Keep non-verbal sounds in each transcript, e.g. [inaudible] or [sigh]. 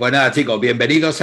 Pues nada, chicos, bienvenidos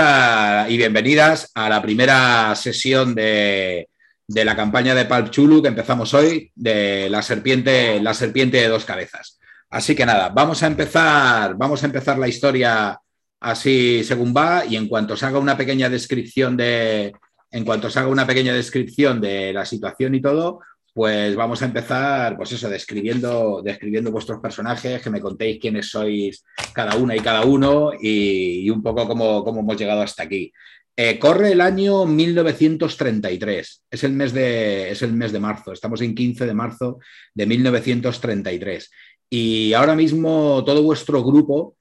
y bienvenidas a la primera sesión de, la campaña de Palp Chulu que empezamos hoy, de la serpiente, la serpiente de dos cabezas. Así que nada, vamos a empezar, vamos a empezar la historia así según va, y en cuanto se haga una pequeña descripción de, en cuanto se haga una pequeña descripción de la situación y todo, pues vamos a empezar, pues eso, describiendo, describiendo vuestros personajes, que me contéis quiénes sois cada una y cada uno y, un poco cómo, hemos llegado hasta aquí. Eh, corre el año 1933, es el, mes de, es el mes de marzo, estamos en 15 de marzo de 1933. Y ahora mismo todo vuestro grupo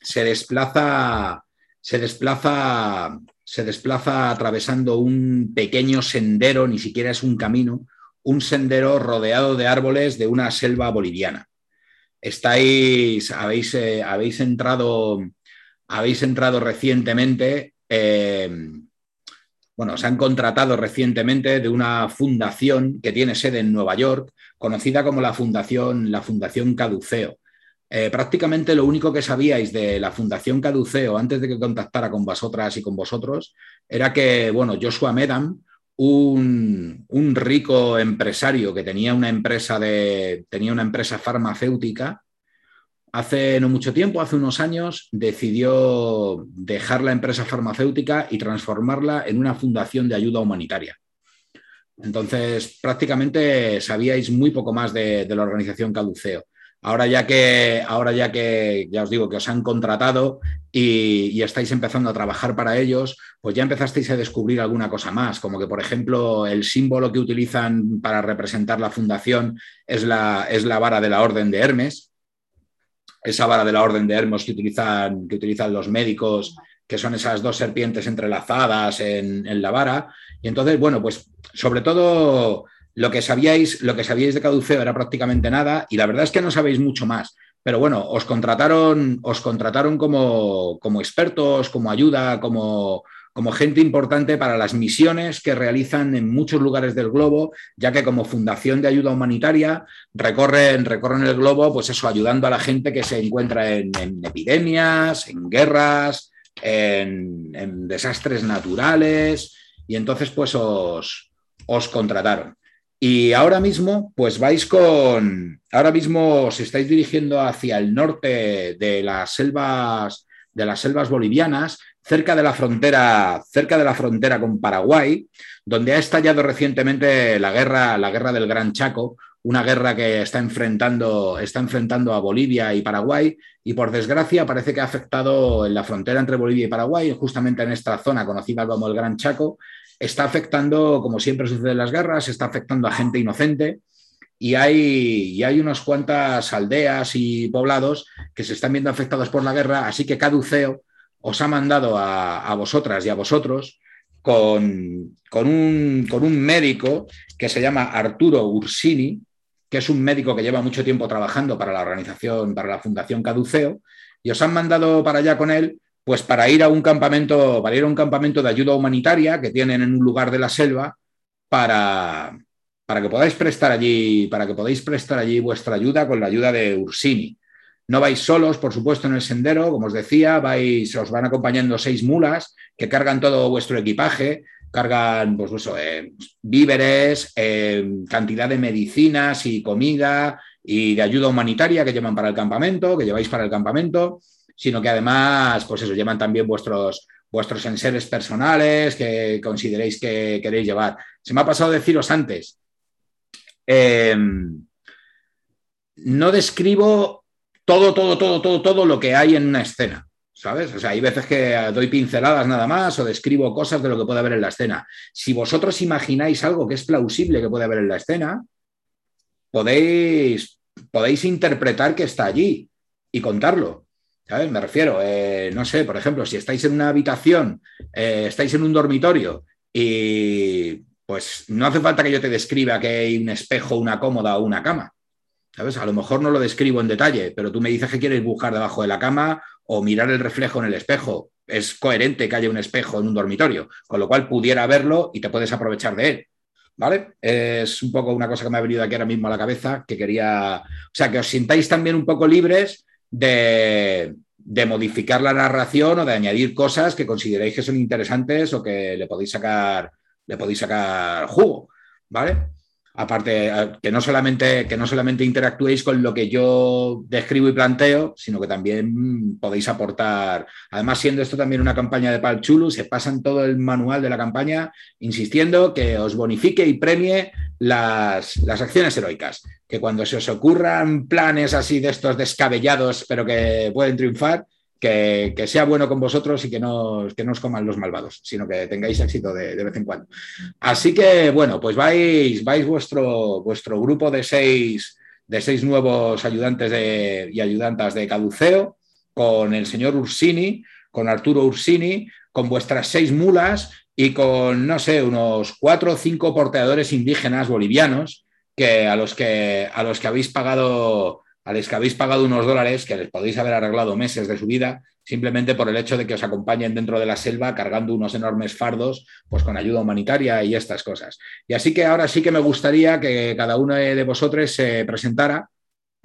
se desplaza, se desplaza, se desplaza atravesando un pequeño sendero, ni siquiera es un camino, un sendero rodeado de árboles de una selva boliviana. Estáis, habéis, eh, habéis entrado, habéis entrado recientemente, eh, bueno, se han contratado recientemente de una fundación que tiene sede en Nueva York, conocida como la Fundación, la fundación Caduceo. Eh, prácticamente lo único que sabíais de la Fundación Caduceo antes de que contactara con vosotras y con vosotros era que, bueno, Joshua Medam, un, rico empresario que tenía una empresa de, tenía una empresa farmacéutica, hace no mucho tiempo, hace unos años, decidió dejar la empresa farmacéutica y transformarla en una fundación de ayuda humanitaria. Entonces, prácticamente sabíais muy poco más de, de la organización Caduceo. Ahora ya que, ahora ya que, ya os digo que os han contratado y, estáis empezando a trabajar para ellos, pues ya empezasteis a descubrir alguna cosa más, como que, por ejemplo, el símbolo que utilizan para representar la fundación es la, es la vara de la Orden de Hermes. Esa vara de la Orden de Hermes que utilizan, que utilizan los médicos, que son esas dos serpientes entrelazadas en, en la vara. Y entonces, bueno, pues sobre todo lo que sabíais, lo que sabíais de Caduceo era prácticamente nada y la verdad es que no sabéis mucho más. Pero bueno, os contrataron, os contrataron como, como expertos, como ayuda, como, como gente importante para las misiones que realizan en muchos lugares del globo, ya que como fundación de ayuda humanitaria recorren, recorren el globo, pues eso, ayudando a la gente que se encuentra en, epidemias, en guerras, en, en, desastres naturales, y entonces pues os, os contrataron. Y ahora mismo, pues vais con, ahora mismo os estáis dirigiendo hacia el norte de las selvas, de las selvas bolivianas, cerca de la frontera, cerca de la frontera con Paraguay, donde ha estallado recientemente la guerra, la guerra del Gran Chaco, una guerra que está enfrentando, está enfrentando a Bolivia y Paraguay, y por desgracia parece que ha afectado en la frontera entre Bolivia y Paraguay, justamente en esta zona conocida como el Gran Chaco, está afectando, como siempre sucede en las guerras, está afectando a gente inocente. Y hay, hay unas cuantas aldeas y poblados que se están viendo afectados por la guerra, así que Caduceo os ha mandado a, vosotras y a vosotros con, con, un, con un médico que se llama Arturo Ursini, que es un médico que lleva mucho tiempo trabajando para la organización, para la Fundación Caduceo, y os han mandado para allá con él pues para ir a un campamento, para ir a un campamento de ayuda humanitaria que tienen en un lugar de la selva para, para que podáis prestar allí, para que podáis prestar allí vuestra ayuda con la ayuda de Ursini. No vais solos, por supuesto, en el sendero, como os decía, vais, os van acompañando seis mulas que cargan todo vuestro equipaje, cargan pues, eso, eh, víveres, eh, cantidad de medicinas y comida y de ayuda humanitaria que llevan para el campamento, que lleváis para el campamento sino que además, pues eso, llevan también vuestros, vuestros enseres personales que consideréis que queréis llevar. Se me ha pasado deciros antes, em, no describo todo, todo, todo, todo, todo lo que hay en una escena. ¿Sabes? O sea, hay veces que doy pinceladas nada más o describo cosas de lo que puede haber en la escena. Si vosotros imagináis algo que es plausible que puede haber en la escena, podéis, podéis interpretar que está allí y contarlo. Me refiero, eh, no sé, por ejemplo, si estáis en una habitación, eh, estáis en un dormitorio y pues no hace falta que yo te describa que hay un espejo, una cómoda o una cama. ¿Sabes? A lo mejor no lo describo en detalle, pero tú me dices que quieres buscar debajo de la cama o mirar el reflejo en el espejo. Es coherente que haya un espejo en un dormitorio, con lo cual pudiera verlo y te puedes aprovechar de él. ¿Vale? Es un poco una cosa que me ha venido aquí ahora mismo a la cabeza, que quería, o sea, que os sintáis también un poco libres de, modificar la narración o de añadir cosas que consideréis que son interesantes o que le podéis sacar, le podéis sacar jugo, ¿vale? Aparte, eh, que no, solamente, que no solamente interactuéis con lo que yo describo y planteo, sino que también podéis aportar. Además, siendo esto también una campaña de Pal Chulu, se pasan todo el manual de la campaña insistiendo que os bonifique y premie las, las acciones heroicas. Que cuando se os ocurran planes así de estos descabellados, pero que pueden triunfar, que, sea bueno con vosotros y que no, que no os coman los malvados, sino que tengáis éxito de, vez en cuando. Así que, bueno, pues vais, vais vuestro, vuestro grupo de seis, de seis nuevos ayudantes y ayudantas de caduceo, con el señor Ursini, con Arturo Ursini, con vuestras seis mulas y con, no sé, unos cuatro o cinco porteadores indígenas bolivianos que a los que, a los que habéis pagado a los que habéis pagado unos dólares que les podéis haber arreglado meses de su vida simplemente por el hecho de que os acompañen dentro de la selva cargando unos enormes fardos pues con ayuda humanitaria y estas cosas. Y así que ahora sí que me gustaría que cada uno de vosotros se presentara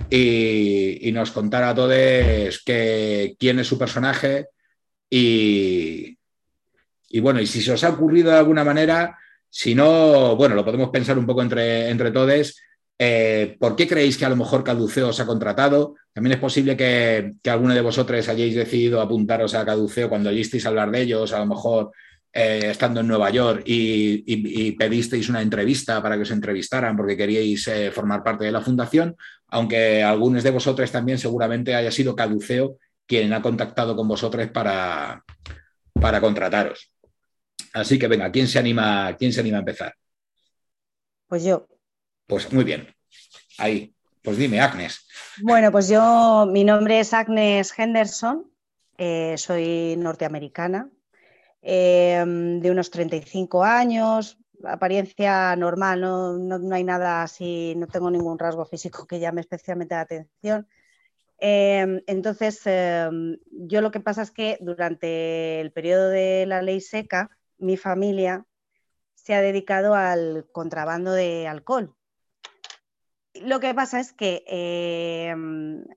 y, nos contara a todos quién es su personaje y, y bueno, y si se os ha ocurrido de alguna manera, si no, bueno, lo podemos pensar un poco entre, entre todos eh, ¿Por qué creéis que a lo mejor Caduceo os ha contratado? También es posible que, alguno de vosotros hayáis decidido apuntaros a Caduceo cuando oyisteis hablar de ellos, a lo mejor eh, estando en Nueva York y, pedisteis una entrevista para que os entrevistaran porque queríais eh, formar parte de la fundación, aunque algunos de vosotros también seguramente haya sido Caduceo quien ha contactado con vosotros para, para contrataros. Así que venga, ¿quién se anima, quién se anima a empezar? Pues yo. Pues muy bien. Ahí. Pues dime, Agnes. Bueno, pues yo, mi nombre es Agnes Henderson, eh, soy norteamericana, eh, de unos 35 años, apariencia normal, no, hay nada así, no tengo ningún rasgo físico que llame especialmente la atención. Eh, entonces, yo lo que pasa es que durante el periodo de la ley seca, mi familia se ha dedicado al contrabando de alcohol lo que pasa es que, eh,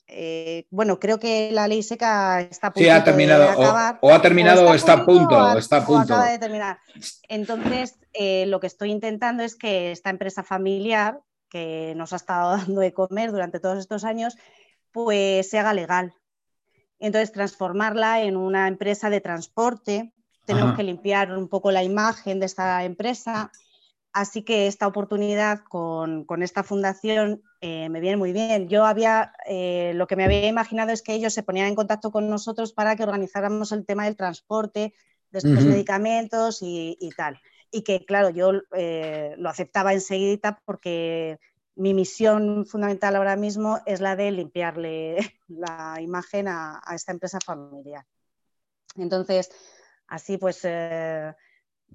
eh, bueno, creo que la ley seca está a punto sí, ha terminado, de acabar. O, ha terminado o está, a punto. O, está a punto. acaba de terminar. Entonces, eh, lo que estoy intentando es que esta empresa familiar, que nos ha estado [laughs] dando de comer durante todos estos años, pues se haga legal. Entonces, transformarla en una empresa de transporte. Tenemos que limpiar un poco la imagen de esta empresa Así que esta oportunidad con, esta fundación eh, me viene muy bien. Yo había, eh, lo que me había imaginado es que ellos se ponían en contacto con nosotros para que organizáramos el tema del transporte de estos medicamentos y, tal. Y que, claro, yo eh, lo aceptaba enseguida porque mi misión fundamental ahora mismo es la de limpiarle [laughs] la imagen a, a esta empresa familiar. Entonces, así pues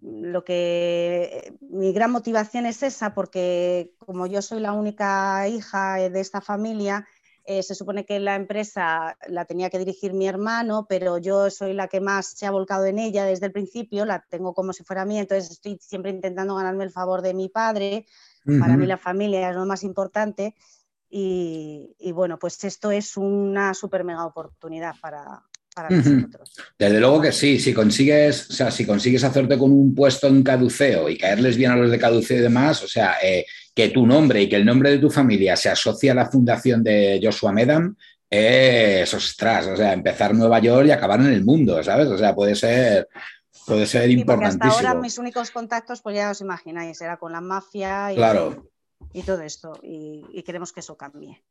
lo que mi gran motivación es esa, porque como yo soy la única hija de esta familia, eh, se supone que la empresa la tenía que dirigir mi hermano, pero yo soy la que más se ha volcado en ella desde el principio, la tengo como si fuera mía, entonces estoy siempre intentando ganarme el favor de mi padre. Para mí la familia es lo más importante. Y, y, bueno, pues esto es una super mega oportunidad para, desde luego que sí, si consigues, o sea, si consigues hacerte con un puesto en caduceo y caerles bien a los de caduceo y demás, o sea, eh, que tu nombre y que el nombre de tu familia se asocie a la fundación de Joshua Medam, es ostras, o sea, empezar Nueva York y acabar en el mundo, ¿sabes? O sea, puede ser, puede ser importantísimo. Hasta ahora mis únicos contactos, pues ya os imagináis, era con la mafia y, y todo esto, y queremos que eso cambie.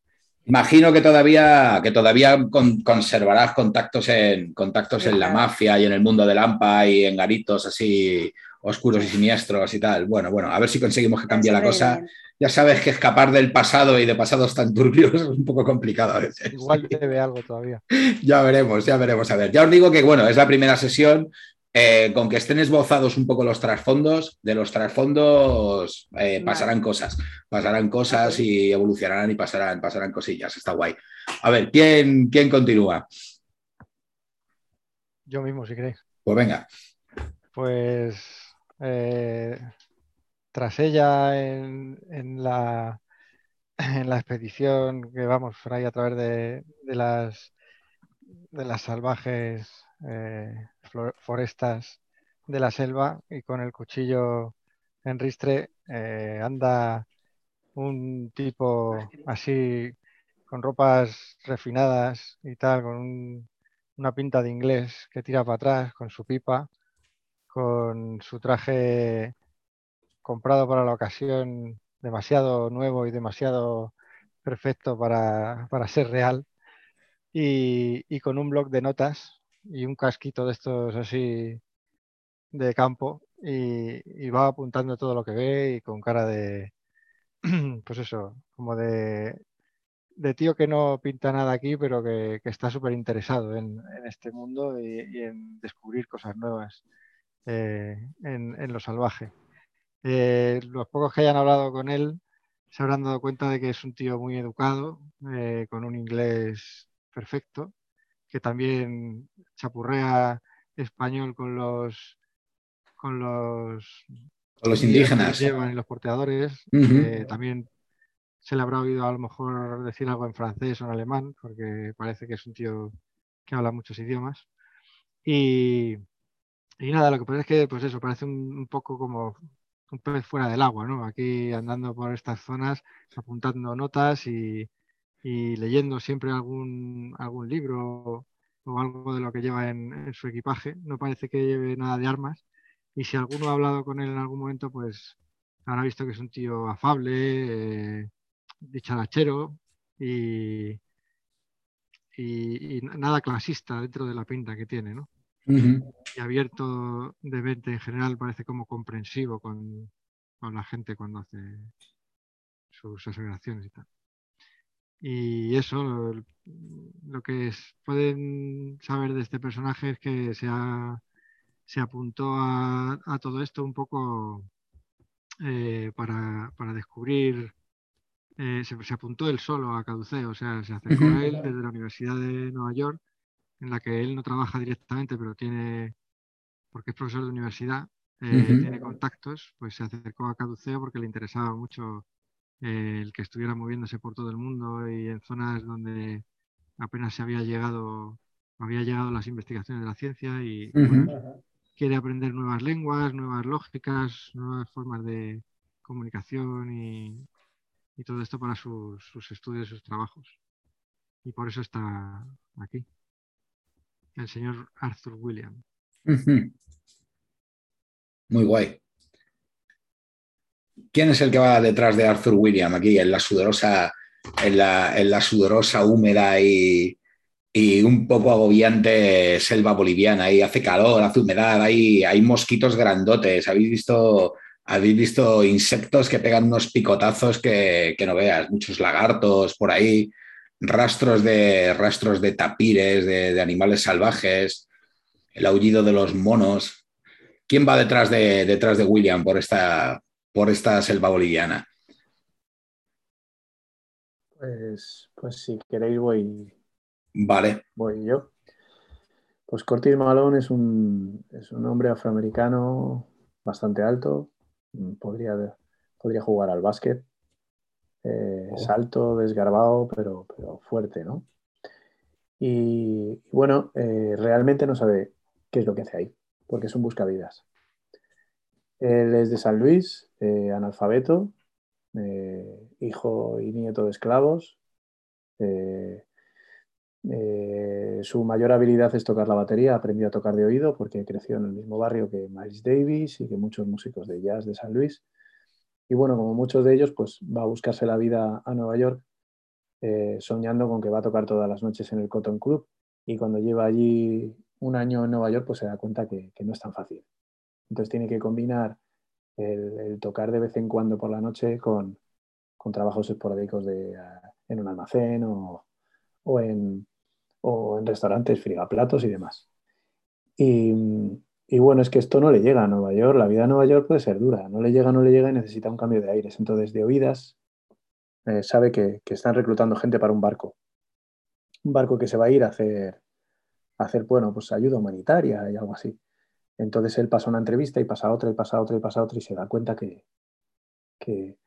Imagino que todavía, que todavía conservarás contactos en contactos en la mafia y en el mundo del AMPA y en garitos así oscuros y siniestros y tal. Bueno, bueno, a ver si conseguimos que cambie la cosa. Ya sabes que escapar del pasado y de pasados tan turbios [laughs] es un poco complicado a veces. Igual debe algo todavía. [laughs] ya veremos, ya veremos. A ver, ya os digo que, bueno, es la primera sesión. Eh, con que estén esbozados un poco los trasfondos, de los trasfondos eh, pasarán cosas, pasarán cosas y evolucionarán y pasarán, pasarán cosillas, está guay. A ver, ¿quién, quién continúa? Yo mismo, si queréis. Pues venga. Pues eh, tras ella en, la, en la expedición que vamos por ahí a través de, las de las salvajes eh, forestas de la selva y con el cuchillo en ristre eh, anda un tipo así con ropas refinadas y tal, con una pinta de inglés que tira para atrás con su pipa, con su traje comprado para la ocasión demasiado nuevo y demasiado perfecto para, ser real y, con un blog de notas y un casquito de estos así de campo y, va apuntando todo lo que ve y con cara de, [clears throat] pues eso, como de, tío que no pinta nada aquí, pero que, está súper interesado en, este mundo y, en descubrir cosas nuevas eh, en, lo salvaje. Eh, los pocos que hayan hablado con él se habrán dado cuenta de que es un tío muy educado, eh, con un inglés perfecto, que también chapurrea español con los con los, los indígenas que llevan y los porteadores. también se le habrá oído a lo mejor decir algo en francés o en alemán, porque parece que es un tío que habla muchos idiomas. Y, y nada, lo que pasa es que, pues eso, parece un, poco como un pez fuera del agua, ¿no? Aquí andando por estas zonas, apuntando notas y, leyendo siempre algún, algún libro o algo de lo que lleva en, su equipaje. No parece que lleve nada de armas. Y si alguno ha hablado con él en algún momento, pues habrá visto que es un tío afable, eh, dicharachero y, y, nada clasista dentro de la pinta que tiene, ¿no? Y abierto de mente en general, parece como comprensivo con, la gente cuando hace sus aseveraciones y tal. Y eso, lo, que pueden saber de este personaje es que se, se apuntó a, todo esto un poco eh, para, para, descubrir eh, se, apuntó él solo a Caduceo, o sea, se acercó a él desde la Universidad de Nueva York, en la que él no trabaja directamente, pero tiene, porque es profesor de universidad, eh, tiene contactos, pues se acercó a Caduceo porque le interesaba mucho eh, el que estuviera moviéndose por todo el mundo y en zonas donde apenas se había llegado, había llegado las investigaciones de la ciencia y quiere aprender nuevas lenguas, nuevas lógicas, nuevas formas de comunicación y, y todo esto para sus, sus estudios, sus trabajos. Y por eso está aquí. El señor Arthur William. Muy guay. ¿Quién es el que va detrás de Arthur William aquí en la sudorosa, en la, sudorosa, húmeda y, un poco agobiante selva boliviana? Ahí hace calor, hace humedad, hay, hay mosquitos grandotes. ¿Habéis visto visto insectos que pegan unos picotazos que, no veas, muchos lagartos por ahí, rastros de, rastros de tapires, de, animales salvajes, el aullido de los monos. ¿Quién va detrás de, detrás de William por esta, por esta selva boliviana? Pues, pues si queréis voy. Vale. Voy yo. Pues Curtis Malone es un, es un hombre afroamericano bastante alto, podría, podría jugar al básquet. Eh, oh. Salto, desgarbado, pero, pero fuerte, ¿no? Y, bueno, eh, realmente no sabe qué es lo que hace ahí, porque es un buscavidas. Él es de San Luis, eh, analfabeto, hijo y nieto de esclavos. su mayor habilidad es tocar la batería, aprendió a tocar de oído porque creció en el mismo barrio que Miles Davis y que muchos músicos de jazz de San Luis. Y bueno, como muchos de ellos, pues va a buscarse la vida a Nueva York eh, soñando con que va a tocar todas las noches en el Cotton Club. Y cuando lleva allí un año en Nueva York, pues se da cuenta que, no es tan fácil. Entonces tiene que combinar el, tocar de vez en cuando por la noche con, trabajos esporádicos de, en un almacén o, o en, o en restaurantes, frigaplatos y demás. Y, bueno, es que esto no le llega a Nueva York, la vida a Nueva York puede ser dura, no le llega, no le llega y necesita un cambio de aires. Entonces, de oídas, eh, sabe que, están reclutando gente para un barco. Un barco que se va a ir a hacer, hacer bueno, pues ayuda humanitaria y algo así. Entonces él pasa una entrevista y pasa otra y pasa otra y pasa otra y se da cuenta que, que,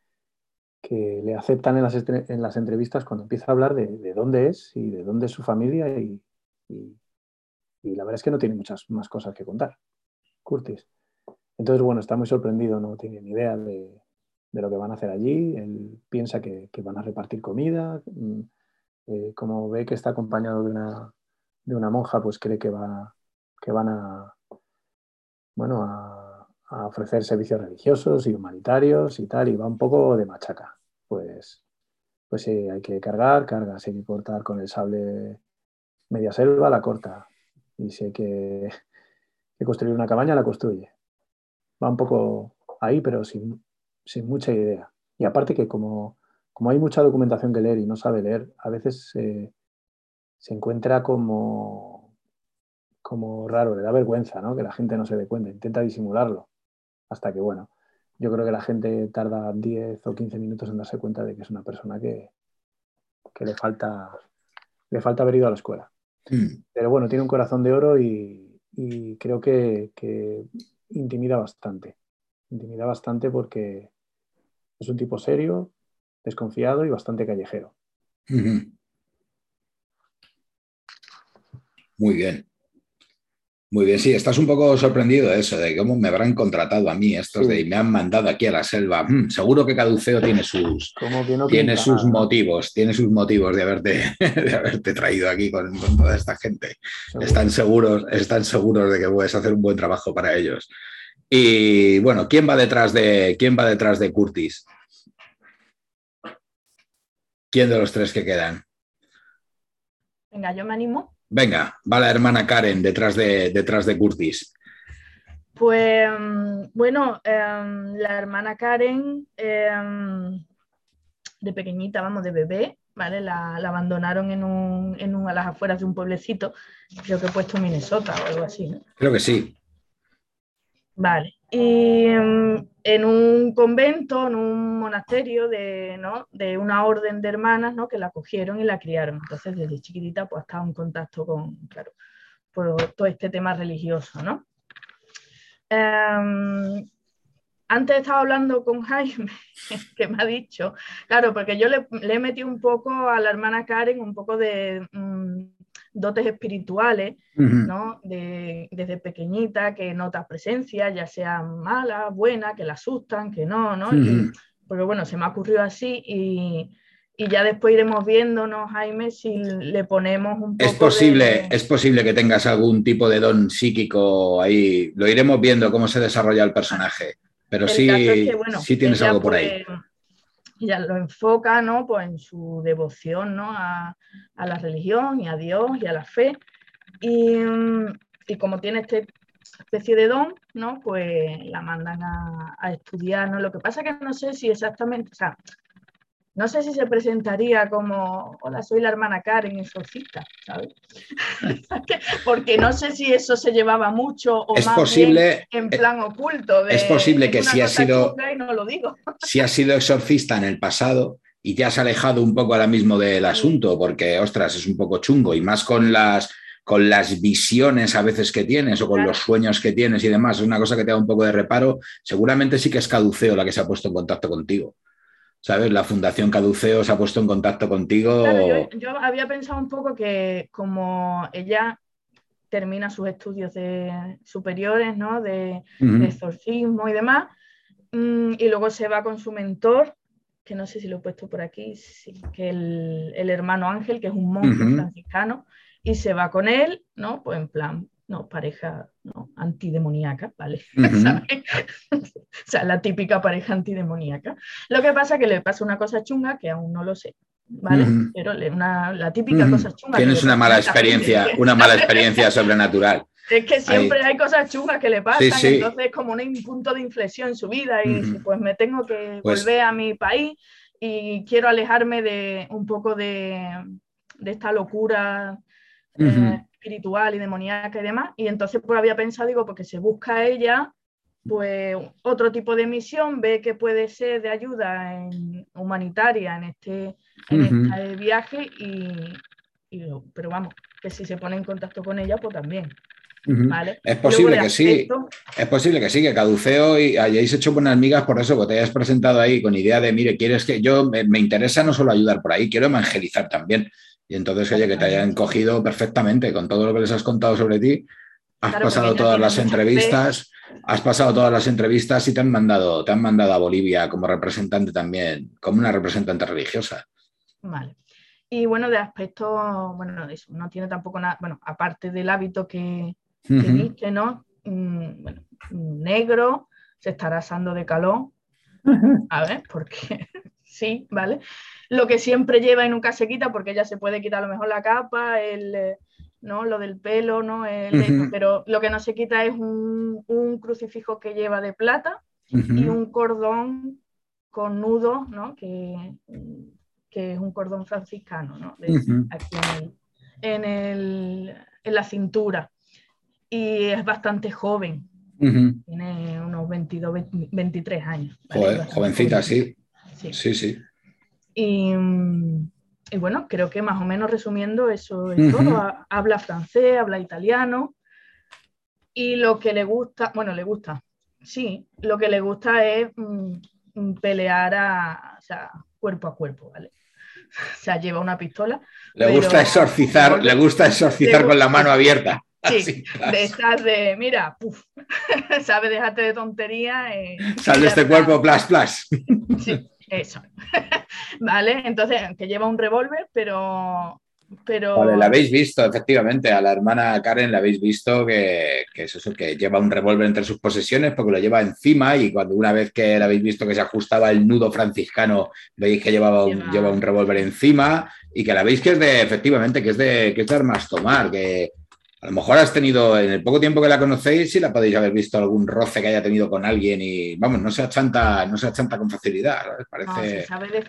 que le aceptan en las, en las, entrevistas cuando empieza a hablar de, dónde es y de dónde es su familia y, y la verdad es que no tiene muchas más cosas que contar, Curtis. Entonces, bueno, está muy sorprendido, no tiene ni idea de, lo que van a hacer allí. Él piensa que, van a repartir comida. Mm, eh, como ve que está acompañado de una, de una monja, pues cree que, va, que van a, bueno, a, ofrecer servicios religiosos y humanitarios y tal, y va un poco de machaca. Pues, pues hay que cargar, carga, si hay que cortar con el sable media selva, la corta. Y si hay que construir una cabaña, la construye va un poco ahí, pero sin, mucha idea. Y aparte que como, como, hay mucha documentación que leer y no sabe leer, a veces se encuentra como, como raro, le da vergüenza ¿no? que la gente no se dé cuenta, intenta disimularlo. Hasta que, bueno, yo creo que la gente tarda 10 o 15 minutos en darse cuenta de que es una persona que, que le, falta, le falta haber ido a la escuela. Hmm. Pero bueno, tiene un corazón de oro y, creo que, que, intimida bastante. Intimida bastante porque es un tipo serio, desconfiado y bastante callejero. Muy bien. Muy bien, sí, estás un poco sorprendido de eso, de cómo me habrán contratado a mí estos de y me han mandado aquí a la selva. Mm, seguro que Caduceo tiene sus, tiene sus motivos, tiene sus motivos de haberte, [laughs] de haberte traído aquí con, toda esta gente. Están seguros, están seguros de que puedes hacer un buen trabajo para ellos. Y bueno, ¿quién va detrás de, quién va detrás de Curtis? ¿Quién de los tres que quedan? Venga, yo me animo. Venga, va la hermana Karen detrás de, detrás de Curtis. Pues bueno, em, la hermana Karen em, de pequeñita, vamos, de bebé, ¿vale? La, abandonaron en un, en un, a las afueras de un pueblecito, creo que he puesto Minnesota o algo así, ¿no? Creo que sí. Vale. Y mm, en un convento, en un monasterio de, ¿no? de una orden de hermanas ¿no? que la cogieron y la criaron. Entonces, desde chiquitita, pues estaba en contacto con, claro, por todo este tema religioso, ¿no? Em, antes estaba hablando con Jaime, [laughs] que me ha dicho, claro, porque yo le, le he metido un poco a la hermana Karen un poco de mm, dotes espirituales, ¿no? desde pequeñita, que notas presencia, ya sea mala, buena, que la asustan, que no, ¿no? porque bueno, se me ha ocurrido así y, ya después iremos viéndonos, Jaime, si le ponemos un poco. Es posible, es posible que tengas algún tipo de don psíquico ahí. Lo iremos viendo cómo se desarrolla el personaje. Pero sí, sí tienes algo por ahí ella lo enfoca ¿no? pues en su devoción ¿no? a, la religión y a Dios y a la fe. Y, mm, y como tiene esta especie de don, ¿no? pues la mandan a, a, estudiar. ¿no? Lo que pasa es que no sé si exactamente, no sé si se presentaría como, hola, soy la hermana Karen, exorcista, ¿sabes? [laughs] Porque no sé si eso se llevaba mucho o es más posible, en eh, plan oculto. es posible que si ha sido, no lo digo. [laughs] si ha sido exorcista en el pasado y te has alejado un poco ahora mismo del asunto, porque, ostras, es un poco chungo y más con las con las visiones a veces que tienes o con los sueños que tienes y demás, es una cosa que te da un poco de reparo, seguramente sí que es caduceo la que se ha puesto en contacto contigo. ¿Sabes? La Fundación Caduceo se ha puesto en contacto contigo. yo, había pensado un poco que como ella termina sus estudios de, superiores, ¿no? De, exorcismo y demás, mm, y luego se va con su mentor, que no sé si lo he puesto por aquí, que el, el hermano Ángel, que es un monje franciscano, y se va con él, ¿no? Pues en plan, no, pareja no, antidemoníaca, ¿vale? [laughs] o sea, la típica pareja antidemoníaca. Lo que pasa es que le pasa una cosa chunga que aún no lo sé, ¿vale? Pero una, la típica cosa chunga. Tienes una mala experiencia, una mala experiencia sobrenatural. Es que siempre hay cosas chungas que le pasan, entonces es como un punto de inflexión en su vida y pues me tengo que pues volver a mi país y quiero alejarme de un poco de, de esta locura espiritual y demoníaca y demás. Y entonces pues había pensado, digo, porque se busca a ella pues otro tipo de misión, ve que puede ser de ayuda en, humanitaria en este, este viaje y, pero vamos, que si se pone en contacto con ella, pues también. Es posible que sí, es posible que sí, que caduceo y hayáis hecho buenas migas por eso, porque te hayas presentado ahí con idea de, mire, quieres que yo me, interesa no solo ayudar por ahí, quiero evangelizar también. Y entonces, oye, que te hayan cogido perfectamente con todo lo que les has contado sobre ti, has pasado todas las entrevistas, has pasado todas las entrevistas y te han mandado, te han mandado a Bolivia como representante también, como una representante religiosa. Vale. Y bueno, de aspecto, bueno, eso, no tiene tampoco nada, bueno, aparte del hábito que, que ¿no? Mm, bueno, negro, se estará asando de calor. [laughs] A ver, porque [laughs] sí, ¿vale? Lo que siempre lleva y nunca se quita, porque ella se puede quitar a lo mejor la capa, el, eh, ¿no? Lo del pelo, ¿no? pero lo que no se quita es un, crucifijo que lleva de plata y un cordón con nudo, ¿no? Que, que es un cordón franciscano, ¿no? Aquí en, el, en, la cintura. Y es bastante joven. Tiene unos 22, 23 años. jovencita, sí. Sí, sí. Y, bueno, creo que más o menos resumiendo eso es todo. Habla francés, habla italiano. Y lo que le gusta, bueno, le gusta, sí, lo que le gusta es mm, pelear a, cuerpo a cuerpo, ¿vale? [laughs] O sea, lleva una pistola. Le gusta exorcizar, le gusta exorcizar con la mano abierta. [laughs] Sí, de mira, puf, [laughs] sabe, déjate de tontería. Eh, Sal de este cuerpo, plus, plus. Sí, eso. [laughs] vale, entonces, que lleva un revólver, pero pero... Vale, la habéis visto, efectivamente, a la hermana Karen la habéis visto que, que es eso, que lleva un revólver entre sus posesiones porque lo lleva encima y cuando una vez que la habéis visto que se ajustaba el nudo franciscano, veis que llevaba un, lleva... un revólver encima y que la veis que es de, efectivamente, que es de, que es de armas tomar, que a lo mejor has tenido, en el poco tiempo que la conocéis, si la podéis haber visto algún roce que haya tenido con alguien y, vamos, no se achanta, no se achanta con facilidad, Parece,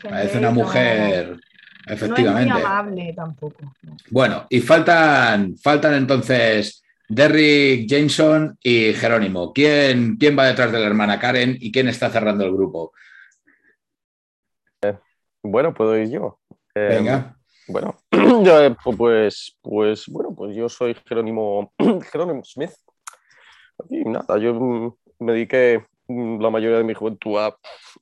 parece una mujer... Efectivamente. No es muy amable tampoco. Bueno, y faltan, faltan entonces Derrick Jameson y Jerónimo. ¿Quién, ¿Quién va detrás de la hermana Karen y quién está cerrando el grupo? Eh, bueno, puedo ir yo. Eh, Venga. Bueno, [clears throat] eh, pues, pues, bueno, pues yo soy Jerónimo, [clears throat] Jerónimo Smith. Y nada, yo me dediqué la mayoría de mi juventud a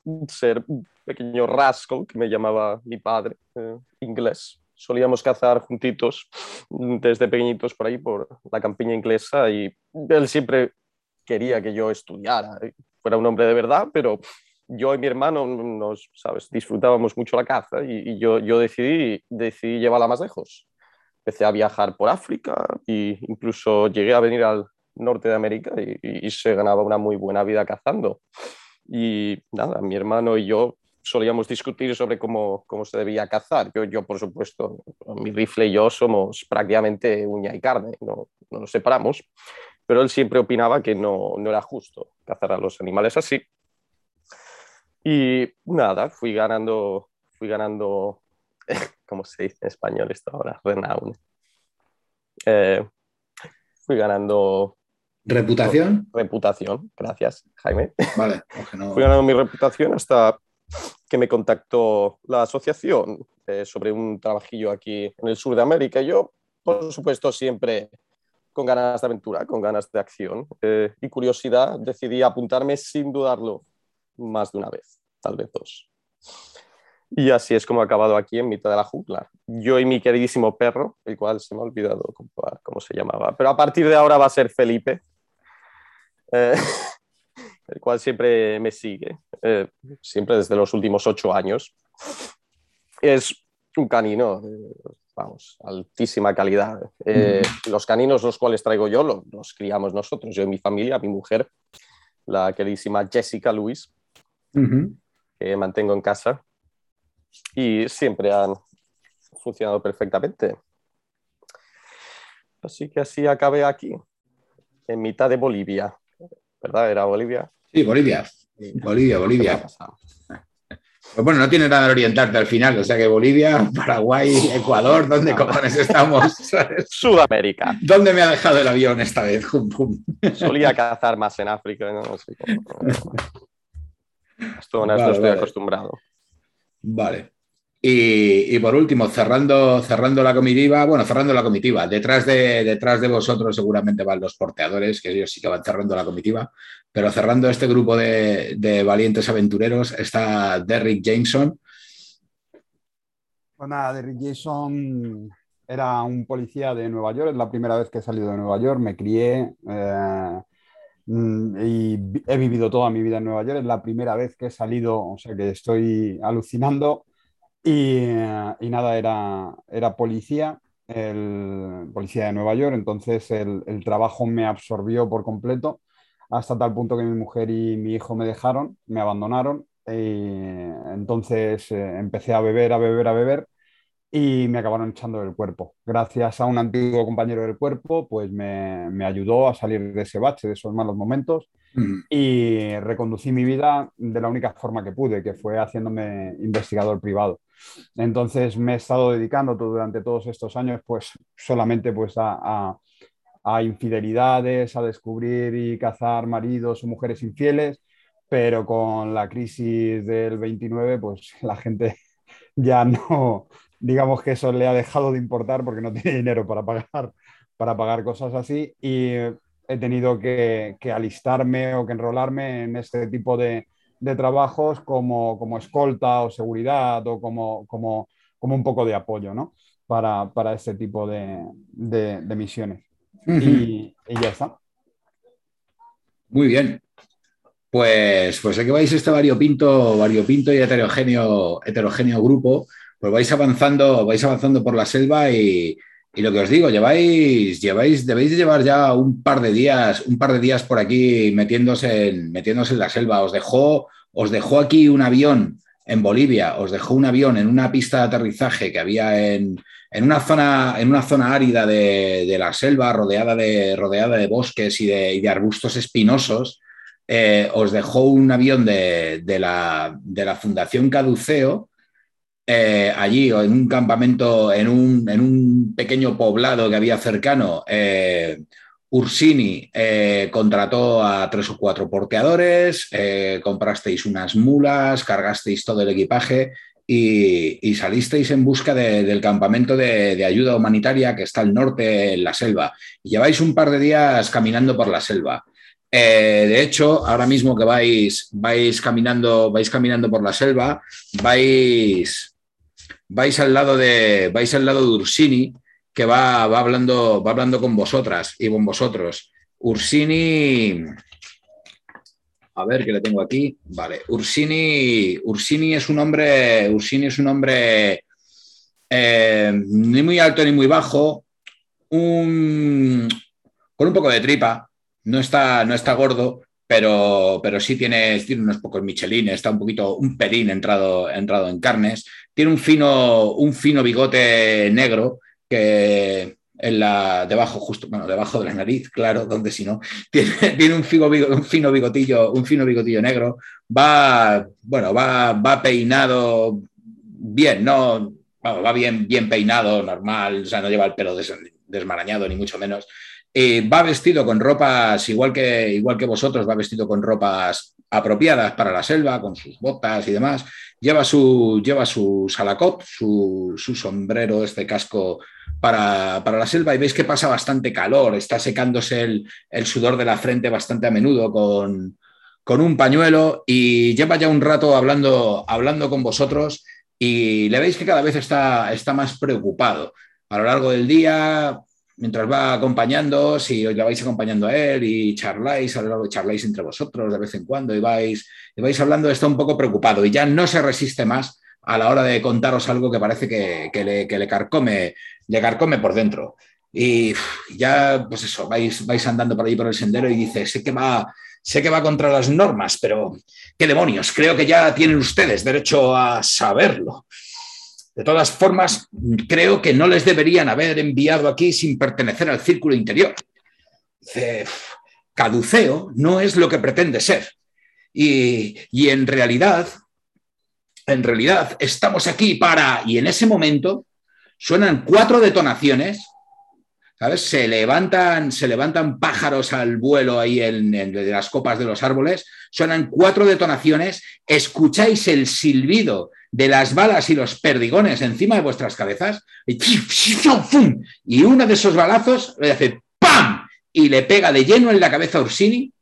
[sniffs] ser pequeño rascal que me llamaba mi padre, eh, inglés. Solíamos cazar juntitos desde pequeñitos por ahí, por la campiña inglesa, y él siempre quería que yo estudiara, fuera un hombre de verdad, pero yo y mi hermano nos, ¿sabes? disfrutábamos mucho la caza y, yo, yo decidí, decidí llevarla más lejos. Empecé a viajar por África e incluso llegué a venir al norte de América y, y se ganaba una muy buena vida cazando. Y nada, mi hermano y yo solíamos discutir sobre cómo, cómo se debía cazar. Yo, yo, por supuesto, mi rifle y yo somos prácticamente uña y carne, no, no nos separamos, pero él siempre opinaba que no, no era justo cazar a los animales así. Y nada, fui ganando, fui ganando, [laughs] ¿cómo se dice en español esto ahora? Renown. Eh, fui ganando ¿Reputación? Reputación, gracias, Jaime. [laughs] Vale, Fui ganando mi reputación hasta que me contactó la asociación eh, sobre un trabajillo aquí en el sur de América. Yo, por supuesto, siempre con ganas de aventura, con ganas de acción eh, y curiosidad, decidí apuntarme sin dudarlo más de una vez, tal vez dos. Y así es como he acabado aquí en mitad de la jungla. Yo y mi queridísimo perro, el cual se me ha olvidado cómo, se llamaba, pero a partir de ahora va a ser Felipe. Eh, [laughs] el cual siempre me sigue, eh, siempre desde los últimos ocho años. Es un canino, eh, vamos, altísima calidad. Eh, los caninos los cuales traigo yo los, criamos nosotros, yo y mi familia, mi mujer, la queridísima Jessica Luis, que mantengo en casa, y siempre han funcionado perfectamente. Así que así acabé aquí, en mitad de Bolivia. ¿verdad? Era Bolivia. Sí, Bolivia. Bolivia, Bolivia. [laughs] Pues bueno, no tiene nada de orientarte al final, o sea que Bolivia, Paraguay, Ecuador, ¿dónde cojones estamos? [laughs] Sudamérica. ¿Dónde me ha dejado el avión esta vez? [laughs] Solía cazar más en África, ¿no? Esto, no estoy acostumbrado. Vale. Y, por último, cerrando, cerrando la comitiva, bueno, cerrando la comitiva, detrás de, detrás de vosotros seguramente van los porteadores, que ellos sí que van cerrando la comitiva, pero cerrando este grupo de, valientes aventureros está Derrick Jameson. Pues nada, Derrick Jameson era un policía de Nueva York, es la primera vez que he salido de Nueva York, me crié eh, y he vivido toda mi vida en Nueva York, es la primera vez que he salido, o sea que estoy alucinando y, nada, era, era policía, el policía de Nueva York, entonces el, trabajo me absorbió por completo hasta tal punto que mi mujer y mi hijo me dejaron, me abandonaron. Y entonces eh, empecé a beber, a beber, a beber y me acabaron echando del cuerpo. Gracias a un antiguo compañero del cuerpo, pues me, me ayudó a salir de ese bache, de esos malos momentos y reconducí mi vida de la única forma que pude, que fue haciéndome investigador privado. Entonces me he estado dedicando durante todos estos años pues solamente pues a, a, infidelidades, a descubrir y cazar maridos o mujeres infieles, pero con la crisis del 29 pues la gente [laughs] ya no, digamos que eso le ha dejado de importar porque no [laughs] tiene dinero para pagar, para pagar cosas así y he tenido que, que alistarme o que enrolarme en este tipo de, de trabajos como, como, escolta o seguridad o como, como, como un poco de apoyo ¿no? para, para este tipo de, de, misiones. y, ya está. Muy bien. Pues, pues aquí vais este variopinto, variopinto y heterogéneo, heterogéneo grupo, pues vais avanzando, vais avanzando por la selva y, lo que os digo, lleváis, lleváis, debéis llevar ya un par de días, un par de días por aquí metiéndose en, metiéndose en la selva. Os dejó, os dejó aquí un avión en Bolivia, os dejó un avión en una pista de aterrizaje que había en, una, zona, en una zona árida de, la selva, rodeada de, rodeada de bosques y de, arbustos espinosos. Eh, os dejó un avión de, la, de la Fundación Caduceo eh, allí o en un campamento, en un, pequeño poblado que había cercano, eh, Ursini eh, contrató a tres o cuatro porteadores, comprasteis unas mulas, cargasteis todo el equipaje y, salisteis en busca del campamento de, ayuda humanitaria que está al norte en la selva. Lleváis un par de días caminando por la selva. de hecho, ahora mismo que vais, vais, caminando, vais caminando por la selva, vais, vais al lado de, vais al lado de Ursini, que va, va, hablando, va hablando con vosotras y con vosotros. Ursini, a ver qué le tengo aquí. Vale, Ursini, Ursini es un hombre, Ursini es un hombre eh, ni muy alto ni muy bajo, con un poco de tripa, no está, no está gordo, pero, pero sí tiene, tiene unos pocos michelines, está un poquito, un pelín entrado, entrado en carnes. Tiene un fino, un fino bigote negro que en la, debajo, justo, bueno, debajo de la nariz, claro, donde si no, [laughs] tiene, un, fino, un, fino bigotillo, un fino bigotillo negro, va, bueno, va, va peinado bien, no, va bien, bien peinado, normal, o sea, no lleva el pelo desmarañado, ni mucho menos. Eh, va vestido con ropas, igual que, igual que vosotros, va vestido con ropas apropiadas para la selva, con sus botas y demás. Lleva su, lleva su salacot, su, sombrero, este casco para, la selva y veis que pasa bastante calor, está secándose el, sudor de la frente bastante a menudo con, un pañuelo y lleva ya un rato hablando, hablando con vosotros y le veis que cada vez está, está más preocupado. A lo largo del día mientras va acompañando, si os la vais acompañando a él y charláis, charláis entre vosotros de vez en cuando y vais, y vais hablando, está un poco preocupado y ya no se resiste más a la hora de contaros algo que parece que, le, carcome, le carcome por dentro. Y ya, pues eso, vais, vais andando por ahí por el sendero y dice, sé que va, sé que va contra las normas, pero qué demonios, creo que ya tienen ustedes derecho a saberlo. De todas formas, creo que no les deberían haber enviado aquí sin pertenecer al círculo interior. caduceo no es lo que pretende ser. Y, y en realidad, en realidad, estamos aquí para... Y en ese momento suenan cuatro detonaciones Se levantan, se levantan pájaros al vuelo ahí en, en, las copas de los árboles, suenan cuatro detonaciones, escucháis el silbido de las balas y los perdigones encima de vuestras cabezas, y, y uno de esos balazos le hace ¡pam! y le pega de lleno en la cabeza a Ursini,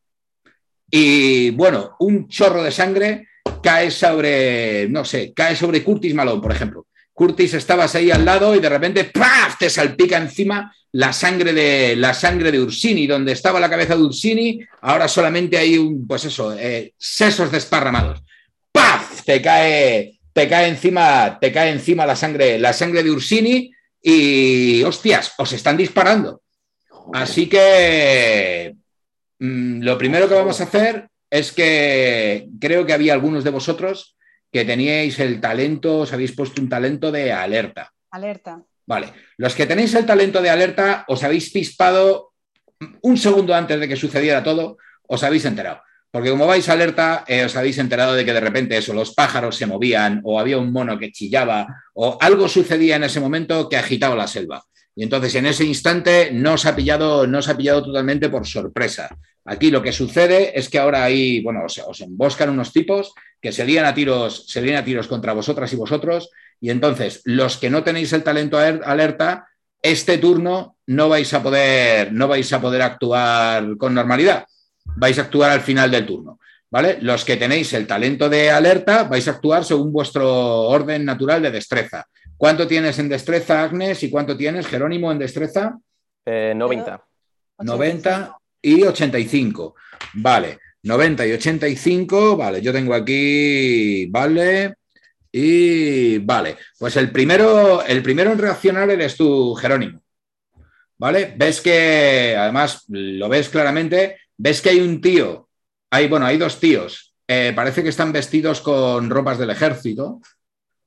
y bueno, un chorro de sangre cae sobre, no sé, cae sobre Curtis Malone, por ejemplo. Curtis, estabas ahí al lado y de repente ¡paf! te salpica encima la sangre de la sangre de Ursini, donde estaba la cabeza de Ursini, ahora solamente hay un, pues eso, eh, sesos desparramados. ¡Paf! Te cae, te cae encima, te cae encima la sangre, la sangre de Ursini y hostias, os están disparando. Así que mmm, lo primero que vamos a hacer es que creo que había algunos de vosotros que teníais el talento, os habéis puesto un talento de alerta. Alerta. Vale, los que tenéis el talento de alerta, os habéis pispado un segundo antes de que sucediera todo, os habéis enterado. Porque como vais alerta, eh, os habéis enterado de que de repente eso, los pájaros se movían, o había un mono que chillaba, o algo sucedía en ese momento que agitaba la selva. Y entonces en ese instante no os ha pillado, no os ha pillado totalmente por sorpresa. Aquí lo que sucede es que ahora hay, bueno, os, os emboscan unos tipos que se lían a tiros, se lían a tiros contra vosotras y vosotros, y entonces los que no tenéis el talento alerta, este turno no vais a poder, no vais a poder actuar con normalidad. Vais a actuar al final del turno. ¿Vale? Los que tenéis el talento de alerta vais a actuar según vuestro orden natural de destreza. ¿Cuánto tienes en destreza, Agnes? ¿Y cuánto tienes, Jerónimo, en destreza? Eh, 90. 90 y 85. Vale. 90 y 85, vale, yo tengo aquí, vale, y vale, pues el primero, el primero en reaccionar eres tú, Jerónimo, ¿vale? Ves que, además, lo ves claramente, ves que hay un tío, hay, bueno, hay dos tíos, eh, parece que están vestidos con ropas del ejército,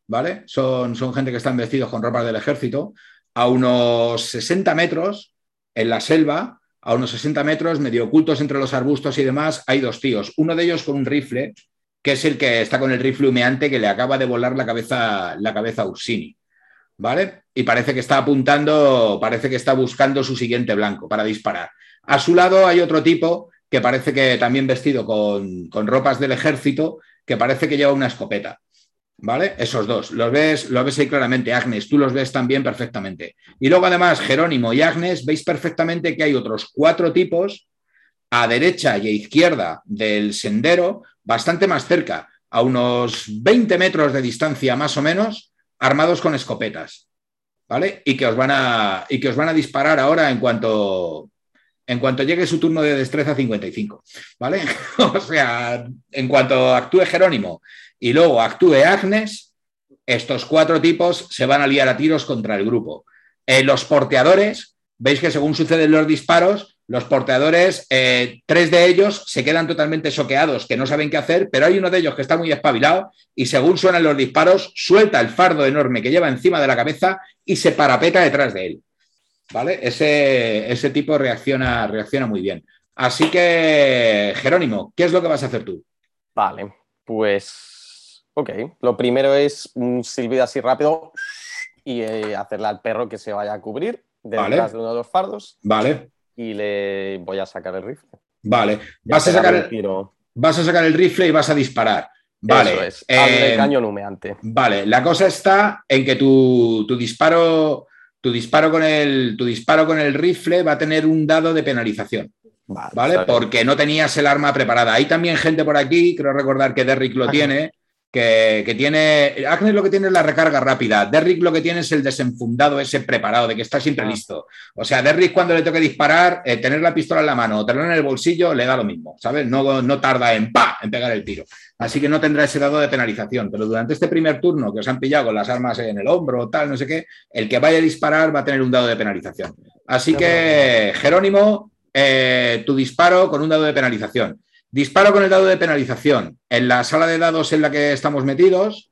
¿vale? Son, son gente que están vestidos con ropas del ejército, a unos 60 metros en la selva, a unos 60 metros, medio ocultos entre los arbustos y demás, hay dos tíos. Uno de ellos con un rifle, que es el que está con el rifle humeante que le acaba de volar la cabeza, la cabeza a Ursini. ¿Vale? Y parece que está apuntando, parece que está buscando su siguiente blanco para disparar. A su lado hay otro tipo que parece que también vestido con, con ropas del ejército, que parece que lleva una escopeta. ¿Vale? Esos dos. Los ves, los ves ahí claramente. Agnes, tú los ves también perfectamente. Y luego, además, Jerónimo y Agnes, veis perfectamente que hay otros cuatro tipos a derecha y a izquierda del sendero, bastante más cerca, a unos 20 metros de distancia más o menos, armados con escopetas. ¿Vale? Y que os van a, y que os van a disparar ahora en cuanto, en cuanto llegue su turno de destreza 55. ¿Vale? [laughs] o sea, en cuanto actúe Jerónimo y luego actúe Agnes, estos cuatro tipos se van a liar a tiros contra el grupo. Eh, los porteadores, veis que según suceden los disparos, los porteadores, eh, tres de ellos se quedan totalmente soqueados, que no saben qué hacer, pero hay uno de ellos que está muy espabilado y según suenan los disparos, suelta el fardo enorme que lleva encima de la cabeza y se parapeta detrás de él. ¿Vale? Ese, ese tipo reacciona, reacciona muy bien. Así que, Jerónimo, ¿qué es lo que vas a hacer tú? Vale, pues Ok, lo primero es un silbido así rápido y eh, hacerle al perro que se vaya a cubrir detrás Vale. de uno de los fardos Vale, y le voy a sacar el rifle. vale. Vas a, sacar el tiro. vas a sacar el rifle y vas a disparar. Vale. Eso es. Eh, cañón humeante. Vale, la cosa está en que tu, tu disparo, tu disparo con el, tu disparo con el rifle va a tener un dado de penalización, Vale. Porque no tenías el arma preparada. Hay también gente por aquí, creo recordar que Derrick lo Ah, tiene, que, que tiene. Agnes lo que tiene es la recarga rápida. Derrick lo que tiene es el desenfundado ese preparado, de que está siempre Ah. listo. O sea, Derrick cuando le toque disparar, eh, tener la pistola en la mano o tenerla en el bolsillo, le da lo mismo, ¿sabes? No, no tarda en pa, en pegar el tiro. Así que no tendrá ese dado de penalización. Pero durante este primer turno que os han pillado con las armas en el hombro o tal, no sé qué, el que vaya a disparar va a tener un dado de penalización. Así que, Jerónimo, eh, tu disparo con un dado de penalización. Disparo con el dado de penalización. En la sala de dados en la que estamos metidos,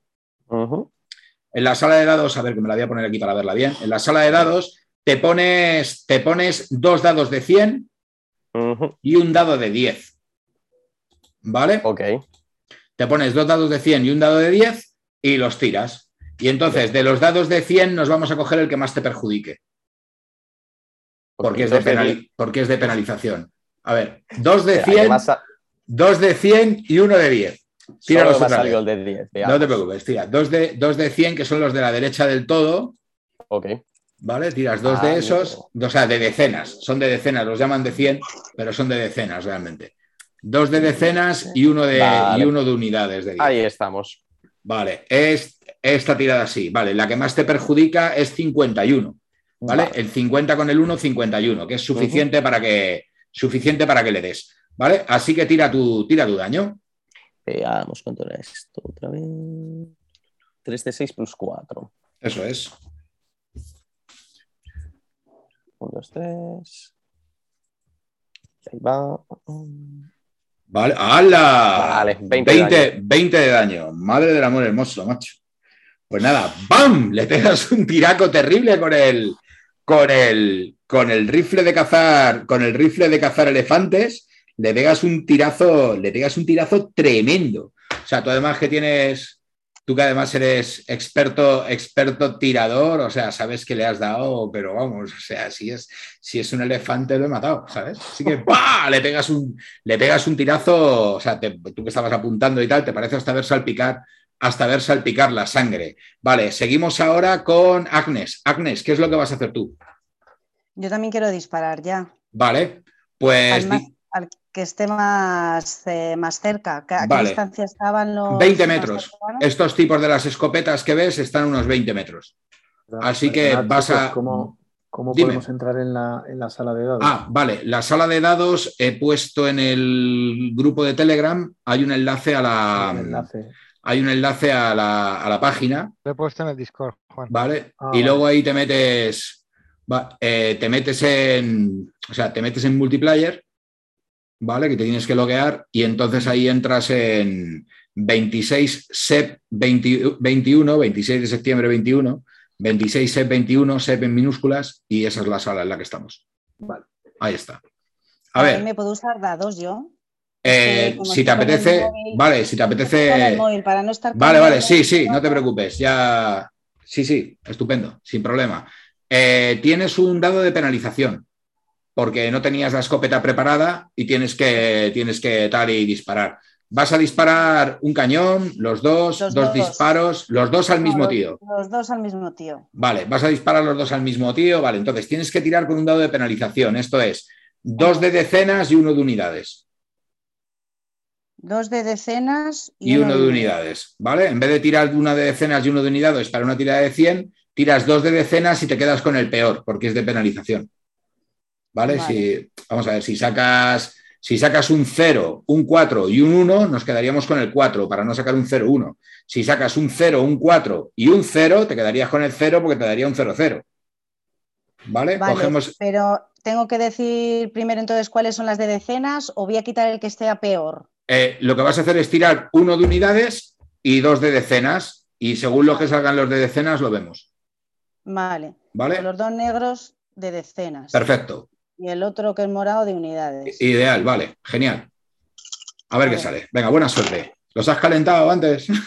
en la sala de dados, a ver que me la voy a poner aquí para verla bien. En la sala de dados te pones, te pones dos dados de 100 Ujú. y un dado de 10. ¿Vale? Ok. Te pones dos dados de 100 y un dado de 10 y los tiras. Y entonces, de los dados de 100 nos vamos a coger el que más te perjudique. Porque, es, de dos de penali- diez. porque es de penalización. A ver, dos de Espera, que 100, me ha sa- dos de 100 y uno de 10. Tíralos solo de 10. No te preocupes, tira. Dos de, dos de 100, que son los de la derecha del todo, Ok. ¿vale? Tiras dos Ah, de esos, amigo. o sea, de decenas. Son de decenas, los llaman de 100, pero son de decenas realmente. Dos de decenas y uno de, Vale. y uno de unidades de 10. Ahí estamos. Vale, es esta tirada así. Vale, la que más te perjudica es 51. ¿Vale? Vale. El 50 con el 1, 51, que es suficiente para que suficiente para que le des. ¿Vale? Así que tira tu, tira tu daño. Veamos cuánto era esto otra vez. 3 de 6 plus 4. Eso es. 1, 2, 3. Ahí va. Vale, ¡hala! Vale, 20 de 20, 20 de daño. Madre del amor hermoso, macho. Pues nada, ¡bam! Le pegas un tiraco terrible con el, con el, con el rifle de cazar, con el rifle de cazar elefantes. Le pegas un tirazo, le pegas un tirazo tremendo. O sea, tú además que tienes, tú que además eres experto, experto tirador, o sea, sabes que le has dado, pero vamos, o sea, si es, si es un elefante lo he matado, ¿sabes? Así que [laughs] ¡pah! le pegas un, le pegas un tirazo, o sea, te- tú que estabas apuntando y tal, te parece hasta ver salpicar, hasta ver salpicar la sangre. Vale, seguimos ahora con Agnes. Agnes, ¿qué es lo que vas a hacer tú? Yo también quiero disparar ya. Vale, pues al que esté más, eh, más cerca. ¿A qué Vale. distancia estaban los. 20 más metros. estos tipos de las escopetas que ves están a unos 20 metros. Así que Perdonad, vas a- ¿Cómo, cómo podemos entrar en la, en la sala de dados? Ah, vale, la sala de dados he puesto en el grupo de Telegram, hay un enlace a la... Enlace. Hay un enlace a la, a la página Lo he puesto en el Discord, Juan. ¿vale? Ah, y vale. luego ahí te metes, va- eh, te metes en, o sea, te metes en multiplayer, ¿vale? Que te tienes que loguear y entonces ahí entras en 26 SEP 20 21, 26 de septiembre 21, 26 SEP 21, SEP en minúsculas y esa es la sala en la que estamos. Vale. Ahí está. A ver, ¿Me puedo usar dados yo? eh, si te apetece, móvil- vale, si te apetece... móvil, para no estar. Vale, vale, sí, sí, no te preocupes, ya. Sí, sí, estupendo, sin problema. Eh, tienes un dado de penalización, porque no tenías la escopeta preparada y tienes que, tienes que tal y disparar. Vas a disparar un cañón, los dos, Los dos dos. disparos, los dos al No, mismo los- tío. Los dos al mismo tío. Vale, vas a disparar los dos al mismo tío. Vale, entonces tienes que tirar con un dado de penalización. Esto es dos de decenas y uno de unidades. Dos de decenas y uno de unidades, ¿vale? En vez de tirar una de decenas y uno de unidades para una tirada de 100, tiras dos de decenas y te quedas con el peor, porque es de penalización. ¿Vale? Vale. Si, vamos a ver, si sacas, si sacas un 0, un 4 y un 1, nos quedaríamos con el 4 para no sacar un 0, 1. Si sacas un 0, un 4 y un 0, te quedarías con el 0 porque te daría un 0, 0. ¿Vale? Vale, Cogemos, pero tengo que decir primero entonces cuáles son las de decenas o voy a quitar el que esté a peor. eh, lo que vas a hacer es tirar uno de unidades y dos de decenas, y según lo que salgan los de decenas, lo vemos. Vale. ¿Vale? Los dos negros de decenas. Perfecto. Y el otro que es morado de unidades. Ideal, vale, genial. A ver qué sale. Venga, buena suerte. ¿Los has calentado antes? [laughs]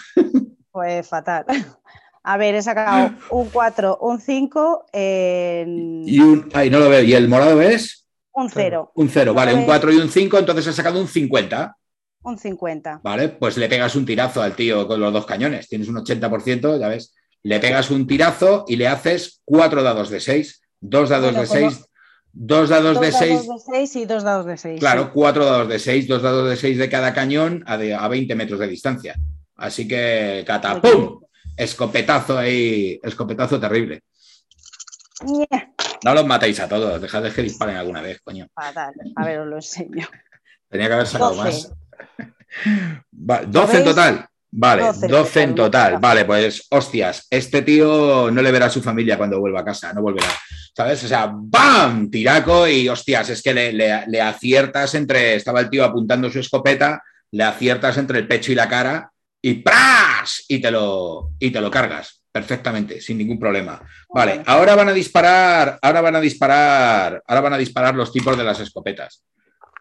Pues fatal. [laughs] A ver, he sacado un 4, un 5, en Y un. Ay, no lo veo. ¿Y el morado es? un 0, Un 0, vale, un ves. 4 y un 5, entonces has sacado un 50. un 50. Vale, pues le pegas un tirazo al tío con los dos cañones. Tienes un 80%, ya ves. Le pegas un tirazo y le haces cuatro dados de 6. Dos dados Bueno, de como- 6. Dos dados Dos de 6. dados de 6 y dos dados de 6. Claro, cuatro dados de 6, dos dados de 6 de cada cañón a, de- a 20 metros de distancia. Así que, catapum, escopetazo ahí, escopetazo terrible. No los matéis a todos, dejad de que disparen alguna vez, coño. Fatal. A ver, os lo enseño. Tenía que haber sacado 12. más. Va- 12 en total. Vale, 12, 12 en total. Vale, pues hostias, este tío no le verá a su familia cuando vuelva a casa, no volverá. ¿Sabes? O sea, ¡bam! Tiraco y hostias, es que le, le- le aciertas entre. Estaba el tío apuntando su escopeta, le aciertas entre el pecho y la cara y ¡pras! Y te lo, y te lo cargas perfectamente, sin ningún problema. Vale, ahora van a disparar, ahora van a disparar, ahora van a disparar los tipos de las escopetas.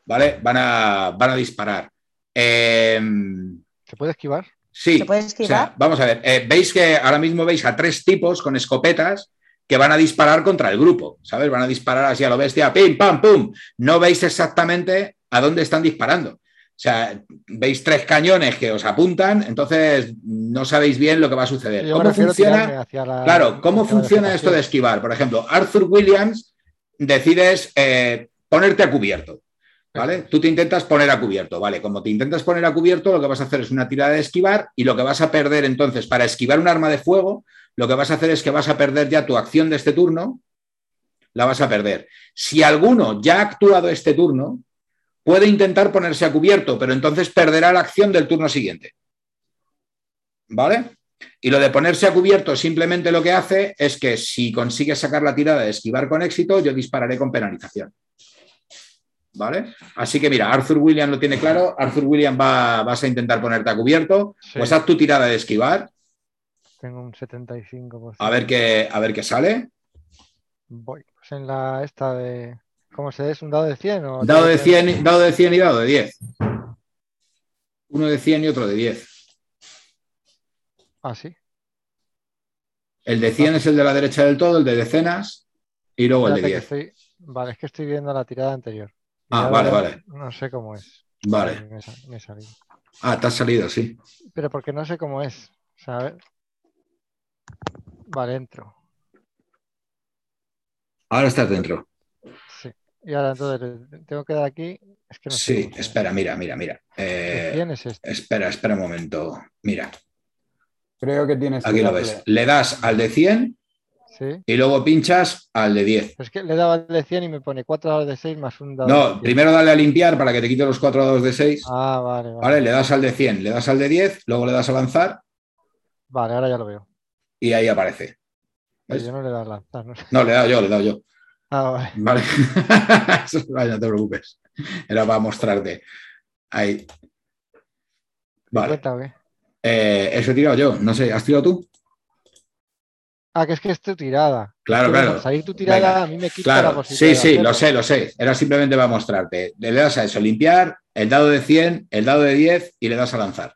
¿Vale? Van a, van a disparar. Em, ¿Se puede esquivar? Sí, ¿Se puede o sea, vamos a ver, eh, veis que ahora mismo veis a tres tipos con escopetas que van a disparar contra el grupo, ¿sabes? Van a disparar así a lo bestia, pim, pam, pum. No veis exactamente a dónde están disparando. O sea, veis tres cañones que os apuntan, entonces no sabéis bien lo que va a suceder. ¿Cómo funciona? claro, ¿cómo funciona esto de esquivar? Por ejemplo, Arthur Williams decides eh, ponerte a cubierto. ¿Vale? Tú te intentas poner a cubierto, ¿vale? Como te intentas poner a cubierto, lo que vas a hacer es una tirada de esquivar y lo que vas a perder entonces para esquivar un arma de fuego, lo que vas a hacer es que vas a perder ya tu acción de este turno, la vas a perder. Si alguno ya ha actuado este turno, puede intentar ponerse a cubierto, pero entonces perderá la acción del turno siguiente. ¿Vale? Y lo de ponerse a cubierto simplemente lo que hace es que si consigue sacar la tirada de esquivar con éxito, yo dispararé con penalización. ¿Vale? Así que mira, Arthur William lo tiene claro. Arthur William va, vas a intentar ponerte a cubierto. Pues haz tu tirada de esquivar. Tengo un 75%. A ver qué, a ver qué sale. Voy. Pues en la esta de. ¿Cómo se es? ¿Un dado de 100? O dado, de 100 dado de 100 y dado de 10. Uno de 100 y otro de 10. Ah, sí. El de 100 es el de la derecha del todo, el de decenas y luego el de 10. Vale, es que estoy viendo la tirada anterior. Ah, vale, vale. No sé cómo es. Vale. Me, he salido. Ah, te has salido, sí. Pero porque no sé cómo es. ¿Sabes? Vale, entro. Ahora estás dentro. Sí. Y ahora entonces tengo que dar aquí. Es que no sí, espera, mira, mira, mira. Eh, es este? Espera, espera un momento. Mira. Creo que tienes. Aquí lo ves. Le das al de 100 y luego pinchas al de 10. Es que le daba al de 100 y me pone 4 dados de 6 más un dado. No, primero dale a limpiar para que te quite los 4 dados de 6. Ah, vale, vale. Vale, le das al de 100, le das al de 10, luego le das a lanzar. Vale, ahora ya lo veo. Y ahí aparece. Yo no le he dado a lanzar. No, no le he dado yo, le he dado yo. Ah, vale. Vale. [laughs] no te preocupes. Era para mostrarte. Ahí. Vale. Eh, eso he tirado yo. No sé, ¿has tirado tú? Ah, que es que es tu tirada. Claro, claro. Salir tu tirada a mí me quita la posibilidad. Sí, sí, lo sé, lo sé. Era simplemente para mostrarte. Le das a eso, limpiar, el dado de 100, el dado de 10 y le das a lanzar.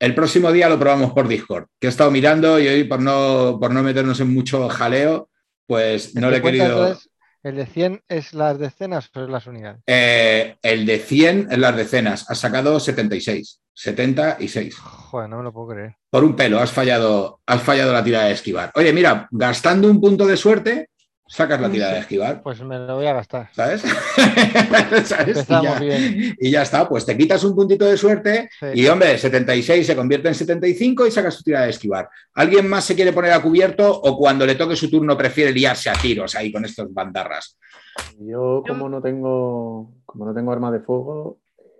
El próximo día lo probamos por Discord, que he estado mirando y hoy por no, por no meternos en mucho jaleo, pues no le he querido... ¿El de 100 es las decenas o es las unidades? Eh, el de 100 es las decenas. Ha sacado 76. 76. Joder, no me lo puedo creer. Por un pelo, has fallado, has fallado la tirada de esquivar. Oye, mira, gastando un punto de suerte, sacas la tirada de esquivar. Pues me lo voy a gastar. ¿Sabes? [laughs] Y, ya, bien. y, ya, está, pues te quitas un puntito de suerte y hombre, 76 se convierte en 75 y sacas tu tirada de esquivar. ¿Alguien más se quiere poner a cubierto o cuando le toque su turno prefiere liarse a tiros ahí con estos bandarras? Yo como no tengo, como no tengo arma de fuego,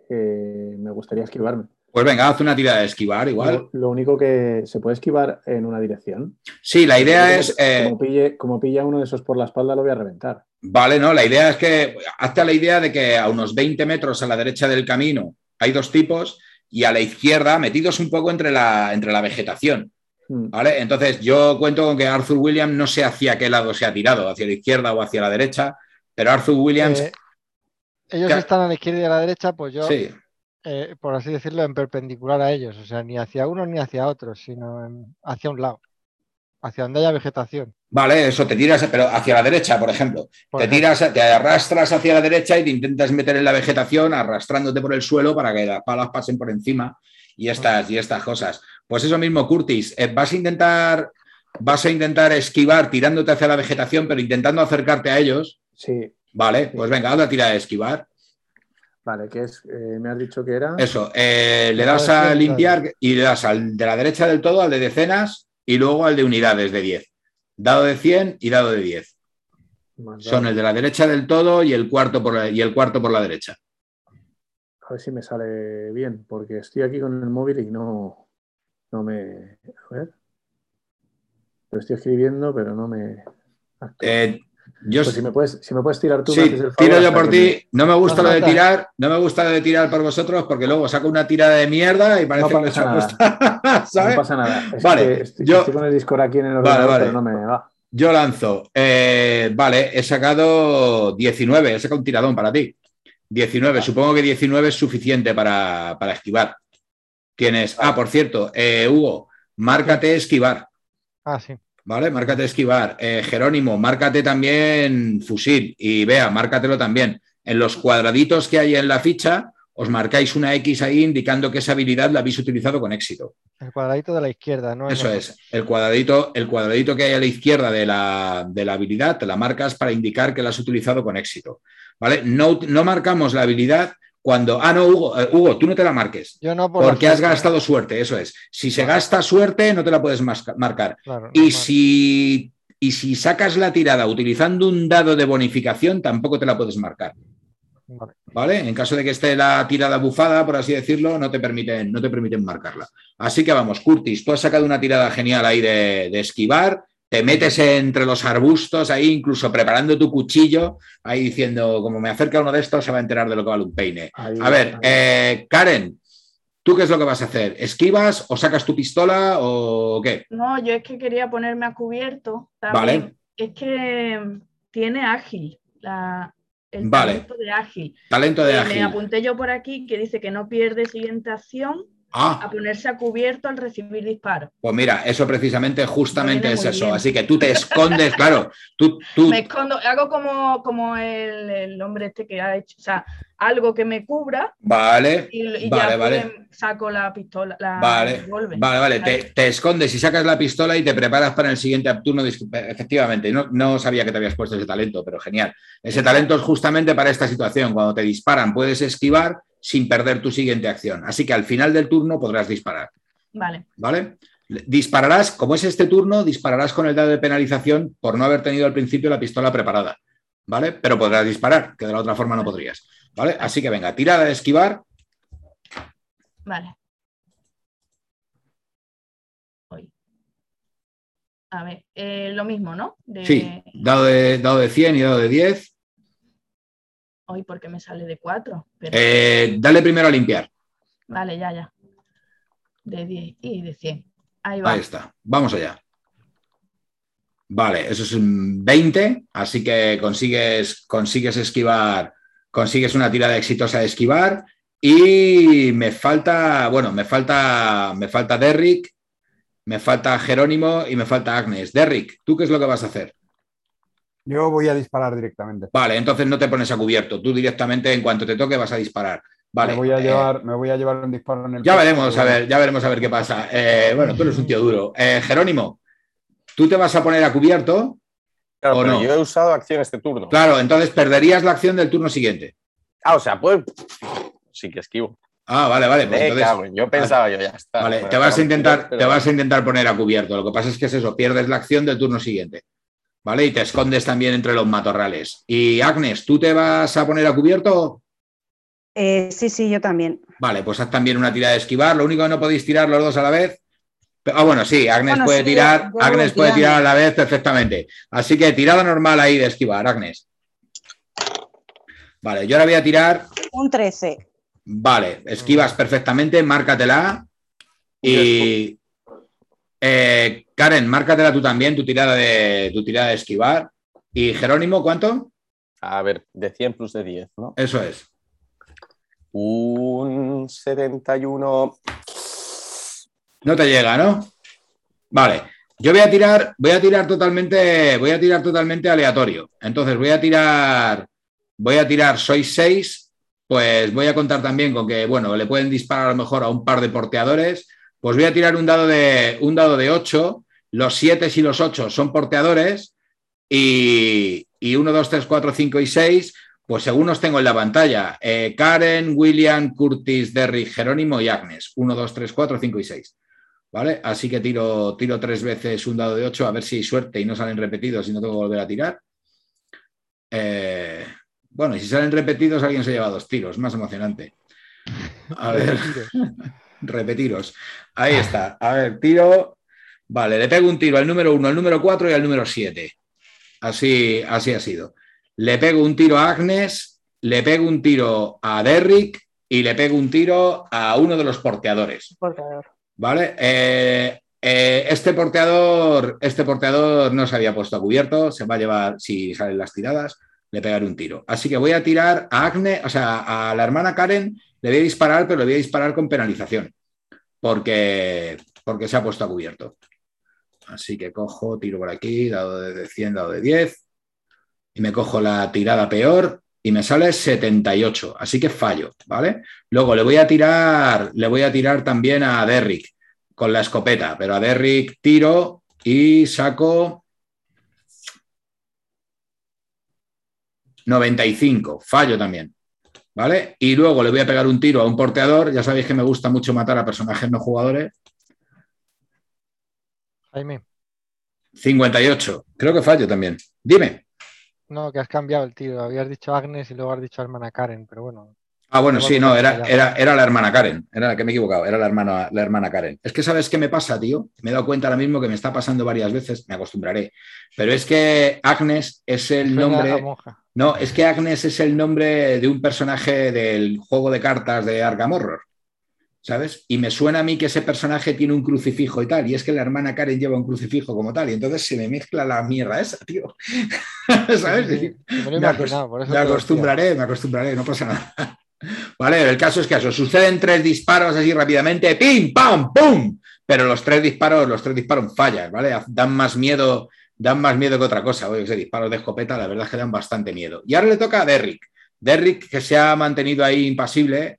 eh, me gustaría esquivarme. Pues venga, haz una tirada de esquivar igual. Lo, único que se puede esquivar en una dirección. Sí, la idea es. Eh, como, pille, como pilla uno de esos por la espalda, lo voy a reventar. Vale, no, la idea es que. Hazte la idea de que a unos 20 metros a la derecha del camino hay dos tipos y a la izquierda, metidos un poco entre la, entre la vegetación. Hmm. ¿Vale? Entonces, yo cuento con que Arthur Williams no sé hacia qué lado se ha tirado, hacia la izquierda o hacia la derecha, pero Arthur Williams. Eh, ellos están a la izquierda y a la derecha, pues yo. Sí eh, por así decirlo, en perpendicular a ellos, o sea, ni hacia uno ni hacia otro, sino hacia un lado, hacia donde haya vegetación. Vale, eso te tiras, pero hacia la derecha, por ejemplo. te tiras, te arrastras hacia la derecha y te intentas meter en la vegetación arrastrándote por el suelo para que las palas pasen por encima y estas, y estas cosas. Pues eso mismo, Curtis, eh, vas a intentar vas a intentar esquivar tirándote hacia la vegetación, pero intentando acercarte a ellos. Sí. Vale, pues venga, haz la tira de esquivar. Vale, que es, eh, me has dicho que era. Eso, eh, le das a limpiar y le das al de la derecha del todo, al de decenas y luego al de unidades de 10. Dado de 100 y dado de 10. Son el de la derecha del todo y el cuarto por la, y el cuarto por la derecha. A ver si me sale bien, porque estoy aquí con el móvil y no, no me. A ver. Lo estoy escribiendo, pero no me. Eh, yo, pues si, me puedes, si me puedes tirar tú. Sí, tiro yo por ti. No me gusta lo de tirar, no me gusta lo de tirar por vosotros porque luego saco una tirada de mierda y parece no que pasa nada. [laughs] ¿sabes? No pasa nada. vale, estoy, yo, estoy, con el Discord aquí en el ordenador, pero no me va. Yo lanzo. Eh, vale, he sacado 19, he sacado un tiradón para ti. 19, supongo que 19 es suficiente para, para esquivar. Tienes. Ah, por cierto, eh, Hugo, márcate esquivar. Ah, sí. ¿Vale? Márcate esquivar. Eh, Jerónimo, márcate también fusil. Y vea, márcatelo también. En los cuadraditos que hay en la ficha, os marcáis una X ahí indicando que esa habilidad la habéis utilizado con éxito. El cuadradito de la izquierda, ¿no? Eso es. El cuadradito, el cuadradito que hay a la izquierda de la, de la habilidad, te la marcas para indicar que la has utilizado con éxito. ¿Vale? No, no marcamos la habilidad cuando, ah, no, Hugo, eh, Hugo, tú no te la marques. Yo no por porque has gastado suerte, eso es. Si se gasta suerte, no te la puedes marcar. y, si, y si sacas la tirada utilizando un dado de bonificación, tampoco te la puedes marcar. Vale. En caso de que esté la tirada bufada, por así decirlo, no te permiten, no te permiten marcarla. Así que vamos, Curtis, tú has sacado una tirada genial ahí de, de esquivar te metes entre los arbustos ahí, incluso preparando tu cuchillo, ahí diciendo, como me acerca uno de estos, se va a enterar de lo que vale un peine. a ver, eh, Karen, ¿tú qué es lo que vas a hacer? ¿Esquivas o sacas tu pistola o qué? No, yo es que quería ponerme a cubierto. Vale. Es que tiene ágil, el talento de ágil. Talento de ágil. Me apunté yo por aquí que dice que no pierde siguiente acción Ah. a ponerse a cubierto al recibir disparos. Pues mira, eso precisamente, justamente es eso. Así que tú te escondes, claro. Tú, tú... Me escondo, hago como, como el, hombre este que ha hecho, o sea, algo que me cubra. Vale. Y, vale, ya vale. saco la pistola. vale, vale, vale. Te, escondes y sacas la pistola y te preparas para el siguiente turno. Efectivamente, no, no sabía que te habías puesto ese talento, pero genial. Ese talento es justamente para esta situación. Cuando te disparan, puedes esquivar sin perder tu siguiente acción. Así que al final del turno podrás disparar. Vale. ¿Vale? Dispararás, como es este turno, dispararás con el dado de penalización por no haber tenido al principio la pistola preparada. ¿Vale? Pero podrás disparar, que de la otra forma no podrías. ¿Vale? Así que venga, tirada de esquivar. Vale. A ver, eh, lo mismo, ¿no? Sí, dado de, dado de 100 y dado de 10. Hoy porque me sale de 4. Eh, dale primero a limpiar. Vale, ya, ya. De 10 y de 100. Ahí va. Ahí está. Vamos allá. Vale, eso es un 20, así que consigues, consigues esquivar, consigues una tirada exitosa de esquivar. Y me falta, bueno, me falta, me falta Derrick, me falta Jerónimo y me falta Agnes. Derrick, ¿tú qué es lo que vas a hacer? Yo voy a disparar directamente. Vale, entonces no te pones a cubierto. Tú directamente, en cuanto te toque, vas a disparar. Vale. Me voy a, eh, llevar, me voy a llevar un disparo en el. Ya veremos, a ver, ya veremos a ver qué pasa. Eh, bueno, tú eres un tío duro. Eh, Jerónimo, ¿tú te vas a poner a cubierto? Claro, ¿o no? yo he usado acción este turno. Claro, entonces perderías la acción del turno siguiente. Ah, o sea, pues sí que esquivo. Ah, vale, vale. Pues yo pensaba, yo ya está. Vale, te vas a intentar, te vas a intentar poner a cubierto. Lo que pasa es que es eso, pierdes la acción del turno siguiente. ¿Vale? Y te escondes también entre los matorrales. Y Agnes, ¿tú te vas a poner a cubierto? Eh, sí, sí, yo también. Vale, pues haz también una tirada de esquivar. Lo único que no podéis tirar los dos a la vez. Ah, bueno, sí, Agnes puede tirar, Agnes puede tirar a la vez perfectamente. Así que tirada normal ahí de esquivar, Agnes. Vale, yo ahora voy a tirar. Un 13. Vale, esquivas perfectamente, márcatela. Y eh, Karen, márcatela tú también, tu tirada, de, tu tirada de esquivar. ¿Y Jerónimo, cuánto? A ver, de 100 plus de 10, ¿no? Eso es. Un 71. No te llega, ¿no? Vale. Yo voy a tirar, voy a tirar totalmente, voy a tirar totalmente aleatorio. Entonces voy a tirar, voy a tirar, sois 6, pues voy a contar también con que, bueno, le pueden disparar a lo mejor a un par de porteadores pues voy a tirar un dado de, un dado de 8. Los 7 y los 8 son porteadores. Y, y 1, 2, 3, 4, 5 y 6, pues según os tengo en la pantalla, eh, Karen, William, Curtis, Derrick, Jerónimo y Agnes. 1, 2, 3, 4, 5 y 6. ¿Vale? Así que tiro, tiro tres veces un dado de 8 a ver si hay suerte y no salen repetidos y no tengo que volver a tirar. Eh, bueno, y si salen repetidos, alguien se lleva dos tiros, más emocionante. A ver. [laughs] repetiros. Ahí está. A ver, tiro. Vale, le pego un tiro al número 1, al número 4 y al número 7. Así, así ha sido. Le pego un tiro a Agnes, le pego un tiro a Derrick y le pego un tiro a uno de los porteadores. Porteador. ¿Vale? Eh, eh, este, porteador, este porteador no se había puesto a cubierto, se va a llevar, si salen las tiradas, le pegaré un tiro. Así que voy a tirar a Agnes, o sea, a la hermana Karen le voy a disparar, pero le voy a disparar con penalización, porque, porque se ha puesto a cubierto. Así que cojo, tiro por aquí, dado de 100, dado de 10. Y me cojo la tirada peor y me sale 78. Así que fallo, ¿vale? Luego le voy a tirar, le voy a tirar también a Derrick con la escopeta, pero a Derrick tiro y saco 95. Fallo también. ¿Vale? Y luego le voy a pegar un tiro a un porteador. Ya sabéis que me gusta mucho matar a personajes no jugadores. Jaime. 58. Creo que fallo también. Dime. No, que has cambiado el tiro. Habías dicho Agnes y luego has dicho hermana Karen, pero bueno. Ah, bueno, sí, no, era, era, era, la hermana Karen. Era la que me he equivocado, era la hermana, la hermana Karen. Es que sabes qué me pasa, tío. Me he dado cuenta ahora mismo que me está pasando varias veces, me acostumbraré. Pero es que Agnes es el nombre. No, es que Agnes es el nombre de un personaje del juego de cartas de Arkham Horror. ¿Sabes? Y me suena a mí que ese personaje tiene un crucifijo y tal, y es que la hermana Karen lleva un crucifijo como tal, y entonces se me mezcla la mierda esa, tío. [laughs] ¿Sabes? me, acostumbraré, me acostumbraré, no pasa nada. [laughs] Vale, el caso es que eso, suceden tres disparos así rápidamente, ¡pim, pam, pum! Pero los tres disparos, los tres disparos fallan, ¿vale? Dan más miedo, dan más miedo que otra cosa. Oye, ese disparos de escopeta, la verdad es que dan bastante miedo. Y ahora le toca a Derrick. Derrick, que se ha mantenido ahí impasible,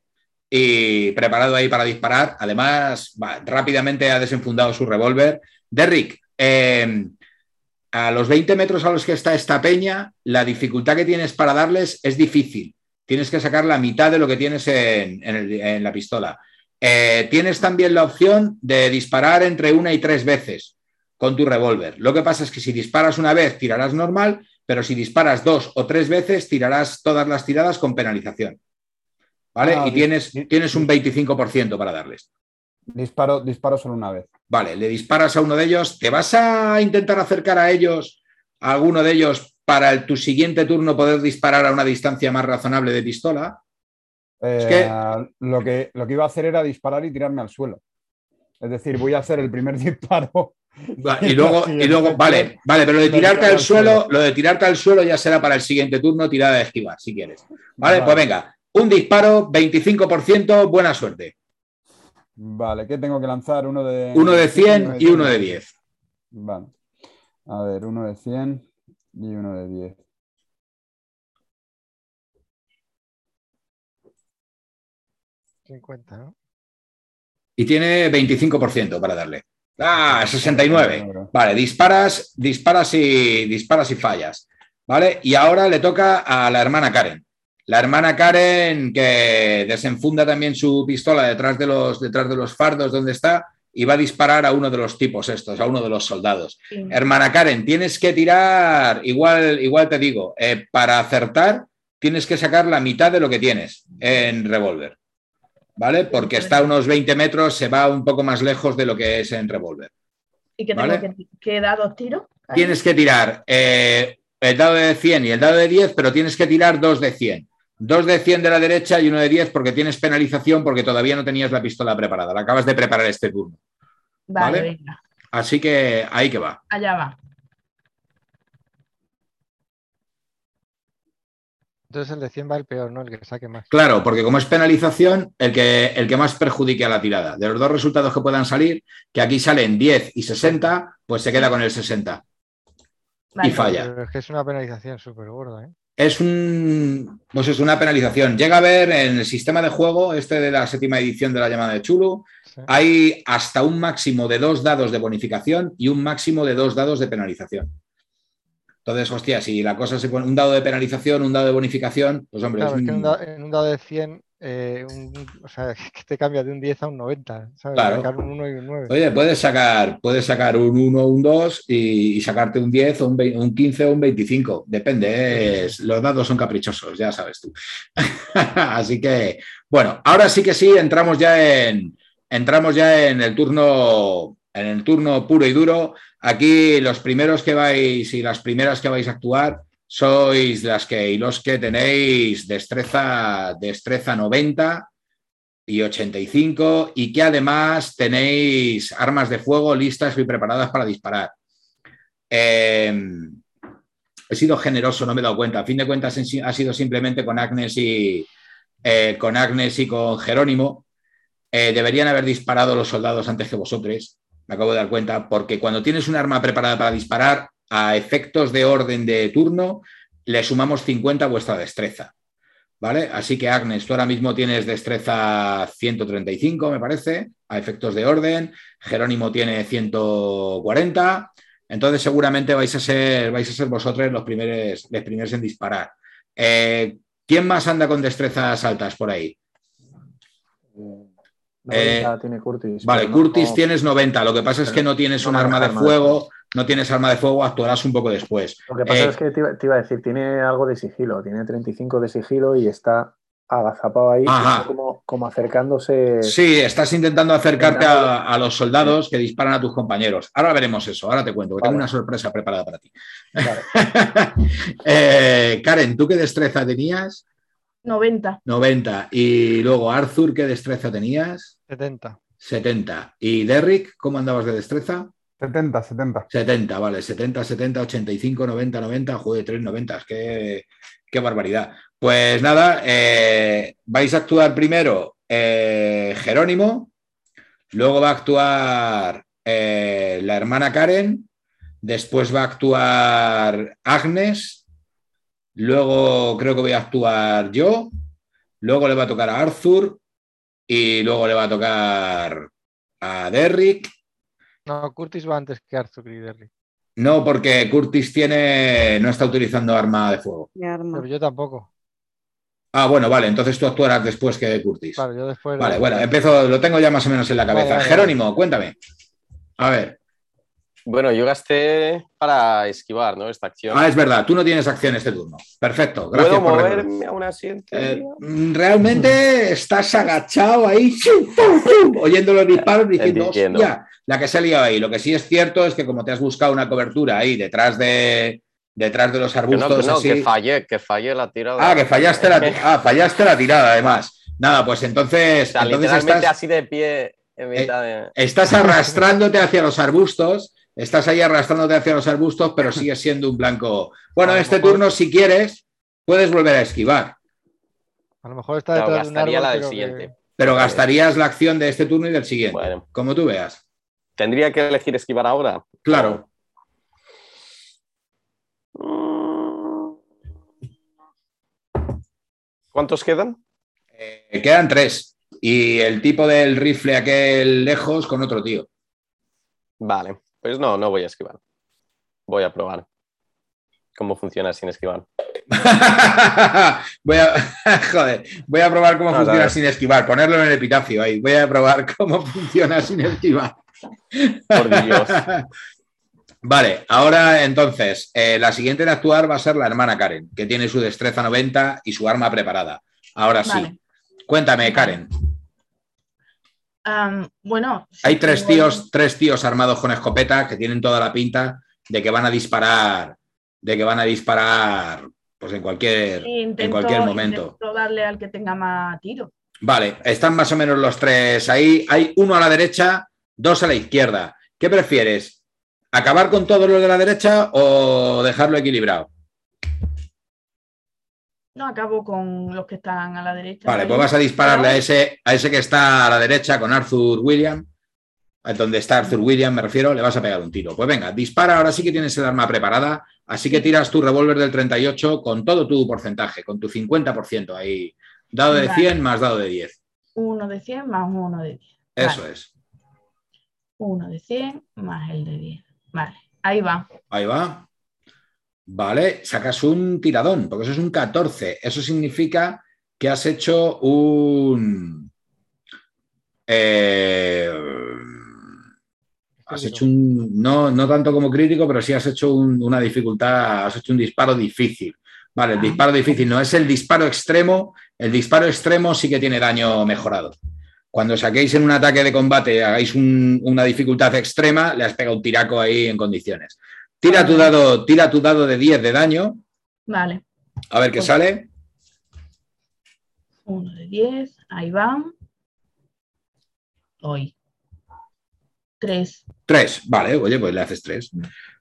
y preparado ahí para disparar. Además, rápidamente ha desenfundado su revólver. Derrick, eh, a los 20 metros a los que está esta peña, la dificultad que tienes para darles es difícil. Tienes que sacar la mitad de lo que tienes en, la pistola. Eh, tienes también la opción de disparar entre una y tres veces con tu revólver. Lo que pasa es que si disparas una vez, tirarás normal, pero si disparas dos o tres veces, tirarás todas las tiradas con penalización. ¿Vale? Ah, y tienes, tienes un 25% para darles. Disparo, disparo solo una vez. Vale, le disparas a uno de ellos. ¿Te vas a intentar acercar a ellos, a alguno de ellos, para tu siguiente turno poder disparar a una distancia más razonable de pistola? Eh, lo, que, lo que iba a hacer era disparar y tirarme al suelo. Es decir, voy a hacer el primer [laughs] disparo. Y luego, [laughs] y luego, vale, vale, pero lo de tirarte al suelo, lo de tirarte al suelo ya será para el siguiente turno, tirada de esquivar, si quieres. Vale, pues venga, un disparo, 25%, buena suerte. Vale, ¿qué tengo que lanzar? Uno de, uno de 100 y uno de 10. Vale. A ver, uno de 100 y uno de 10. ¿50, ¿no? Y tiene 25% para darle. Ah, 69. Vale, disparas, disparas y disparas y fallas. ¿Vale? Y ahora le toca a la hermana Karen. La hermana Karen, que desenfunda también su pistola detrás de los, detrás de los fardos donde está y va a disparar a uno de los tipos estos, a uno de los soldados. Hermana Karen, tienes que tirar, igual, igual te digo, eh, para acertar tienes que sacar la mitad de lo que tienes en revólver. ¿Vale? Porque está a unos 20 metros, se va un poco más lejos de lo que es en revólver. ¿Y qué tengo que, qué dados tiro? Tienes que tirar eh, el dado de 100 y el dado de 10, pero tienes que tirar dos de 100. Dos de 100 de la derecha y uno de 10 porque tienes penalización porque todavía no tenías la pistola preparada. La acabas de preparar este turno. Vale, Así que ahí que va. Allá va. Entonces el de 100 va el peor, ¿no? El que saque más. Claro, porque como es penalización, el que, el que más perjudique a la tirada. De los dos resultados que puedan salir, que aquí salen 10 y 60, pues se queda con el 60. Y falla. es que es una penalización súper gorda, ¿eh? Es un, pues es una penalización. Llega a ver en el sistema de juego, este de la séptima edición de la llamada de Chulu, hay hasta un máximo de dos dados de bonificación y un máximo de dos dados de penalización. Entonces, hostia, si la cosa se pone un dado de penalización, un dado de bonificación, pues hombre. Claro, es, que en un dado de 100 eh, o sea, [laughs] que te cambia de un 10 a un 90, ¿sabes? Claro. Sacar un 1 y un 9. Oye, puedes sacar, puedes sacar un 1 un 2 y, sacarte un 10 o un, 15 o un 25. Depende, los dados son caprichosos, ya sabes tú. [laughs] Así que, bueno, ahora sí que sí, entramos ya en, entramos ya en el turno, en el turno puro y duro. Aquí los primeros que vais y las primeras que vais a actuar sois las que y los que tenéis destreza, destreza 90 y 85 y que además tenéis armas de fuego listas y preparadas para disparar. Em, he sido generoso, no me he dado cuenta. A fin de cuentas ha sido simplemente con Agnes y, eh, con, Agnes y con Jerónimo. Eh, deberían haber disparado los soldados antes que vosotros me acabo de dar cuenta, porque cuando tienes un arma preparada para disparar, a efectos de orden de turno, le sumamos 50 a vuestra destreza. ¿Vale? Así que Agnes, tú ahora mismo tienes destreza 135, me parece, a efectos de orden. Jerónimo tiene 140. Entonces, seguramente vais a ser, vais a ser vosotros los primeros, los primeros en disparar. Eh, ¿Quién más anda con destrezas altas por ahí? Eh, tiene Curtis. Vale, Curtis tienes 90. Lo que pasa es que no tienes un arma de fuego no tienes arma de fuego, actuarás un poco después. Lo que pasa eh, es que te iba, a decir, tiene algo de sigilo, tiene 35 de sigilo y está agazapado ahí, como, acercándose. Sí, estás intentando acercarte a, los soldados que disparan a tus compañeros. Ahora veremos eso, ahora te cuento, tengo una sorpresa preparada para ti. [laughs] Eh, Karen, ¿tú qué destreza tenías? 90. 90. Y luego, Arthur, ¿qué destreza tenías? 70. 70. ¿Y Derrick, cómo andabas de destreza? 70, 70. 70, vale, 70, 70, 85, 90, 90, joder, 3 90, qué, qué barbaridad. Pues nada, eh, vais a actuar primero eh, Jerónimo, luego va a actuar eh, la hermana Karen, después va a actuar Agnes, luego creo que voy a actuar yo, luego le va a tocar a Arthur y luego le va a tocar a Derrick no, Curtis va antes que Arthur y Derry. No, porque Curtis tiene. no está utilizando arma de fuego. Pero yo tampoco. Ah, bueno, vale, entonces tú actuarás después que Curtis. Vale, yo después. Vale, bueno, empiezo, lo tengo ya más o menos en la cabeza. Jerónimo, cuéntame. A ver. Bueno, yo gasté para esquivar, ¿no? Esta acción. Ah, es verdad, tú no tienes acción este turno. Perfecto, gracias. ¿Puedo moverme a una eh, Realmente estás agachado ahí, oyendo los disparos diciendo, ya, la que se ha liado ahí. Lo que sí es cierto es que como te has buscado una cobertura ahí detrás de, detrás de los arbustos. Que no, que, fallé, que fallé la tirada. Ah, que fallaste la, [laughs] ah, fallaste la tirada, además. Nada, pues entonces. literalmente así de pie. En eh, Estás [laughs] arrastrándote hacia los arbustos Estás ahí arrastrándote hacia los arbustos, pero sigues siendo un blanco. Bueno, en este turno, si quieres, puedes volver a esquivar. A lo mejor está detrás de un árbol, la del siguiente. Pero gastarías la acción de este turno y del siguiente, como tú veas. ¿Tendría que elegir esquivar ahora? Claro. ¿Cuántos quedan? Eh, quedan tres. Y el tipo del rifle aquel lejos con otro tío. Vale. Pues no, no voy a esquivar. Voy a probar cómo funciona sin esquivar. [laughs] voy a, [laughs] joder, voy a probar cómo funciona sin esquivar, ponerlo en el epitafio ahí. Voy a probar [laughs] cómo funciona sin esquivar. Por Dios. [laughs] Vale, ahora entonces, eh, la siguiente de actuar va a ser la hermana Karen, que tiene su destreza 90 y su arma preparada. Ahora sí. Cuéntame, Karen bueno. Hay tres tíos, tres tíos armados con escopeta que tienen toda la pinta de que van a disparar, de que van a disparar pues en cualquier, en cualquier momento. darle al que tenga más tiro. Vale, están más o menos los tres ahí. Hay uno a la derecha, dos a la izquierda. ¿Qué prefieres? ¿Acabar con todos los de la derecha o dejarlo equilibrado? No, acabo con los que están a la derecha. Vale, pues vas a dispararle a ese, a ese que está a la derecha con Arthur William. Donde está Arthur William, me refiero, le vas a pegar un tiro. Pues venga, dispara, ahora sí que tienes el arma preparada, así que tiras tu revólver del 38 con todo tu porcentaje, con tu 50% ahí. Dado de 100 más dado de 10. Uno de 100 más uno de 10. Eso es. Uno de 100 más el de 10. Vale, ahí va. Ahí va. ¿vale? Sacas un tiradón, porque eso es un 14. Eso significa que has hecho un... Eh, has hecho un... No, no tanto como crítico, pero sí has hecho una dificultad, has hecho un disparo difícil. Vale, el ah. disparo difícil no es el disparo extremo, el disparo extremo sí que tiene daño mejorado. Cuando saquéis en un ataque de combate, hagáis una dificultad extrema, le has pegado un tiraco ahí en condiciones. Tira tu dado, tira tu dado de 10 de daño. Vale. A ver qué pues sale. Uno de 10, ahí va. Hoy. Tres. Tres, vale, oye, pues le haces tres.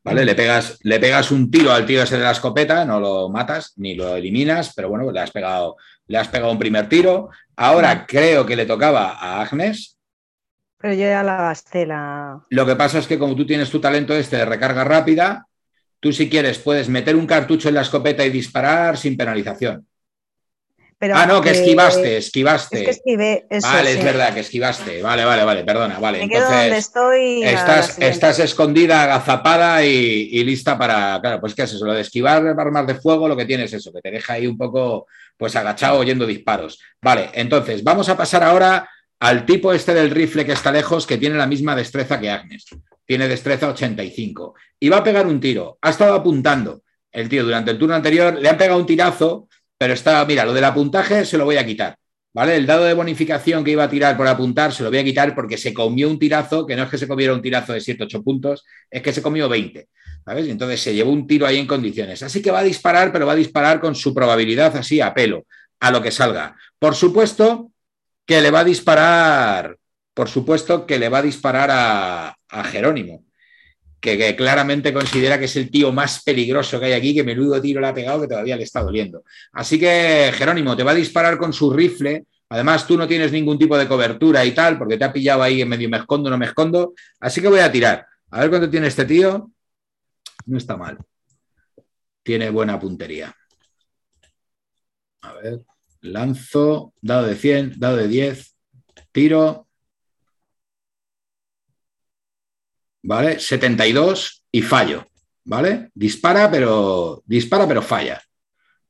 ¿Vale? Le pegas, le pegas un tiro al tío ese de la escopeta, no lo matas ni lo eliminas, pero bueno, le has pegado, le has pegado un primer tiro. Ahora creo que le tocaba a Agnes. Pero yo ya la gasté la. Lo que pasa es que como tú tienes tu talento este de recarga rápida, tú si quieres puedes meter un cartucho en la escopeta y disparar sin penalización. Ah, no, que esquivaste, esquivaste. Es que esquivé, eso, vale, es verdad que esquivaste. Vale, vale, vale, perdona, vale. Me quedo donde estoy. Estás, estás escondida, agazapada y, lista para. Claro, pues qué es eso, lo de esquivar armas de fuego, lo que tienes es eso, que te deja ahí un poco pues agachado oyendo disparos. Vale, entonces, vamos a pasar ahora al tipo este del rifle que está lejos, que tiene la misma destreza que Agnes. Tiene destreza 85. Y va a pegar un tiro. Ha estado apuntando el tío durante el turno anterior. Le han pegado un tirazo, pero está, mira, lo del apuntaje se lo voy a quitar. ¿Vale? El dado de bonificación que iba a tirar por apuntar se lo voy a quitar porque se comió un tirazo, que no es que se comiera un tirazo de 7, 8 puntos, es que se comió 20. ¿Sabes? Entonces se llevó un tiro ahí en condiciones. Así que va a disparar, pero va a disparar con su probabilidad así a pelo, a lo que salga. Por supuesto, que le va a disparar, por supuesto, que le va a disparar a, Jerónimo, que, claramente considera que es el tío más peligroso que hay aquí, que menudo tiro le ha pegado que todavía le está doliendo. Así que Jerónimo te va a disparar con su rifle. Además, tú no tienes ningún tipo de cobertura y tal, porque te ha pillado ahí en medio me escondo, no me escondo. Así que voy a tirar. A ver cuánto tiene este tío. No está mal. Tiene buena puntería. A ver lanzo, dado de 100, dado de 10, tiro, ¿vale? 72 y fallo, ¿vale? Dispara, pero dispara, pero falla.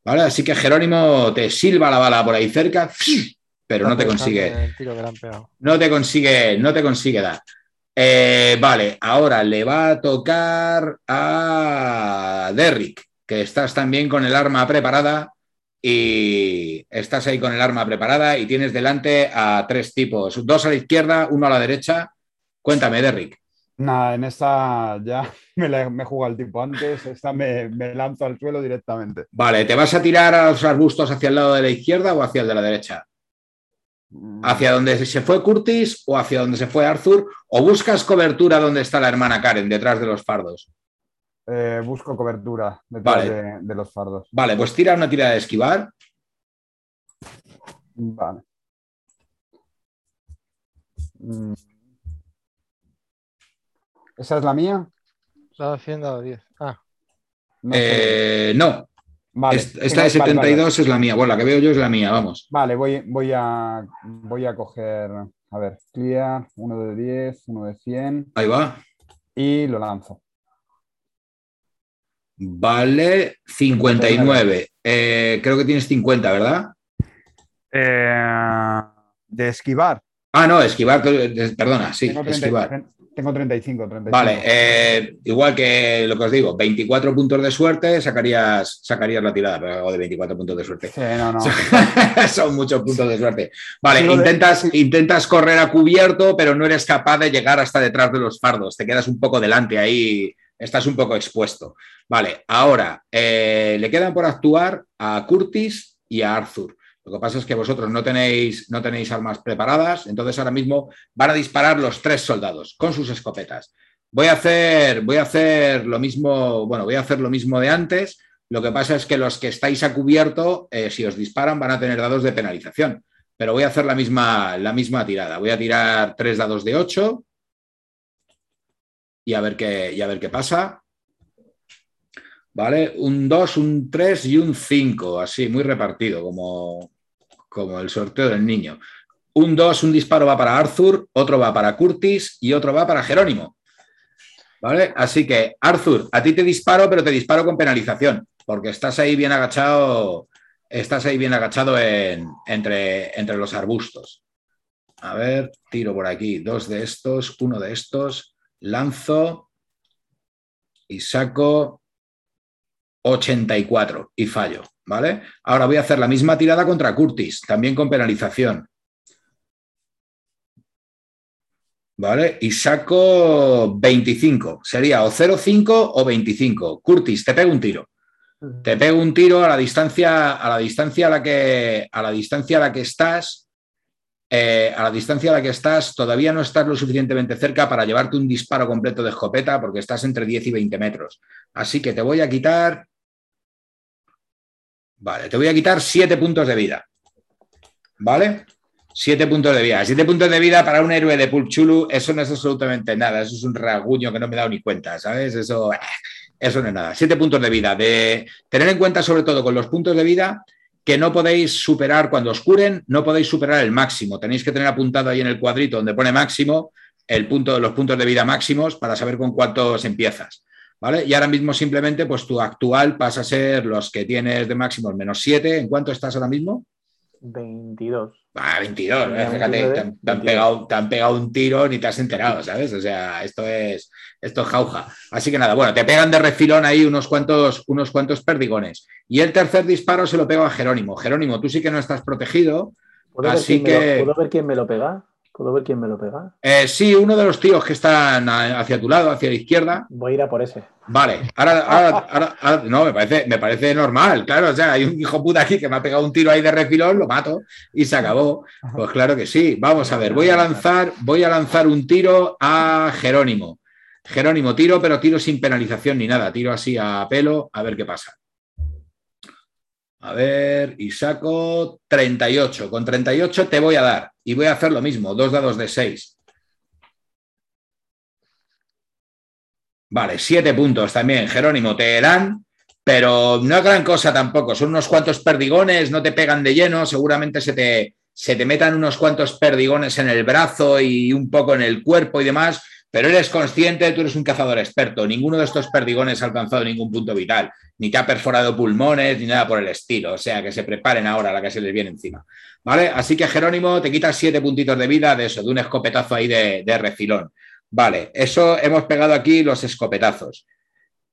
¿Vale? Así que Jerónimo te silba la bala por ahí cerca, [sniffs] pero no te consigue. No te consigue, no te consigue dar. Eh, vale, ahora le va a tocar a Derrick, que estás también con el arma preparada y estás ahí con el arma preparada y tienes delante a tres tipos, dos a la izquierda, uno a la derecha. Cuéntame, Derrick. Nada, en esta ya [laughs] me, la, me juega el tipo antes, esta me, lanzo al suelo directamente. Vale, ¿te vas a tirar a los arbustos hacia el lado de la izquierda o hacia el de la derecha? Mm. ¿Hacia donde se fue Curtis o hacia donde se fue Arthur? ¿O buscas cobertura donde está la hermana Karen, detrás de los fardos? Eh, busco cobertura detrás de, los fardos. Vale, pues tira una tira de esquivar. Vale. ¿Esa es la mía? Estaba haciendo 10. Ah. No. Eh, no. Vale. Esta de 72 es la mía. Bueno, la que veo yo es la mía, vamos. Vale, voy, voy, a, voy a coger. A ver, clear, uno de 10, uno de 100. Ahí va. Y lo lanzo. Vale, 59. Eh, creo que tienes 50, ¿verdad? Eh, de esquivar. Ah, no, esquivar, perdona, sí, esquivar. Tengo 35, Vale, eh, igual que lo que os digo, 24 puntos de suerte, sacarías, sacarías la tirada, pero hago de 24 puntos de suerte. no, no. [laughs] Son muchos puntos de suerte. Vale, intentas, intentas correr a cubierto, pero no eres capaz de llegar hasta detrás de los fardos. Te quedas un poco delante ahí estás un poco expuesto. Vale, ahora eh, le quedan por actuar a Curtis y a Arthur. Lo que pasa es que vosotros no tenéis, no tenéis armas preparadas, entonces ahora mismo van a disparar los tres soldados con sus escopetas. Voy a hacer, voy a hacer lo mismo, bueno, voy a hacer lo mismo de antes. Lo que pasa es que los que estáis a cubierto, eh, si os disparan, van a tener dados de penalización. Pero voy a hacer la misma, la misma tirada. Voy a tirar tres dados de 8 y a ver qué, y a ver qué pasa. ¿Vale? Un 2, un 3 y un 5, así, muy repartido, como, como el sorteo del niño. Un 2, un disparo va para Arthur, otro va para Curtis y otro va para Jerónimo. ¿Vale? Así que, Arthur, a ti te disparo, pero te disparo con penalización, porque estás ahí bien agachado, estás ahí bien agachado entre, entre los arbustos. A ver, tiro por aquí dos de estos, uno de estos, lanzo y saco 84 y fallo, ¿vale? Ahora voy a hacer la misma tirada contra Curtis, también con penalización. ¿Vale? Y saco 25. Sería o 0,5 o 25. Curtis, te pego un tiro. Te pego un tiro a la distancia, a la distancia a la que, a la distancia a la que estás eh, a la distancia a la que estás, todavía no estás lo suficientemente cerca para llevarte un disparo completo de escopeta porque estás entre 10 y 20 metros. Así que te voy a quitar. Vale, te voy a quitar 7 puntos de vida. ¿Vale? Siete puntos de vida. Siete puntos de vida para un héroe de Pulp Chulu, eso no es absolutamente nada. Eso es un raguño que no me he dado ni cuenta, ¿sabes? Eso, eso no es nada. Siete puntos de vida. De tener en cuenta, sobre todo con los puntos de vida, que no podéis superar cuando os curen, no podéis superar el máximo. Tenéis que tener apuntado ahí en el cuadrito donde pone máximo el punto, los puntos de vida máximos para saber con cuántos empiezas. ¿Vale? Y ahora mismo simplemente, pues tu actual pasa a ser los que tienes de máximo menos 7. ¿En cuánto estás ahora mismo? 22. Ah, 22, fíjate, te, han, pegado, te han pegado un tiro ni te has enterado, ¿sabes? O sea, esto es, esto es jauja. Así que nada, bueno, te pegan de refilón ahí unos cuantos, unos cuantos perdigones. Y el tercer disparo se lo pego a Jerónimo. Jerónimo, tú sí que no estás protegido. Así que. ¿Puedo ver quién me lo pega? ¿Puedo ver quién me lo pega? Eh, sí, uno de los tíos que están hacia tu lado, hacia la izquierda. Voy a ir a por ese. Vale, ahora, ahora, no, me parece, me parece normal, claro, o sea, hay un hijo puta aquí que me ha pegado un tiro ahí de refilón, lo mato y se acabó. Pues claro que sí. Vamos a ver, voy a lanzar, voy a lanzar un tiro a Jerónimo. Jerónimo, tiro, pero tiro sin penalización ni nada, tiro así a pelo, a ver qué pasa. A ver, y saco 38. Con 38 te voy a dar. Y voy a hacer lo mismo, dos dados de 6. Vale, 7 puntos también. Jerónimo, te dan, pero no es gran cosa tampoco. Son unos cuantos perdigones, no te pegan de lleno. Seguramente se te, se te metan unos cuantos perdigones en el brazo y un poco en el cuerpo y demás pero eres consciente, tú eres un cazador experto, ninguno de estos perdigones ha alcanzado ningún punto vital, ni te ha perforado pulmones, ni nada por el estilo, o sea, que se preparen ahora a la que se les viene encima. ¿Vale? Así que Jerónimo, te quitas siete puntitos de vida de eso, de un escopetazo ahí de, refilón. Vale, eso hemos pegado aquí los escopetazos.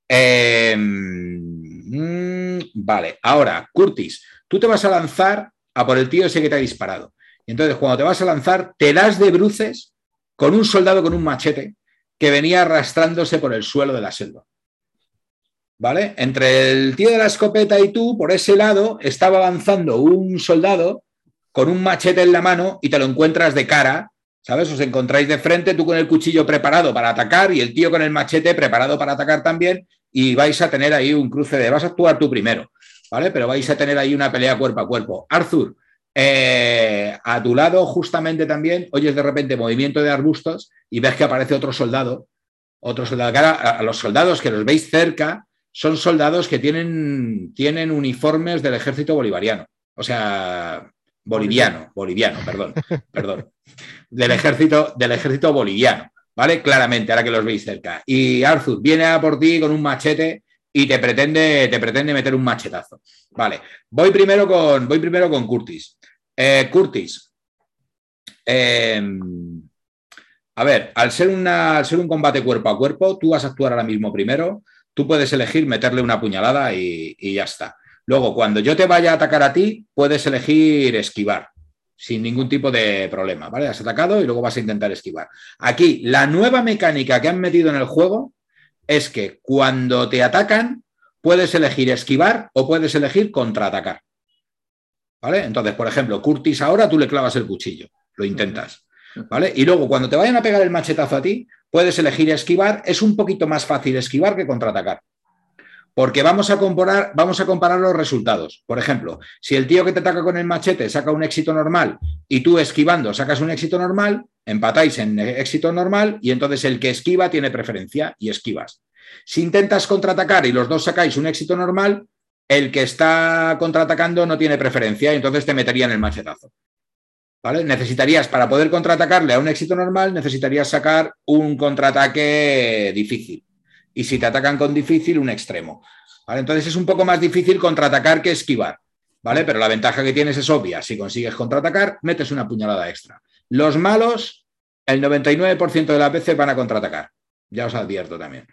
Em, mm, vale, ahora, Curtis, tú te vas a lanzar a por el tío ese que te ha disparado. Entonces, cuando te vas a lanzar, te das de bruces con un soldado con un machete que venía arrastrándose por el suelo de la selva. ¿Vale? Entre el tío de la escopeta y tú, por ese lado, estaba avanzando un soldado con un machete en la mano y te lo encuentras de cara, ¿sabes? Os encontráis de frente, tú con el cuchillo preparado para atacar y el tío con el machete preparado para atacar también y vais a tener ahí un cruce de... Vas a actuar tú primero, ¿vale? Pero vais a tener ahí una pelea cuerpo a cuerpo. Arthur, eh, a tu lado, justamente también, oyes de repente movimiento de arbustos y ves que aparece otro soldado. Otro soldado. A, los soldados que los veis cerca son soldados que tienen, tienen uniformes del ejército bolivariano. O sea, boliviano, boliviano, perdón, [laughs] perdón. Del ejército, del ejército boliviano. ¿Vale? Claramente, ahora que los veis cerca. Y Arthur viene a por ti con un machete y te pretende, te pretende meter un machetazo. Vale, voy primero con, voy primero con Curtis. Eh, Curtis, em, a ver, al ser, un combate cuerpo a cuerpo, tú vas a actuar ahora mismo primero, tú puedes elegir meterle una puñalada y, y ya está. Luego, cuando yo te vaya a atacar a ti, puedes elegir esquivar sin ningún tipo de problema, ¿vale? Has atacado y luego vas a intentar esquivar. Aquí, la nueva mecánica que han metido en el juego es que cuando te atacan, puedes elegir esquivar o puedes elegir contraatacar. ¿Vale? Entonces, por ejemplo, Curtis ahora tú le clavas el cuchillo, lo intentas. ¿Vale? Y luego, cuando te vayan a pegar el machetazo a ti, puedes elegir esquivar. Es un poquito más fácil esquivar que contraatacar. Porque vamos a, comparar, vamos a comparar los resultados. Por ejemplo, si el tío que te ataca con el machete saca un éxito normal y tú esquivando sacas un éxito normal, empatáis en éxito normal y entonces el que esquiva tiene preferencia y esquivas. Si intentas contraatacar y los dos sacáis un éxito normal, el que está contraatacando no tiene preferencia y entonces te metería en el machetazo. ¿Vale? Necesitarías, para poder contraatacarle a un éxito normal, necesitarías sacar un contraataque difícil y si te atacan con difícil, un extremo. ¿vale? Entonces es un poco más difícil contraatacar que esquivar, ¿vale? Pero la ventaja que tienes es obvia. Si consigues contraatacar, metes una puñalada extra. Los malos, el 99% de las veces van a contraatacar. Ya os advierto también.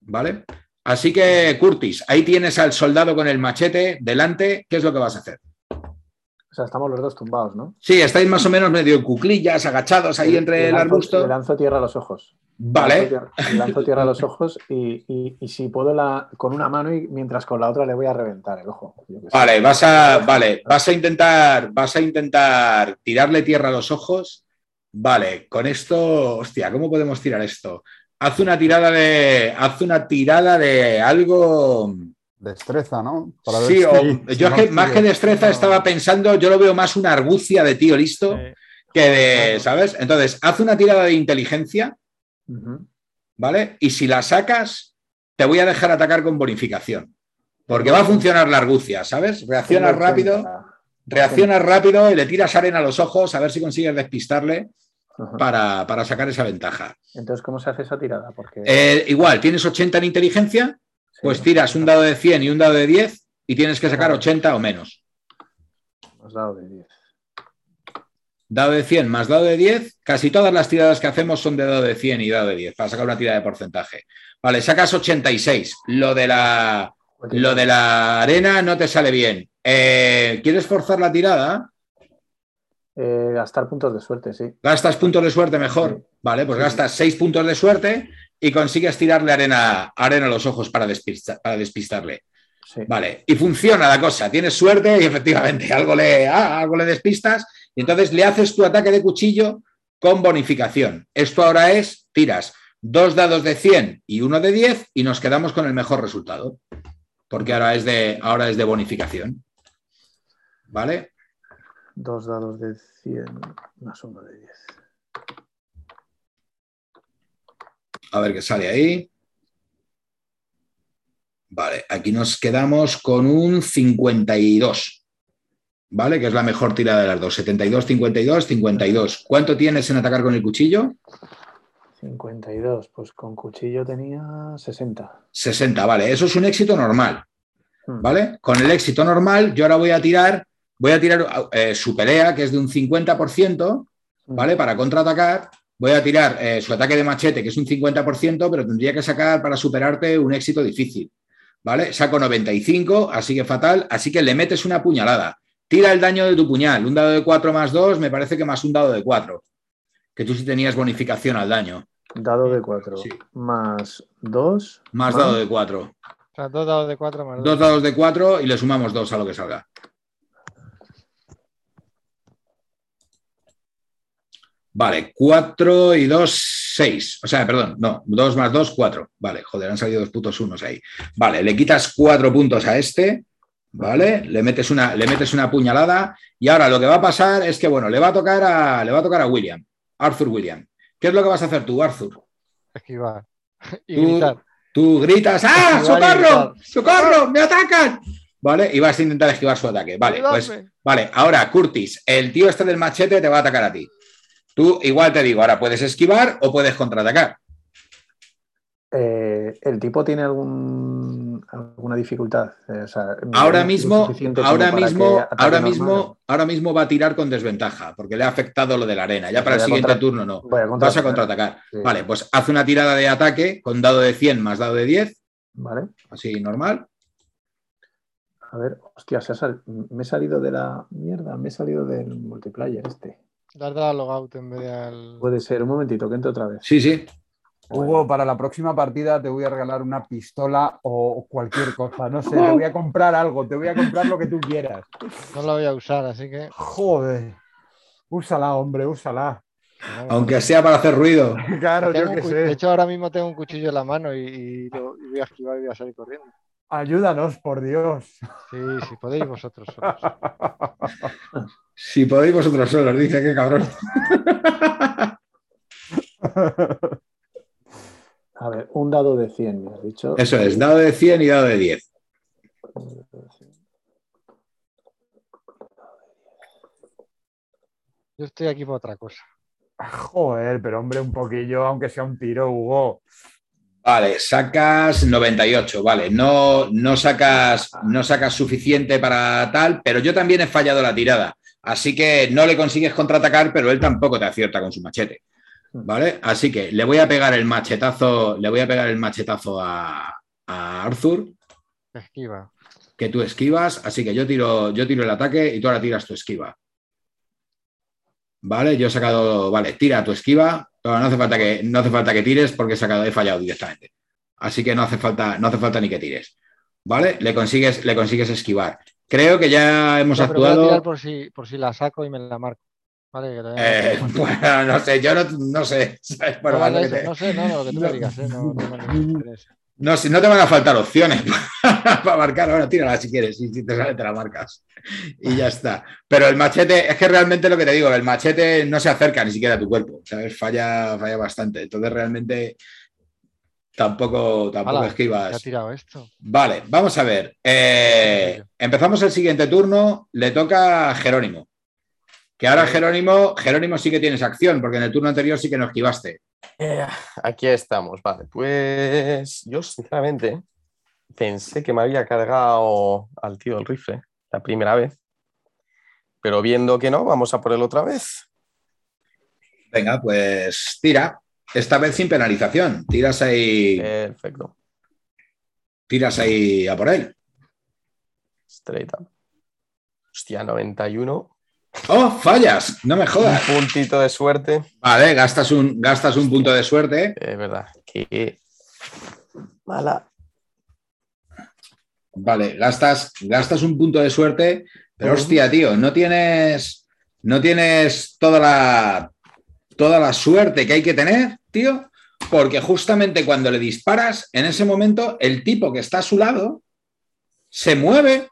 ¿Vale? Así que, Curtis, ahí tienes al soldado con el machete delante. ¿Qué es lo que vas a hacer? O sea, estamos los dos tumbados, ¿no? Sí, estáis más o menos medio cuclillas, agachados ahí entre el arbusto. Le lanzo tierra a los ojos. Vale. Le lanzo tierra, a los ojos y, si puedo la, con una mano y mientras con la otra le voy a reventar el ojo. Vale, vas a, vale, vas a intentar, vas a intentar tirarle tierra a los ojos. Vale, con esto, hostia, ¿cómo podemos tirar esto? Haz una tirada de, haz una tirada de algo, destreza, ¿no? sí, [laughs] yo más que destreza estaba pensando, yo lo veo más una argucia de tío listo que de, ¿sabes? Entonces, haz una tirada de inteligencia, ¿vale? Y si la sacas, te voy a dejar atacar con bonificación. Porque va a funcionar la argucia, ¿sabes? Reaccionas rápido, reaccionas rápido y le tiras arena a los ojos a ver si consigues despistarle para, sacar esa ventaja. Entonces, ¿cómo se hace esa tirada? Porque... Eh, igual, tienes 80 en inteligencia, pues tiras un dado de 100 y un dado de 10 y tienes que sacar 80 o menos. Más dado de 10. Dado de 100 más dado de 10, casi todas las tiradas que hacemos son de dado de 100 y dado de 10, para sacar una tirada de porcentaje. Vale, sacas 86. Lo de la, lo de la arena no te sale bien. Eh, ¿Quieres forzar la tirada? Eh, gastar puntos de suerte, sí. ¿Gastas puntos de suerte mejor? Vale, pues gastas 6 puntos de suerte y consigues tirarle arena, arena a los ojos para, para despistarle. Vale, y funciona la cosa. Tienes suerte y efectivamente algo le, ah, algo le despistas y entonces le haces tu ataque de cuchillo con bonificación. Esto ahora es, tiras dos dados de 100 y uno de 10 y nos quedamos con el mejor resultado. Porque ahora es de, ahora es de bonificación. ¿Vale? Dos dados de 100 más uno de 10. A ver qué sale ahí. Vale, aquí nos quedamos con un 52. ¿Vale? Que es la mejor tirada de las dos. 72, 52, 52. ¿Cuánto tienes en atacar con el cuchillo? 52. Pues con cuchillo tenía 60. 60, vale. Eso es un éxito normal. Hmm. ¿Vale? Con el éxito normal, yo ahora voy a tirar voy a tirar eh, su pelea, que es de un 50%, ¿vale? Para contraatacar. Voy a tirar eh, su ataque de machete, que es un 50%, pero tendría que sacar para superarte un éxito difícil. ¿Vale? Saco 95, así que fatal. Así que le metes una puñalada. Tira el daño de tu puñal. Un dado de 4 más 2, me parece que más un dado de 4. Que tú sí tenías bonificación al daño. Dado de 4. Más 2. Más, dado de 4. O sea, dos dados de 4 más 2. Dos dados de 4 y le sumamos 2 a lo que salga. Vale, 4 y 2, 6. O sea, perdón, no, 2 más 2, 4. Vale, joder, han salido dos putos unos ahí. Vale, le quitas 4 puntos a este, ¿vale? Le metes, una, le metes una puñalada y ahora lo que va a pasar es que, bueno, le va a tocar a, le va a, tocar a William, Arthur William. ¿Qué es lo que vas a hacer tú, Arthur? Esquivar. Y [laughs] tú, gritar. Tú gritas, ¡ah, socorro! ¡Socorro! ¡Me atacan! ¿Vale? Y vas a intentar esquivar su ataque. Vale, pues, vale, ahora, Curtis, el tío este del machete te va a atacar a ti. Tú igual te digo, ahora puedes esquivar o puedes contraatacar. Eh, ¿El tipo tiene algún, alguna dificultad? Eh, ahora mismo, ahora mismo, ahora mismo, ahora mismo va a tirar con desventaja, porque le ha afectado lo de la arena. Ya para el siguiente turno no. Vas a contraatacar. Vale, pues haz una tirada de ataque con dado de 100 más dado de 10. Vale. Así, normal. A ver, hostia, me he salido de la mierda, me he salido del multiplayer este. Dar a logout en vez de al. Puede ser, un momentito, que entre otra vez. Sí, sí. Hugo, para la próxima partida te voy a regalar una pistola o cualquier cosa. No sé, te voy a comprar algo, te voy a comprar lo que tú quieras. No la voy a usar, así que. Joder. Úsala, hombre, úsala. Aunque sea para hacer ruido. [laughs] claro, yo qué sé. De hecho, ahora mismo tengo un cuchillo en la mano y, voy a esquivar y voy a salir corriendo. Ayúdanos, por Dios. Sí, sí, podéis vosotros solos. [laughs] Si podéis vosotros solos, dice que cabrón. [laughs] A ver, un dado de 100, me has dicho. Eso es, dado de 100 y dado de 10. Yo estoy aquí por otra cosa. Joder, pero hombre, un poquillo, aunque sea un tiro, Hugo. Vale, sacas 98, vale, no, no, sacas, no sacas suficiente para tal, pero yo también he fallado la tirada. Así que no le consigues contraatacar, pero él tampoco te acierta con su machete. ¿Vale? Así que le voy a pegar el machetazo, le voy a pegar el machetazo a, Arthur. Esquiva. Que tú esquivas, así que yo tiro, yo tiro el ataque y tú ahora tiras tu esquiva. Vale, yo he sacado, vale, tira tu esquiva, pero no hace falta que, no hace falta que tires porque he sacado, he fallado directamente. Así que no hace falta, no hace falta ni que tires. ¿Vale? Le consigues, le consigues esquivar. Creo que ya hemos actuado. por si, por si la saco y me la marco. Vale, eh, [laughs] bueno, no sé, yo no, no sé. no, sé, no, no, lo que tú me digas, ¿eh? no, no me. No, si no te van a faltar opciones [laughs] para marcar. Ahora tírala si quieres, y si te sale, te la marcas. Y ya está. Pero el machete, es que realmente lo que te digo, el machete no se acerca ni siquiera a tu cuerpo, ¿sabes? Falla, falla bastante. Entonces, realmente tampoco, tampoco esquivas. ¿qué ha tirado esto? Vale, vamos a ver. Eh, empezamos el siguiente turno. Le toca a Jerónimo. Que ahora Jerónimo, Jerónimo sí que tienes acción, porque en el turno anterior sí que no esquivaste. Eh, aquí estamos, vale. Pues yo, sinceramente, pensé que me había cargado al tío del rifle la primera vez. Pero viendo que no, vamos a por él otra vez. Venga, pues tira. Esta vez sin penalización. Tiras ahí, Perfecto. tiras ahí a por él. Straight up. Hostia, 91. ¡Oh, fallas! No me Un jodas. puntito de suerte. Vale, gastas un, gastas un punto de suerte. Es verdad. Mala. Vale, gastas, gastas un punto de suerte, pero hostia, tío, no tienes, no tienes toda la, toda la suerte que hay que tener, tío, porque justamente cuando le disparas, en ese momento, el tipo que está a su lado se mueve,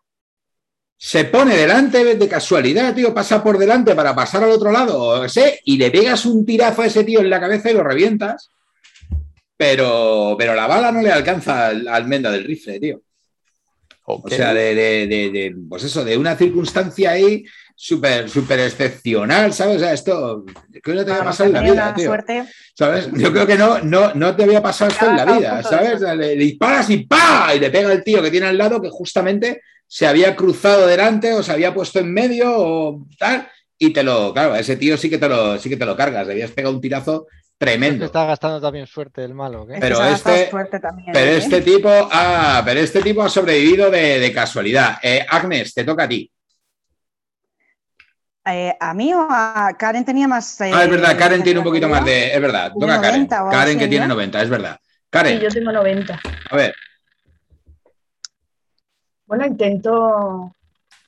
se pone delante de casualidad, tío, pasa por delante para pasar al otro lado, o y le pegas un tirazo a ese tío en la cabeza y lo revientas. Pero, pero la bala no le alcanza al, al menda del rifle, tío. O sea, de, de- de- de, pues eso, de una circunstancia ahí súper súper excepcional, ¿sabes? O sea, esto que no te había pasado en la vida, tío. suerte. ¿Sabes? Yo creo que no, no, no te había pasado esto en la vida, ¿sabes? Le, le disparas y ¡pa! Y le pega al tío que tiene al lado que justamente se había cruzado delante o se había puesto en medio o tal. Y te lo, claro, a ese tío sí que te lo, sí que te lo cargas. Le habías pegado un tirazo Creo tremendo. está gastando también suerte el malo, Pero ha este- también, Pero ¿eh? este tipo, ah, pero este tipo ha sobrevivido de, de casualidad. Eh, Agnes, te toca a ti. Eh, ¿A mí o a Karen tenía más? eh, Ah, es verdad, Karen tiene un poquito más de. Es verdad, toca a Karen. 90 o algo Karen que tiene ¿no? 90, es verdad. Sí, Karen, yo tengo 90. a ver, Bueno, intento.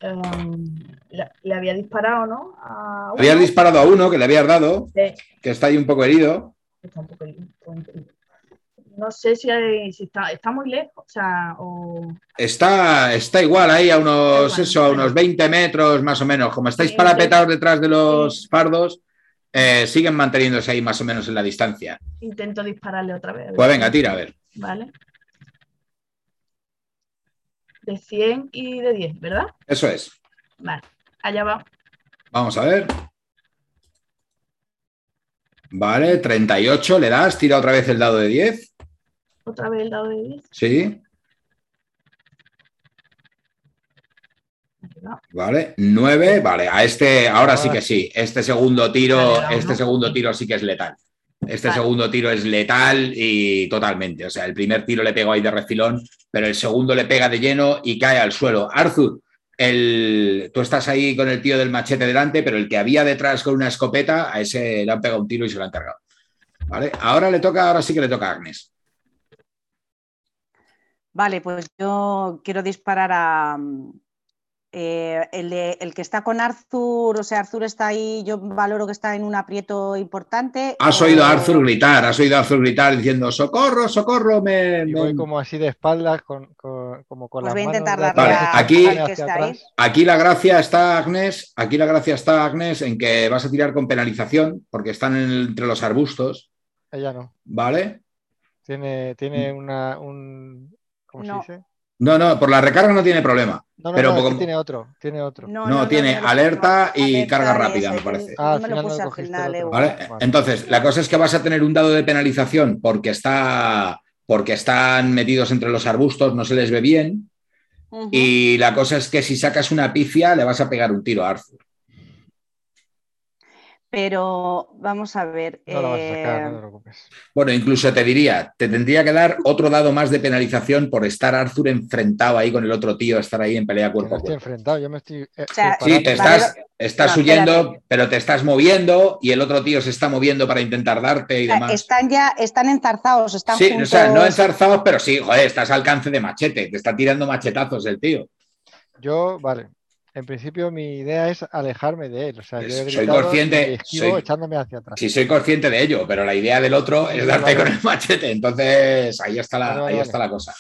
em, le, le había disparado, ¿no? A habías disparado a uno que le habías dado, Sí, que está ahí un poco herido. está un poco- No sé si, hay- si está, está muy lejos, o sea, o. Está, está igual ahí a unos, Igual, eso, a unos 20 metros más o menos. Como estáis parapetados detrás de los fardos, eh, siguen manteniéndose ahí más o menos en la distancia. Intento dispararle otra vez. Pues venga, tira, a ver. Vale. De 100 y de 10, ¿verdad? Eso es. Vale, allá va. Vamos a ver. Vale, 38, le das, tira otra vez el dado de 10. Otra vez el dado de 10. Sí, vale. 9, vale. A este, ahora sí que sí. Este segundo tiro, este segundo tiro sí que es letal. Este Vale. segundo tiro es letal y totalmente. O sea, el primer tiro le pegó ahí de refilón, pero el segundo le pega de lleno y cae al suelo. Arthur, el, tú estás ahí con el tío del machete delante, pero el que había detrás con una escopeta, a ese le han pegado un tiro y se lo han cargado. ¿Vale? Ahora le toca, ahora sí que le toca a Agnes. Vale, pues yo quiero disparar a mm, eh, el, de- el que está con Arthur, o sea, Arthur está ahí, yo valoro que está en un aprieto importante. Has oído a Arthur gritar, has oído a Arthur gritar diciendo socorro, socorro, me, Y voy como así de espaldas, con, con- como con Pues las voy a intentar Vale, atrás, a- aquí- que está ahí. Aquí la gracia está, Agnes, aquí la gracia está, Agnes, en que vas a tirar con penalización, porque están en el- entre los arbustos, Ella no. ¿vale? Tiene, tiene una, un... ¿Cómo No. se dice? No, no, por la recarga no tiene problema. No, no, Pero no, como- tiene otro, tiene otro. No, tiene alerta y carga rápida, me parece. Entonces, la cosa es que vas a tener un dado de penalización porque está porque están metidos entre los arbustos, no se les ve bien. Y la cosa es que si sacas una pifia, le vas a pegar un tiro a Arthur. Pero vamos a ver. No la vas a sacar, eh, no te preocupes. Bueno, incluso te diría, te tendría que dar otro dado más de penalización por estar Arthur enfrentado ahí con el otro tío, estar ahí en pelea cuerpo no a estoy cuerpo. enfrentado, yo me estoy. eh, sea, Sí, te estás, estás No, huyendo, espérate. pero te estás moviendo y el otro tío se está moviendo para intentar darte y o sea, demás. están ya, están enzarzados, están Sí, juntos. o sea, no enzarzados, pero sí, joder, estás al alcance de machete, te está tirando machetazos el tío. Yo, vale. En principio mi idea es alejarme de él. O sea, yo he soy consciente, y soy- echándome hacia atrás. Sí, soy consciente de ello, pero la idea del otro es darte vale. con el machete. Entonces, ahí está la, Vale, ahí vale. está la cosa.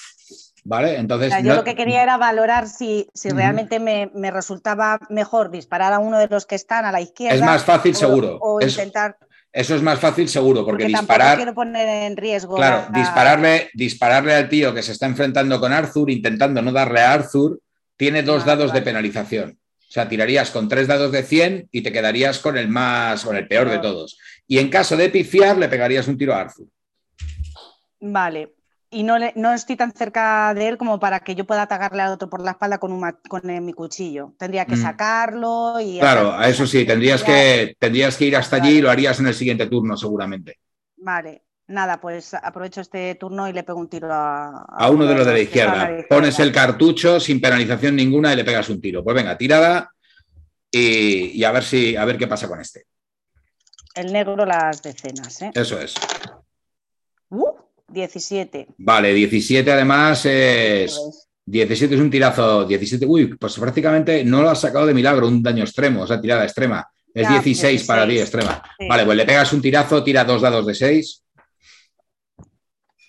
¿Vale? Entonces, O sea, yo no- lo que quería era valorar si, si realmente me, me resultaba mejor disparar a uno de los que están a la izquierda. es más fácil, o- seguro. O Eso, intentar, eso es más fácil, seguro, porque, porque disparar. quiero poner en riesgo. Claro, la- dispararle, dispararle al tío que se está enfrentando con Arthur, intentando no darle a Arthur, tiene dos dados de penalización. O sea, tirarías con tres dados de 100 y te quedarías con el más, con el peor de todos. Y en caso de pifiar, le pegarías un tiro a Arthur. Vale. Y no, le- no estoy tan cerca de él como para que yo pueda atacarle al otro por la espalda con, un con eh, mi cuchillo. Tendría que Mm. sacarlo y. Claro, a eso sí, tendrías que, tendrías que ir hasta allí y lo harías en el siguiente turno, seguramente. Vale. Nada, pues aprovecho este turno y le pego un tiro a, A uno de los de la izquierda. Pones el cartucho sin penalización ninguna y le pegas un tiro. Pues venga, tirada y, y a ver si a ver qué pasa con este. El negro, las decenas, ¿eh? Eso es. Uh, 17. Vale, 17 además es. Eso es. 17 es un tirazo. 17, uy, pues prácticamente no lo has sacado de milagro, un daño extremo, o sea, tirada extrema. Es Ya, 16, para ti, 16. extrema. Sí. Vale, pues le pegas un tirazo, tira dos dados de 6.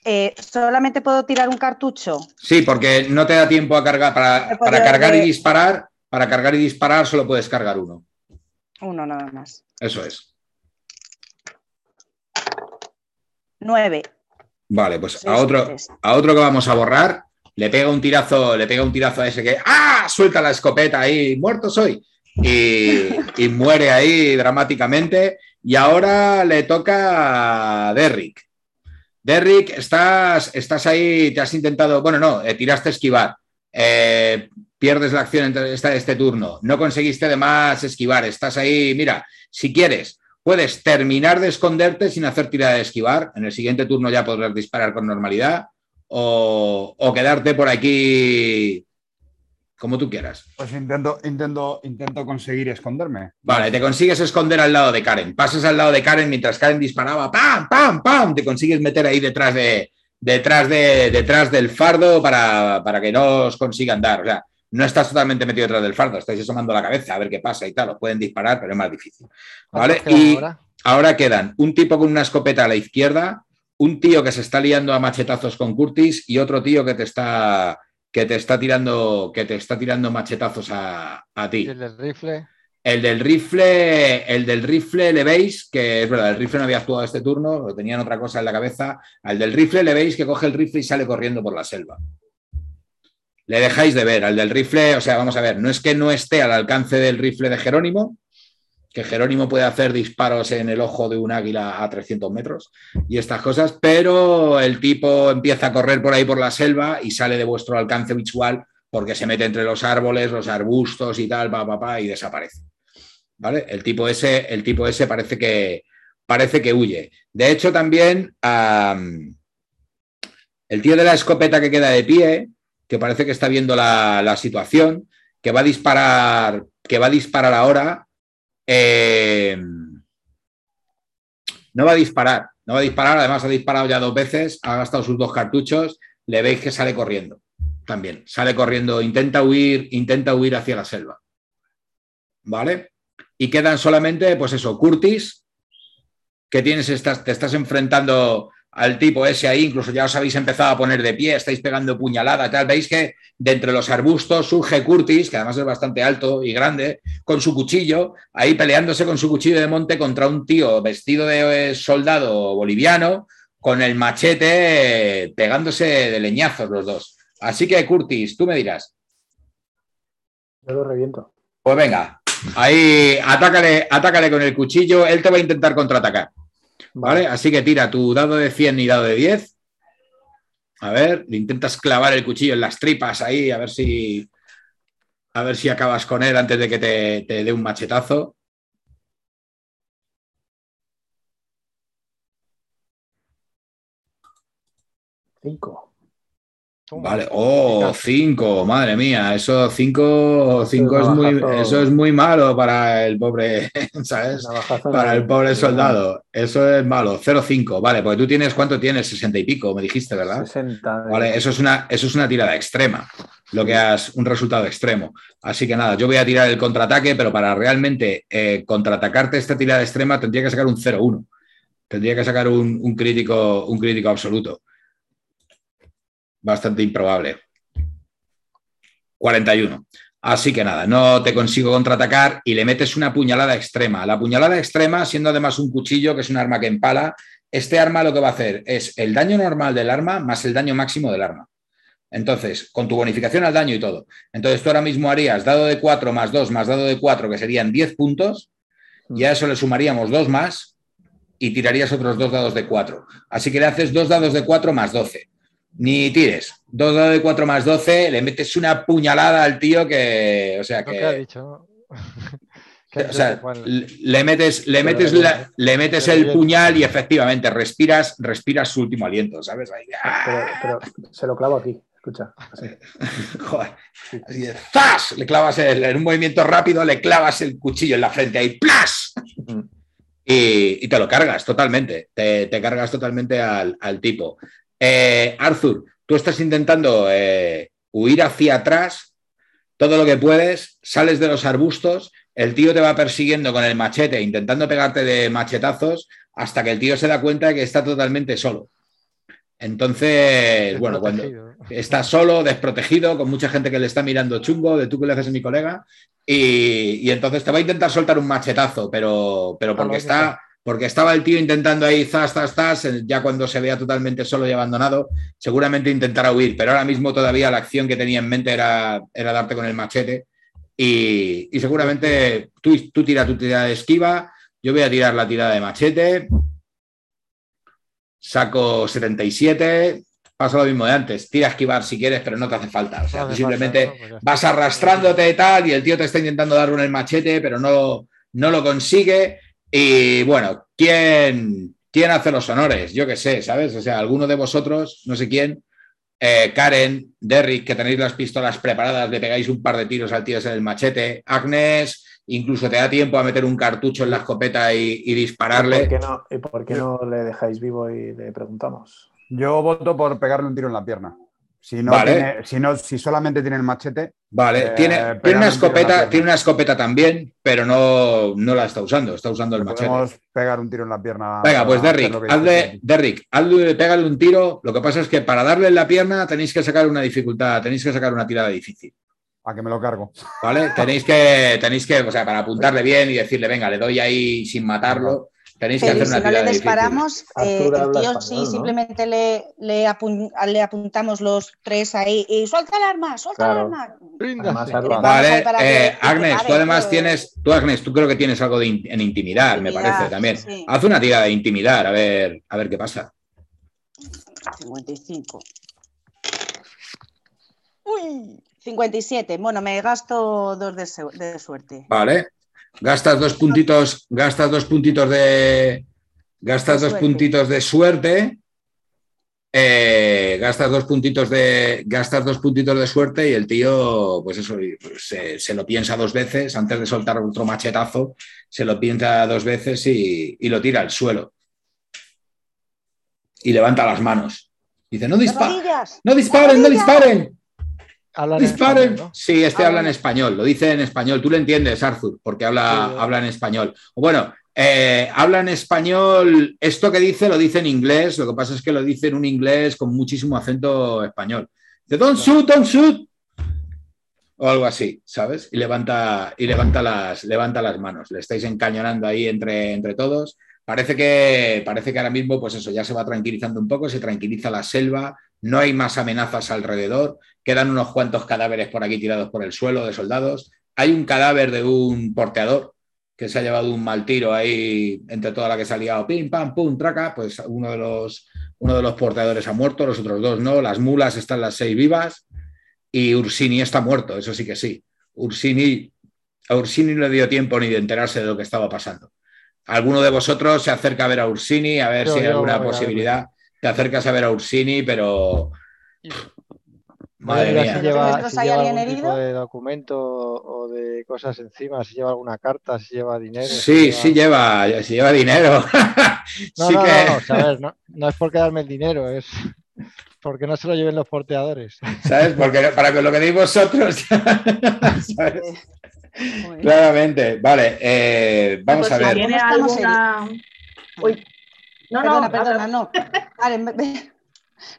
Eh, solamente puedo tirar un cartucho. Sí, porque no te da tiempo a cargar para, para cargar y disparar. Para cargar y disparar solo puedes cargar uno. Uno nada más. Eso es. 9. Vale, pues a otro, a otro que vamos a borrar, le pega un tirazo, le pega un tirazo a ese que ¡ah! suelta la escopeta ahí, muerto soy. Y, y muere ahí dramáticamente. Y ahora le toca a Derrick. Derrick, estás, estás ahí, te has intentado, bueno, no, eh, tiraste a esquivar. Eh, pierdes la acción entre este, este turno. No conseguiste además esquivar. Estás ahí, mira, si quieres, puedes terminar de esconderte sin hacer tirada de esquivar. En el siguiente turno ya podrás disparar con normalidad. O quedarte por aquí como tú quieras. Pues intento, intento, intento conseguir esconderme. Vale, te consigues esconder al lado de Karen. Pasas al lado de Karen mientras Karen disparaba. ¡Pam, pam, pam! Te consigues meter ahí detrás de, detrás de, detrás del fardo para, para que no os consigan dar. O sea, no estás totalmente metido detrás del fardo, estáis asomando la cabeza a ver qué pasa y tal. Os pueden disparar, pero es más difícil. ¿Vale? ¿Cuántos quedan Y ahora? ahora quedan un tipo con una escopeta a la izquierda, un tío que se está liando a machetazos con Curtis y otro tío que te está que te está tirando que te está tirando machetazos a, a ti. El del rifle. El del rifle, el del rifle le veis, que es verdad, el rifle no había actuado este turno, lo tenían otra cosa en la cabeza. Al del rifle le veis que coge el rifle y sale corriendo por la selva. Le dejáis de ver. Al del rifle, o sea, vamos a ver, no es que no esté al alcance del rifle de Jerónimo, que Jerónimo puede hacer disparos en el ojo de un águila a 300 metros y estas cosas, pero el tipo empieza a correr por ahí por la selva y sale de vuestro alcance visual porque se mete entre los árboles, los arbustos y tal, pa, pa, pa, y desaparece. ¿Vale? El tipo ese, el tipo ese parece que, parece que huye. De hecho, también el tío de la escopeta que queda de pie, que parece que está viendo la, la situación, que va a disparar, que va a disparar ahora, eh, no va a disparar, no va a disparar, además ha disparado ya dos veces, ha gastado sus dos cartuchos, le veis que sale corriendo también, sale corriendo, intenta huir, intenta huir hacia la selva. ¿Vale? Y quedan solamente, pues eso, Curtis, que tienes, estás, te estás enfrentando al tipo ese ahí, incluso ya os habéis empezado a poner de pie, estáis pegando puñalada, tal, veis que de entre los arbustos surge Curtis, que además es bastante alto y grande, con su cuchillo, ahí peleándose con su cuchillo de monte contra un tío vestido de soldado boliviano, con el machete pegándose de leñazos los dos. Así que, Curtis, tú me dirás. Yo lo reviento. Pues venga, ahí atácale, atácale con el cuchillo, él te va a intentar contraatacar. ¿Vale? Así que tira tu dado de 100 y dado de 10. A ver, intentas clavar el cuchillo en las tripas ahí, a ver si. A ver si acabas con él antes de que te, te dé un machetazo. Cinco. Vale, oh, 5, madre mía, eso 5 cinco es muy, eso es muy malo para el pobre, [laughs] ¿sabes? Para el pobre soldado. Eso es malo. 0,5. Vale, porque tú tienes, ¿cuánto tienes? 60 y pico, me dijiste, ¿verdad? 60. de- Vale, eso es una, eso es una tirada extrema. lo que has, un resultado extremo. Así que nada, yo voy a tirar el contraataque, pero para realmente eh, contraatacarte esta tirada extrema tendría que sacar un 0-1. Tendría que sacar un, crítico, un crítico absoluto. Bastante improbable. 41. Así que nada, no te consigo contraatacar y le metes una puñalada extrema. La puñalada extrema, siendo además un cuchillo, que es un arma que empala, este arma lo que va a hacer es el daño normal del arma más el daño máximo del arma. Entonces, con tu bonificación al daño y todo. Entonces, tú ahora mismo harías dado de 4 más 2 más dado de 4, que serían 10 puntos, y a eso le sumaríamos 2 más y tirarías otros dos dados de 4. Así que le haces dos dados de 4 más 12 ni tires. Dos dados de 4 más 12, le metes una puñalada al tío que. O sea que. ¿Qué ha dicho? [laughs] o sea, le metes, le metes, le metes el puñal y efectivamente respiras, respiras su último aliento, ¿sabes? Pero, se lo clavo aquí, escucha. [laughs] Joder. ¡Zas! Le clavas en un movimiento rápido, le clavas el cuchillo en la frente ahí, ¡plas! Mm. Y, te lo cargas totalmente, te, cargas totalmente al, al tipo. Eh, Arthur, tú estás intentando eh, huir hacia atrás. Todo lo que puedes, sales de los arbustos, el tío te va persiguiendo con el machete, intentando pegarte de machetazos, hasta que el tío se da cuenta de que está totalmente solo. Entonces, bueno, cuando está solo, desprotegido, con mucha gente que le está mirando chungo, de tú que le haces a mi colega, y, entonces te va a intentar soltar un machetazo, pero, pero porque está, porque estaba el tío intentando ahí, zas, zas, zas, ya cuando se vea totalmente solo y abandonado, seguramente intentará huir, pero ahora mismo todavía la acción que tenía en mente era, era darte con el machete y, seguramente tú, tú tiras tu tirada de esquiva, yo voy a tirar la tirada de machete, saco 77, pasa lo mismo de antes, tira a esquivar si quieres, pero no te hace falta, o sea, simplemente pues vas arrastrándote y tal y el tío te está intentando dar con el machete, pero no, no lo consigue y bueno, ¿quién, quién hace los honores? Yo qué sé, ¿sabes? O sea, alguno de vosotros, no sé quién, eh, Karen, Derrick, que tenéis las pistolas preparadas, le pegáis un par de tiros al tío ese del machete, Agnes, incluso te da tiempo a meter un cartucho en la escopeta y, dispararle. ¿Y por, qué no, ¿Y por qué no le dejáis vivo y le preguntamos? Yo voto por pegarle un tiro en la pierna. Si no, si no, si solamente tiene el machete. Vale, eh, tiene, una escopeta, tiene una escopeta también, pero no, no la está usando, está usando el machete. Podemos pegar un tiro en la pierna. Venga, pues Derrick, hazle, Derrick, hazle, pégale un tiro. Lo que pasa es que para darle en la pierna tenéis que sacar una dificultad, tenéis que sacar una tirada difícil. A que me lo cargo. ¿Vale? tenéis que, tenéis que, o sea, para apuntarle bien y decirle, venga, le doy ahí sin matarlo. Tenéis que hacer una si no le disparamos, eh, el tío sí, simplemente le, le, apuntamos los tres ahí y suelta el arma, suelta el arma. Vale, eh, Agnes, tú además tienes, tú Agnes, tú creo que tienes algo de en intimidar, me parece también. Haz una tirada de intimidar, a ver, a ver qué pasa. 55. Uy, 57. Bueno, me gasto dos de, de suerte. Vale. Gastas dos puntitos, gastas dos puntitos de. Gastas dos puntitos de suerte. Eh, gastas dos puntitos de. Gastas dos puntitos de suerte y el tío, pues eso, se, se, lo piensa dos veces antes de soltar otro machetazo, se lo piensa dos veces y, y lo tira al suelo. Y levanta las manos. Dice, no no disparen, no disparen. Disparen. Sí, este habla en español, lo dice en español. Tú lo entiendes, Arthur, porque habla, habla en español. Bueno, eh, habla en español, esto que dice lo dice en inglés, lo que pasa es que lo dice en un inglés con muchísimo acento español. Dice, don't shoot, don't shoot. O algo así, ¿sabes? Y levanta, y levanta, las, levanta las manos. Le estáis encañonando ahí entre, entre todos. Parece que, parece que ahora mismo, pues eso, ya se va tranquilizando un poco, se tranquiliza la selva, no hay más amenazas alrededor, quedan unos cuantos cadáveres por aquí tirados por el suelo de soldados, hay un cadáver de un porteador que se ha llevado un mal tiro ahí entre toda la que se ha liado, pim, pam, pum, traca, pues uno de los, uno de los porteadores ha muerto, los otros dos no, las mulas están las seis vivas y Ursini está muerto, eso sí que sí. Ursini, a Ursini no le dio tiempo ni de enterarse de lo que estaba pasando. Alguno de vosotros se acerca a ver a Ursini, a ver si hay alguna posibilidad. Te acercas a ver a Ursini, pero. Madre mía. Si lleva, si lleva algún tipo de documento o de cosas encima, si lleva alguna carta, si lleva dinero. Sí, sí lleva, si lleva dinero. [laughs] [laughs] no, no, no, no, no, es por quedarme el dinero, es [laughs] porque no se lo lleven los porteadores. ¿Sabes? Porque para que lo que deis vosotros. Claramente. Vale, eh, vamos Pues a ver. ¿Tiene ¿Cómo estamos alguna... Uy. No, perdona, no, perdona, no. Vale, me- me-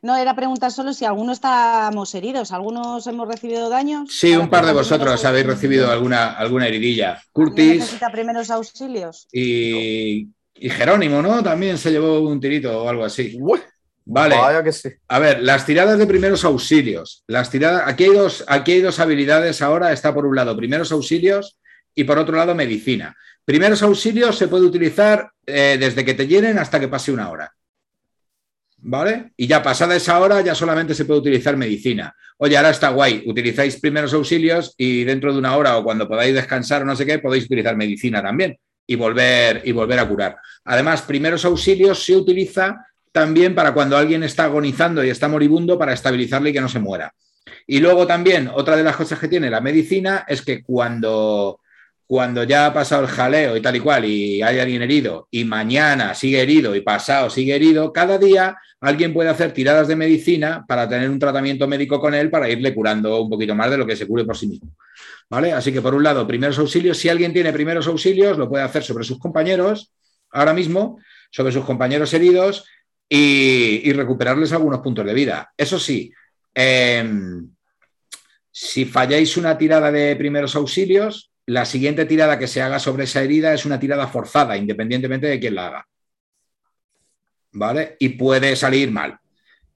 no, era preguntar solo si alguno estamos heridos, algunos hemos recibido daños. Sí, un par de vosotros algunos- habéis recibido alguna, alguna heridilla. ¿Alguien Curtis necesita primeros auxilios? y, y Jerónimo, ¿no? También se llevó un tirito o algo así. Uy, Vale. Vaya que sí. A ver, las tiradas de primeros auxilios. Las tiradas, aquí hay dos, aquí hay dos habilidades ahora. Está por un lado primeros auxilios y por otro lado medicina. Primeros auxilios se puede utilizar eh, desde que te hieren hasta que pase una hora. ¿Vale? Y ya pasada esa hora ya solamente se puede utilizar medicina. Oye, ahora está guay, utilizáis primeros auxilios y dentro de una hora o cuando podáis descansar o no sé qué, podéis utilizar medicina también y volver, y volver a curar. Además, primeros auxilios se utiliza también para cuando alguien está agonizando y está moribundo para estabilizarle y que no se muera. Y luego también, otra de las cosas que tiene la medicina es que cuando, cuando ya ha pasado el jaleo y tal y cual y hay alguien herido y mañana sigue herido y pasado sigue herido, cada día alguien puede hacer tiradas de medicina para tener un tratamiento médico con él para irle curando un poquito más de lo que se cure por sí mismo. ¿Vale? Así que por un lado, primeros auxilios, si alguien tiene primeros auxilios, lo puede hacer sobre sus compañeros ahora mismo, sobre sus compañeros heridos y, recuperarles algunos puntos de vida. Eso sí, em, si falláis una tirada de primeros auxilios, la siguiente tirada que se haga sobre esa herida es una tirada forzada, independientemente de quién la haga. ¿Vale? Y puede salir mal.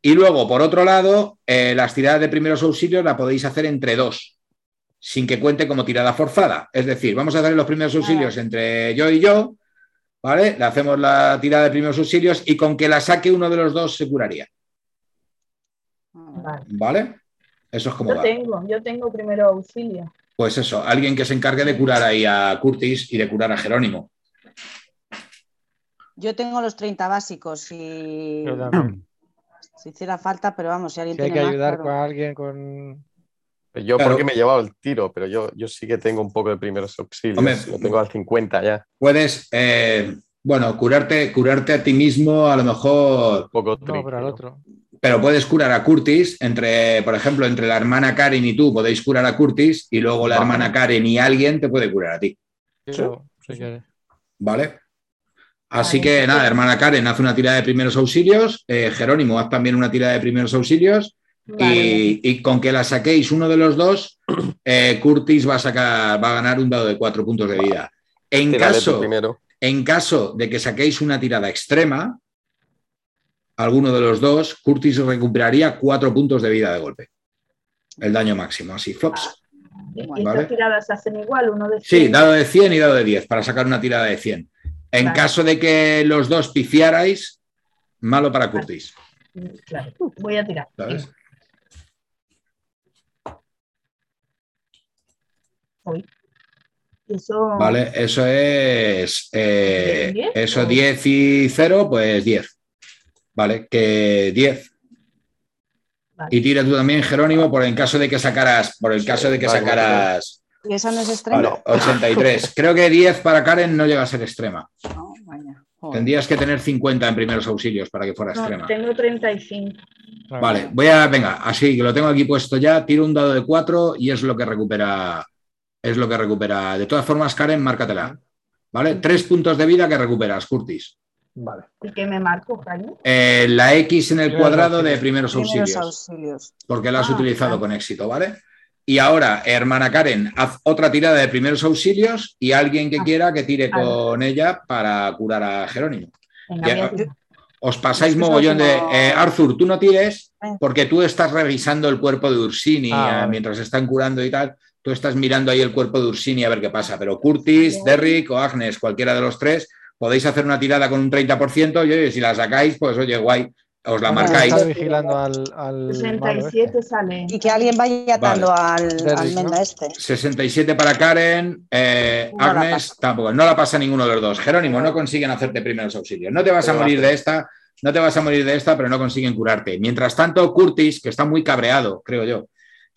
Y luego, por otro lado, eh, las tiradas de primeros auxilios la podéis hacer entre dos, sin que cuente como tirada forzada. Es decir, vamos a hacer los primeros auxilios entre yo y yo, ¿vale? Le hacemos la tirada de primeros auxilios y con que la saque uno de los dos se curaría, Vale. Eso es como Yo va. tengo, yo tengo primero auxilio. Pues eso, alguien que se encargue de curar ahí a Curtis y de curar a Jerónimo. Yo tengo los 30 básicos y si hiciera falta, pero vamos, si alguien Si hay tiene que más, ayudar claro. con alguien con. Yo Claro. porque me he llevado el tiro, pero yo, yo sí que tengo un poco de primeros auxilios. Hombre, lo tengo al 50 ya. Puedes, eh, bueno, curarte, curarte a ti mismo a lo mejor, Un poco No, pero otro. Pero puedes curar a Curtis, entre, por ejemplo, entre la hermana Karen y tú podéis curar a Curtis y luego la Vale. hermana Karen y alguien te puede curar a ti, Yo, si quieres. ¿vale? Así Vale. que nada, hermana Karen, haz una tirada de primeros auxilios, eh, Jerónimo, haz también una tirada de primeros auxilios Vale. y, y con que la saquéis uno de los dos, eh, Curtis va a sacar, va a ganar un dado de cuatro puntos de vida. En Tírale caso, primero. en caso de que saquéis una tirada extrema, alguno de los dos, Curtis recuperaría cuatro puntos de vida de golpe. El daño máximo, así, flops. ¿Y Vale. tiradas se hacen igual? Uno de Sí, 100. dado de 100 y dado de 10, para sacar una tirada de 100. En Vale. caso de que los dos pifiarais, malo para Curtis. Claro, voy a tirar. ¿Sabes? Eso. Vale, eso es. eh, ¿Diez? eso 10 y 0, pues 10. Vale, que 10. Vale. Y tira tú también, Jerónimo, por el caso de que sacaras. Por el caso de que vale, sacaras. ¿Y esa no es extrema? Vale, 83. Creo que 10 para Karen no llega a ser extrema. No, vaya. Joder. Tendrías que tener 50 en primeros auxilios para que fuera No, extrema. tengo 35. Vale, voy a, venga, así que lo tengo aquí puesto ya, tiro un dado de 4 y es lo que recupera, es lo que recupera. De todas formas, Karen, márcatela. ¿Vale? Tres puntos de vida que recuperas, Curtis. Vale. ¿Y qué me marco, Jaime? Eh, la X en el cuadrado de auxilios. primeros Primeros auxilios, auxilios. porque la has Ah, utilizado con éxito, ¿vale? Y ahora, hermana Karen, haz otra tirada de primeros auxilios y alguien que Ah, quiera que tire vale. con ella para curar a Jerónimo. Venga, Ya, tirar. Os pasáis mogollón de. eh, Arthur, tú no tires Eh. porque tú estás revisando el cuerpo de Ursini Ah, eh, mientras están curando y tal. Tú estás mirando ahí el cuerpo de Ursini a ver qué pasa. Pero Curtis, Derrick o Agnes, cualquiera de los tres, podéis hacer una tirada con un 30% y oye, si la sacáis, pues oye, guay, os la marcáis. Está vigilando al, al malo este. 67 sale. Y que alguien vaya atando al, Derrick, al menda ¿no? este. 67 para Karen, eh, No Agnes tampoco, no la pasa ninguno de los dos. Jerónimo, no consiguen hacerte primeros auxilios. No te vas a morir de esta, no te vas a morir de esta, pero no consiguen curarte. Mientras tanto, Curtis, que está muy cabreado, creo yo,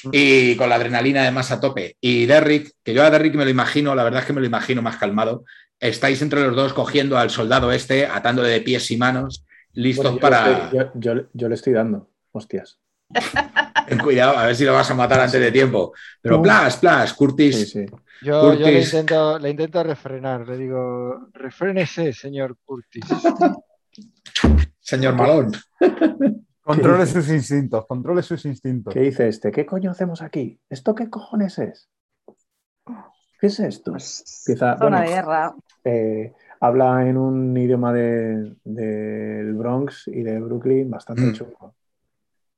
y con la adrenalina además a tope, y Derrick, que yo a Derrick me lo imagino, la verdad es que me lo imagino más calmado, estáis entre los dos cogiendo al soldado este, atándole de pies y manos, listos Bueno, yo, para... estoy, yo- yo- yo le estoy dando. hostias. [laughs] Ten cuidado, a ver si lo vas a matar antes de tiempo. Pero plas, plas, Curtis. Sí, sí. Yo, yo le, Curtis. intento, le intento refrenar, le digo, refrénese, señor Curtis. [laughs] Señor Malón. [laughs] Controle sus instintos, controle sus instintos. ¿Qué dice este? ¿Qué coño hacemos aquí? ¿Esto qué cojones es? ¿Qué es esto? Pues, Empieza, zona bueno, de guerra. Eh, habla en un idioma de- del Bronx y de Brooklyn bastante Mm. chungo.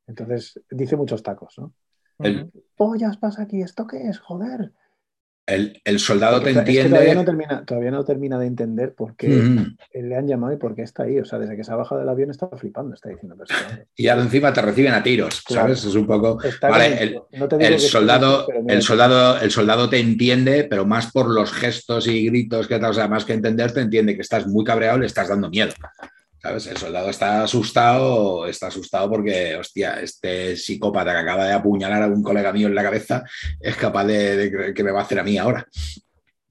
Entonces, dice muchos tacos, ¿no? El, Pollas pasa aquí, ¿esto qué es? Joder. El- el soldado te Es que entiende. todavía, no termina, todavía no termina de entender por qué Mm. le han llamado y por qué está ahí. O sea, desde que se ha bajado del avión está flipando, está diciendo. No- [laughs] Y ahora encima te reciben a tiros, Claro. ¿sabes? Es un poco. está Vale, convencido. el, No soldado, el soldado, el soldado te entiende, pero más por los gestos y gritos que tal, o sea, más que entender, te entiende que estás muy cabreado, le estás dando miedo. ¿Sabes? El soldado está asustado, está asustado porque, hostia, este psicópata que acaba de apuñalar a un colega mío en la cabeza es capaz de, de creer que me va a hacer a mí ahora.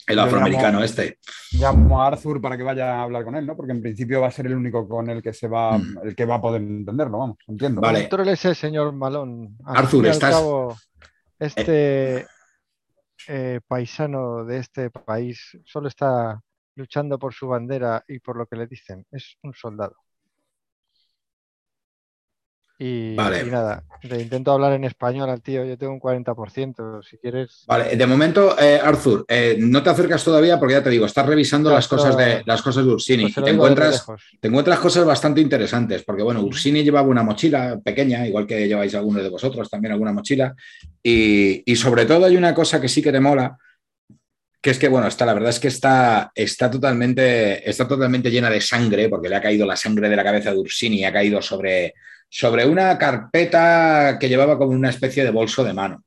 El Yo afroamericano llamo- este. Llamo a Arthur para que vaya a hablar con él, ¿no? Porque en principio va a ser el único con el que se va, Mm. el que va a poder entenderlo, vamos, entiendo. Vale. Contrólese, señor Malón. Al Arthur, estás- cabo, este eh, paisano de este país solo está luchando por su bandera y por lo que le dicen. Es un soldado. Y, Vale. y nada, le intento hablar en español al tío. Yo tengo un 40%. Si quieres, Vale, de momento, eh, Arthur, eh, no te acercas todavía porque ya te digo, estás revisando las cosas de las cosas de Ursini pues te encuentras, te encuentras cosas bastante interesantes, porque bueno. Ursini llevaba una mochila pequeña, igual que lleváis algunos de vosotros también alguna mochila, y, y sobre todo hay una cosa que sí que te mola, que es que bueno, está, la verdad es que está, está, totalmente, está totalmente llena de sangre, porque le ha caído la sangre de la cabeza de Ursini ha caído sobre, sobre una carpeta que llevaba como una especie de bolso de mano.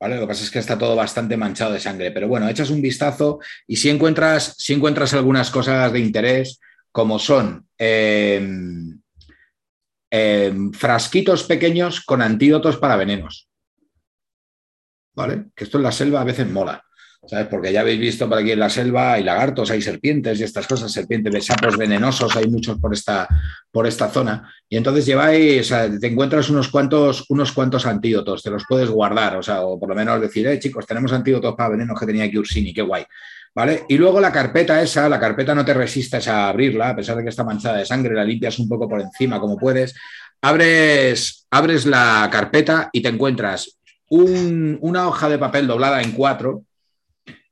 ¿Vale? Lo que pasa es que está todo bastante manchado de sangre, pero bueno, echas un vistazo y si encuentras, si encuentras algunas cosas de interés, como son eh, eh, frasquitos pequeños con antídotos para venenos. ¿Vale? Que esto en la selva a veces mola. Porque ya habéis visto por aquí en la selva hay lagartos, hay serpientes y estas cosas, serpientes de sapos venenosos, hay muchos por esta, por esta zona. Y entonces lleváis, te encuentras unos cuantos, unos cuantos antídotos, te los puedes guardar, o sea, o por lo menos decir, eh, chicos, tenemos antídotos para venenos que tenía aquí Ursini, qué guay. ¿Vale? Y luego la carpeta esa, la carpeta no te resistes a abrirla, a pesar de que está manchada de sangre, la limpias un poco por encima como puedes. Abres, abres la carpeta y te encuentras un, una hoja de papel doblada en cuatro,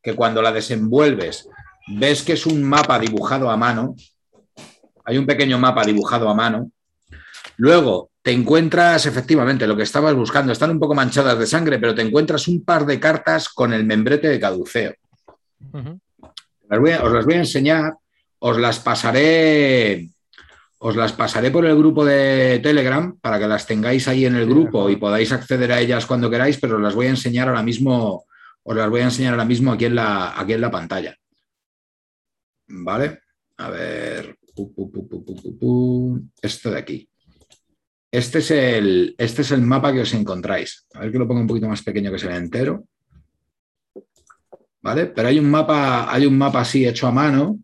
que cuando la desenvuelves ves que es un mapa dibujado a mano. Hay un pequeño mapa dibujado a mano. Luego te encuentras efectivamente lo que estabas buscando. Están un poco manchadas de sangre, pero te encuentras un par de cartas con el membrete de caduceo. Ujú. Las voy a- os las voy a enseñar, os las pasaré, os las pasaré por el grupo de Telegram para que las tengáis ahí en el grupo y podáis acceder a ellas cuando queráis, pero os las voy a enseñar ahora mismo, os las voy a enseñar ahora mismo aquí en la, aquí en la pantalla. ¿Vale? A ver. Esto de aquí. Este es, el, este es el mapa que os encontráis. A ver que lo pongo un poquito más pequeño que se vea entero. ¿Vale? Pero hay un mapa, hay un mapa así hecho a mano,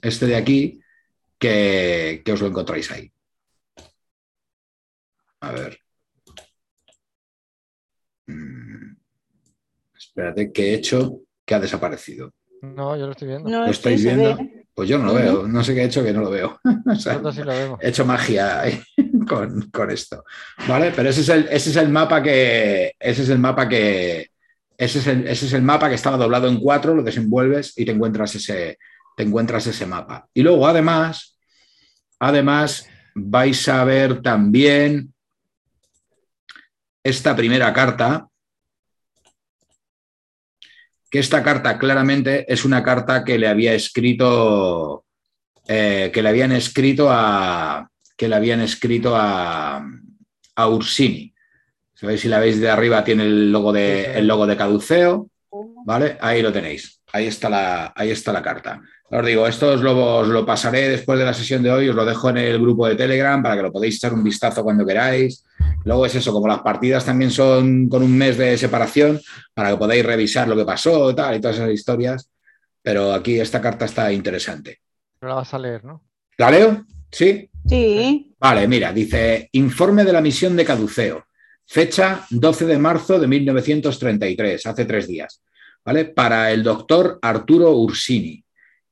este de aquí, que, que os lo encontráis ahí. A ver. Mm. Espérate, que he hecho que ha desaparecido. No, yo lo estoy viendo. No, ¿Lo estáis viendo? ve. Pues yo no lo veo, no sé qué he hecho que no lo veo. [laughs] O sea, Nosotros sí lo vemos. he hecho magia ahí [laughs] con, con esto. ¿Vale? Pero ese es el, ese es el mapa que. Ese es el mapa que. Ese es el, ese es el mapa que estaba doblado en cuatro, lo desenvuelves y te encuentras ese, te encuentras ese mapa. Y luego, además, además, vais a ver también esta primera carta. Que esta carta claramente es una carta que le había escrito. eh, que le habían escrito a. que le habían escrito a, a Ursini. ¿Sabéis? Si la veis de arriba, tiene el logo de, el logo de caduceo. ¿Vale? Ahí lo tenéis. Ahí está la, ahí está la carta. Os digo, esto os lo, os lo pasaré después de la sesión de hoy, os lo dejo en el grupo de Telegram para que lo podáis echar un vistazo cuando queráis. Luego es eso, como las partidas también son con un mes de separación, para que podáis revisar lo que pasó tal, y todas esas historias. Pero aquí esta carta está interesante. Pero la vas a leer, ¿no? ¿La leo? ¿Sí? Sí. Vale, mira, dice informe de la misión de Caduceo, fecha 12 de marzo de 1933, hace tres días, ¿vale? Para el doctor Arturo Ursini.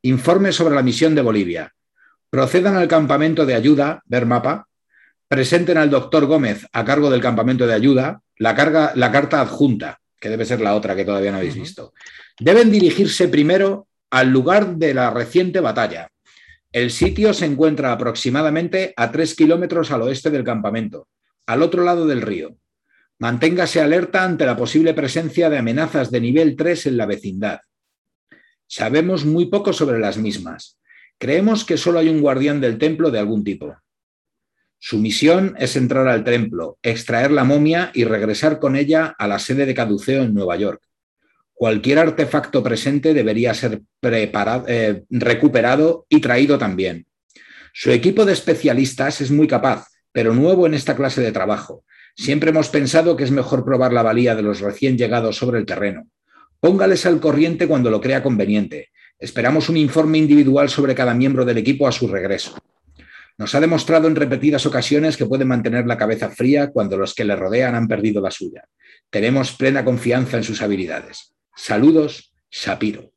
Informe sobre la misión de Bolivia. Procedan al campamento de ayuda, ver mapa, presenten al doctor Gómez a cargo del campamento de ayuda la, carga, la carta adjunta, que debe ser la otra que todavía no habéis visto. Deben dirigirse primero al lugar de la reciente batalla, el sitio se encuentra aproximadamente a tres kilómetros al oeste del campamento, al otro lado del río. Manténgase alerta ante la posible presencia de amenazas de nivel 3 en la vecindad. Sabemos muy poco sobre las mismas. Creemos que solo hay un guardián del templo de algún tipo. Su misión es entrar al templo, extraer la momia y regresar con ella a la sede de Caduceo en Nueva York. Cualquier artefacto presente debería ser eh, recuperado y traído también. Su equipo de especialistas es muy capaz, pero nuevo en esta clase de trabajo. Siempre hemos pensado que es mejor probar la valía de los recién llegados sobre el terreno. Póngales al corriente cuando lo crea conveniente. Esperamos un informe individual sobre cada miembro del equipo a su regreso. Nos ha demostrado en repetidas ocasiones que puede mantener la cabeza fría cuando los que le rodean han perdido la suya. Tenemos plena confianza en sus habilidades. Saludos, Shapiro.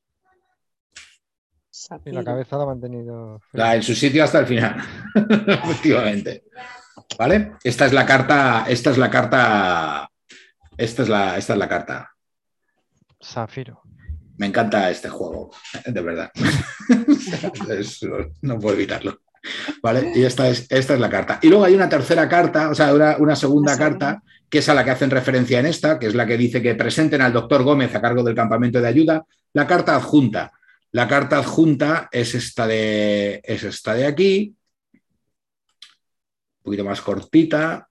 Y la cabeza la ha mantenido. en su sitio hasta el final, [laughs] efectivamente. ¿Vale? Esta es la carta. Esta es la carta. Esta es la, esta es la carta. Zafiro. Me encanta este juego, de verdad. [laughs] no puedo evitarlo. ¿Vale? Y esta es, esta es la carta. Y luego hay una tercera carta, o sea, una, segunda carta, que es a la que hacen referencia en esta, que es la que dice que presenten al doctor Gómez a cargo del campamento de ayuda, la carta adjunta. La carta adjunta es esta de, es esta de aquí, un poquito más cortita.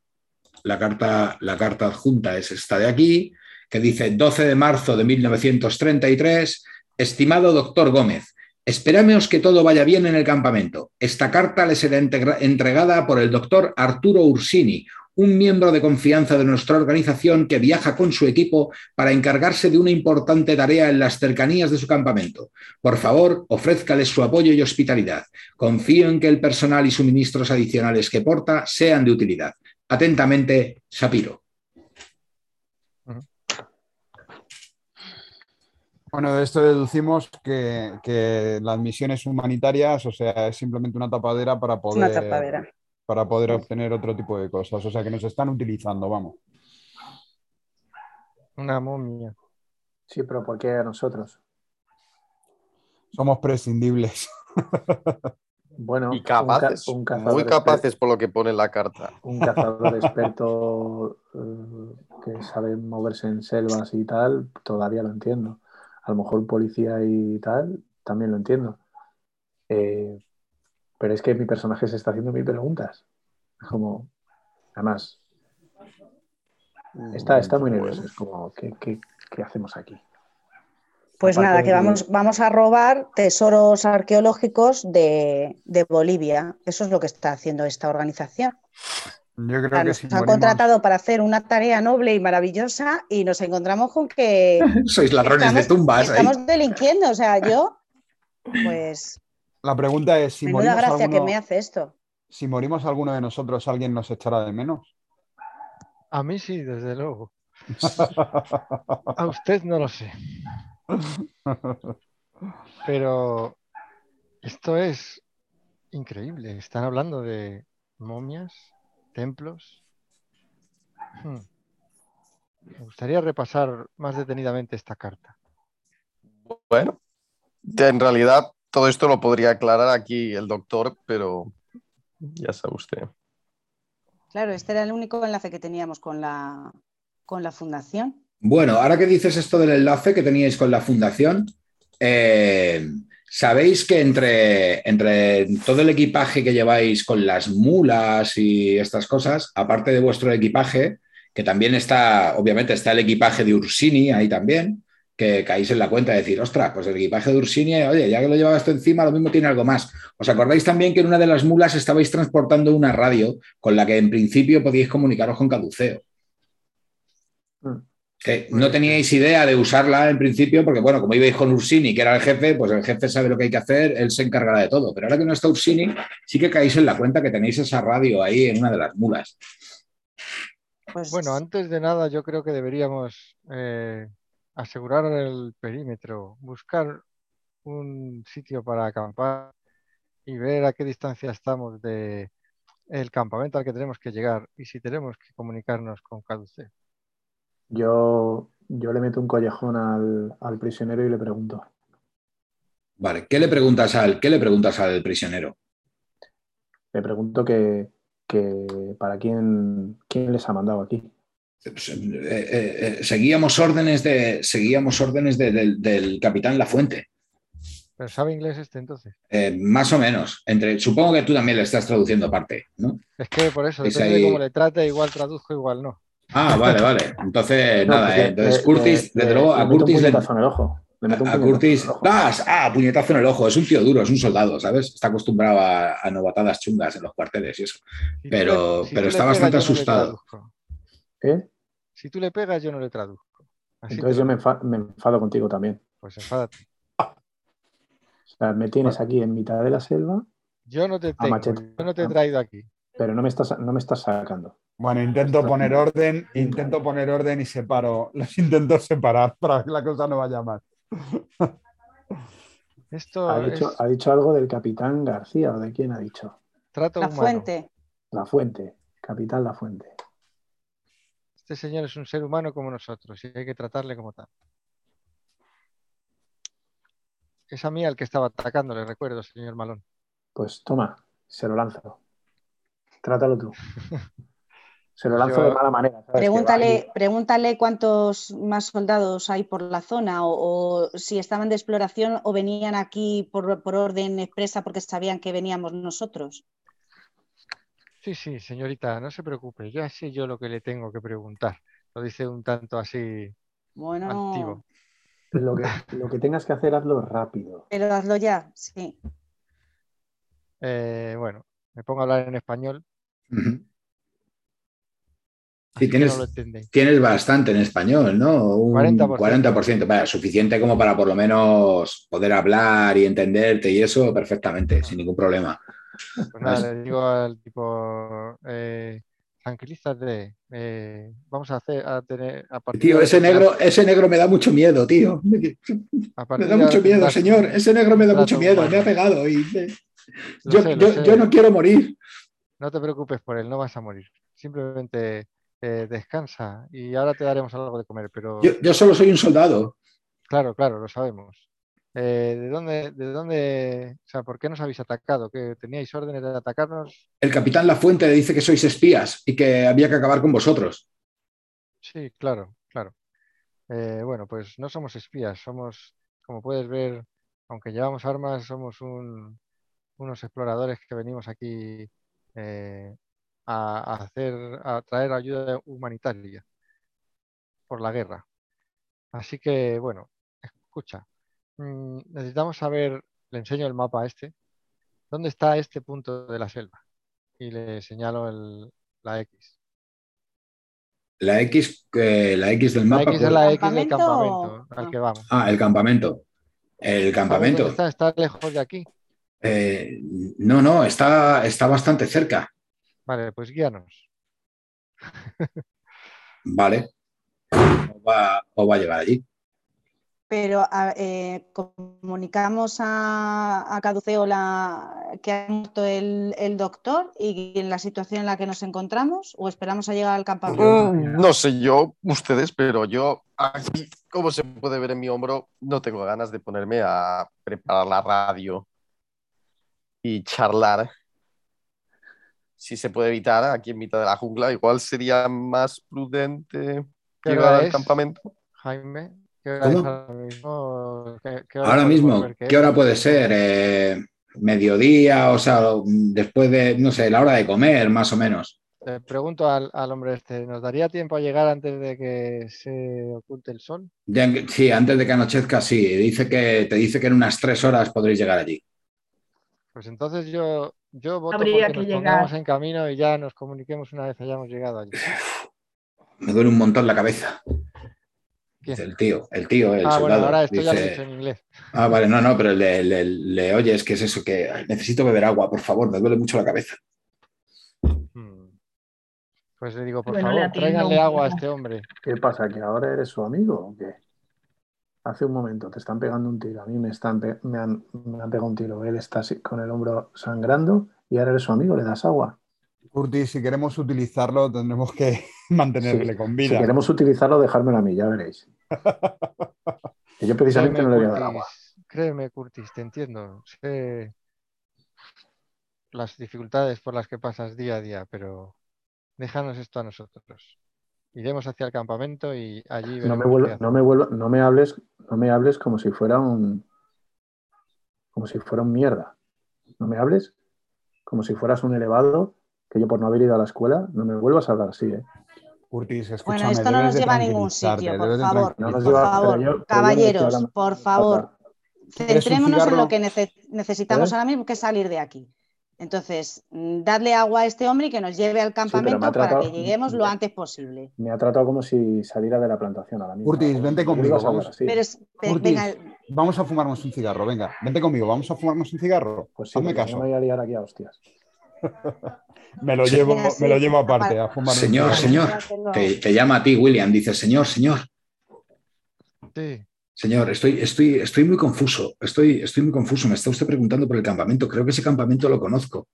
La carta, la carta adjunta es esta de aquí, que dice 12 de marzo de 1933, estimado doctor Gómez, Esperamos que todo vaya bien en el campamento. Esta carta le será entregada por el doctor Arturo Ursini, un miembro de confianza de nuestra organización que viaja con su equipo para encargarse de una importante tarea en las cercanías de su campamento. Por favor, ofrézcales su apoyo y hospitalidad. Confío en que el personal y suministros adicionales que porta sean de utilidad. Atentamente, Shapiro. Bueno, de esto deducimos que, las misiones humanitarias, o sea, es simplemente una tapadera para poder, para poder obtener otro tipo de cosas. O sea, que nos están utilizando, vamos. Una momia. Sí, pero ¿por qué a nosotros? Somos prescindibles. [laughs] Bueno, y capaces, muy capaces por lo que pone la carta. Un cazador [laughs] experto eh, que sabe moverse en selvas y tal, todavía lo entiendo a lo mejor policía y tal, también lo entiendo. Eh, pero es que mi personaje se está haciendo mil preguntas. Como, además, está, está muy nervioso. Es como, ¿qué, hacemos aquí? Pues nada, que vamos, vamos a robar tesoros arqueológicos de, de Bolivia. Eso es lo que está haciendo esta organización. Yo creo que nos han contratado para hacer una tarea noble y maravillosa y nos encontramos con que. [laughs] Sois ladrones de tumbas. Estamos delinquiendo. O sea, yo, pues. La pregunta es: si morimos. gracia que me hace esto. Si morimos alguno de nosotros, ¿alguien nos echará de menos? A mí sí, desde luego. [laughs] A usted no lo sé. Pero esto es increíble. Están hablando de momias templos. Hmm. Me gustaría repasar más detenidamente esta carta. Bueno, en realidad todo esto lo podría aclarar aquí el doctor, pero ya sabe usted. Claro, este era el único enlace que teníamos con la, con la fundación. Bueno, ahora que dices esto del enlace que teníais con la fundación, eh, Sabéis que entre, todo el equipaje que lleváis con las mulas y estas cosas, aparte de vuestro equipaje, que también está, obviamente está el equipaje de Ursini ahí también, que caéis en la cuenta de decir, ostras, pues el equipaje de Ursini, oye, ya que lo llevaba esto encima, lo mismo tiene algo más. ¿Os acordáis también que en una de las mulas estabais transportando una radio con la que en principio podíais comunicaros con Caduceo? Mm. No teníais idea de usarla en principio, porque bueno, como ibais con Ursini, que era el jefe, pues el jefe sabe lo que hay que hacer, él se encargará de todo. Pero ahora que no está Ursini, sí que caéis en la cuenta que tenéis esa radio ahí en una de las mulas. Pues... Bueno, antes de nada, yo creo que deberíamos eh, asegurar el perímetro, buscar un sitio para acampar y ver a qué distancia estamos de el campamento al que tenemos que llegar y si tenemos que comunicarnos con Caduce. Yo, yo le meto un collejón al, prisionero y le pregunto. Vale, ¿qué le preguntas al, qué le preguntas al prisionero? Le pregunto que, para quién, quién les ha mandado aquí. Pues, eh, eh, eh, seguíamos órdenes, de, seguíamos órdenes del capitán La Fuente. ¿Pero sabe inglés este entonces? más o menos. Entre, supongo que tú también le estás traduciendo aparte, ¿no? Es que por eso, depende de cómo le trate, igual traduzco, igual no. Ah, [laughs] vale, vale. Entonces, nada, eh, entonces Curtis, desde luego, a Curtis le. en el ojo. a Curtis. Ah, ah, puñetazo en el ojo. Es un tío duro, es un soldado, ¿sabes? Está acostumbrado a, a novatadas chungas en los cuarteles y eso. pero, pero está bastante asustado. ¿Eh? Si tú le pegas, yo no le traduzco. Entonces yo me, enfado contigo también. Pues enfádate. O sea, me tienes aquí en mitad de la selva. Yo no te tengo, yo no te he traído aquí. Pero no me estás, no me estás sacando. Bueno, intento poner orden, intento poner orden y separo, [laughs] los intento separar para que la cosa no vaya mal. [laughs] Esto ha, dicho, ha dicho algo del capitán García o de quién ha dicho. la fuente. La fuente, capitán La Fuente. Este señor es un ser humano como nosotros y hay que tratarle como tal. Es a mí al que estaba atacando, le recuerdo, señor Malón. Pues toma, se lo lanzo. Trátalo tú. [laughs] Se lo lanzo de mala manera. Pregúntale, pregúntale cuántos más soldados hay por la zona o, si estaban de exploración o venían aquí por, orden expresa porque sabían que veníamos nosotros. Sí, sí, señorita, no se preocupe, ya sé yo lo que le tengo que preguntar. Lo dice un tanto así bueno, activo. Lo que, lo que tengas que hacer, hazlo rápido. Pero hazlo ya, sí. Eh, bueno, me pongo a hablar en español. Sí, tienes, tienes, bastante en español, ¿no? Un 40%, suficiente como para por lo menos poder hablar y entenderte y eso perfectamente, sin ningún problema. Pues nada, le digo al tipo, eh, tranquilízate, eh, vamos a hacer, a tener... tío, ese negro, ese negro me da mucho miedo, tío. Me, da mucho miedo, señor, ese negro me da mucho miedo, me ha pegado y... yo no quiero morir. No te preocupes por él, no vas a morir. Simplemente eh, descansa y ahora te daremos algo de comer. Pero... Yo, solo soy un soldado. Claro, claro, lo sabemos. Eh, ¿de, dónde, ¿De dónde, o sea, por qué nos habéis atacado? ¿Que teníais órdenes de atacarnos? El capitán La Fuente dice que sois espías y que había que acabar con vosotros. Sí, claro, claro. Eh, bueno, pues no somos espías, somos, como puedes ver, aunque llevamos armas, somos unos exploradores que venimos aquí a, hacer, a traer ayuda humanitaria por la guerra. Así que, bueno, escucha, mm, necesitamos saber, le enseño el mapa a este, ¿dónde está este punto de la selva? Y le señalo la X. La X, la X del mapa. La X es la X del campamento al que vamos. Ah, el campamento. El campamento. Está, está, lejos de aquí? Eh, no, no, está, está bastante cerca. Vale, pues guíanos. [laughs] vale. O va, va, a llegar allí. Pero eh, comunicamos a, a Caduceo la, que ha muerto el, doctor y en la situación en la que nos encontramos o esperamos a llegar al campamento. Mm, no sé yo, ustedes, pero yo aquí, como se puede ver en mi hombro, no tengo ganas de ponerme a preparar la radio y charlar si se puede evitar aquí en mitad de la jungla, igual sería más prudente llegar al campamento. Jaime, ¿qué hora ahora mismo? ¿Qué, hora ahora mismo, ¿qué hora puede ser? Eh, mediodía, o sea, después de, no sé, la hora de comer, más o menos. Le pregunto al, hombre este, ¿nos daría tiempo a llegar antes de que se oculte el sol? Sí, antes de que anochezca, sí. Dice que, te dice que en unas tres horas podréis llegar allí. Pues entonces yo, yo voto Habría porque que nos pongamos en camino y ya nos comuniquemos una vez hayamos llegado allí. Me duele un montón la cabeza. El tío, el tío, el ah, soldado. Bueno, ahora esto ya lo he dice- dicho en inglés. Ah, vale, no, no, pero de- le oye, es que es eso, que ay, necesito beber agua, por favor, me duele mucho la cabeza. Hmm. Pues le digo, por Bueno, le favor, tráiganle agua a este hombre. ¿Qué pasa? ¿Que ahora eres su amigo o qué? Hace un momento te están pegando un tiro, a mí me, están pe- me, han, me han pegado un tiro, él está así, con el hombro sangrando y ahora eres su amigo, le das agua. Curtis, si queremos utilizarlo, tendremos que [laughs] mantenerle Sí, con Si vida. queremos utilizarlo, dejármelo a mí, ya veréis. [laughs] Que yo precisamente Créeme, no le voy a dar agua. Créeme, Curtis, te entiendo. Sé las dificultades por las que pasas día a día, pero déjanos esto a nosotros. Iremos hacia el campamento y allí No me, qué no me vuelva- no me hables, no me hables como si fuera un como si fuera un mierda. No me hables como si fueras un elevado, que yo por no haber ido a la escuela, no me vuelvas a hablar así, ¿eh? Curtis, escúchame, Bueno, esto no nos lleva a ningún sitio, por favor. No nos tranquilizarte. Por lleva- favor, yo- caballeros, por favor, ¿Quieres un centrémonos en lo que nece- necesitamos ¿Eh? ahora mismo, que es salir de aquí. Entonces, dadle agua a este hombre y que nos lleve al campamento para que lleguemos lo antes posible. Me ha tratado como si saliera de la plantación ahora mismo. Curtis, vente ¿Qué conmigo, vamos. así? Pero es, ve- Curtis, venga, vamos a fumarnos un cigarro, venga, vente conmigo, vamos a fumarnos un cigarro. Pues sí, Hazme porque caso. no me voy a liar aquí a hostias. [laughs] Me lo llevo, venga, me lo llevo aparte a fumar un Señor, señor, te, te llama a ti, William, dice, señor, señor, Sí, señor, estoy, estoy, estoy muy confuso, estoy, estoy muy confuso, me está usted preguntando por el campamento, creo que ese campamento lo conozco,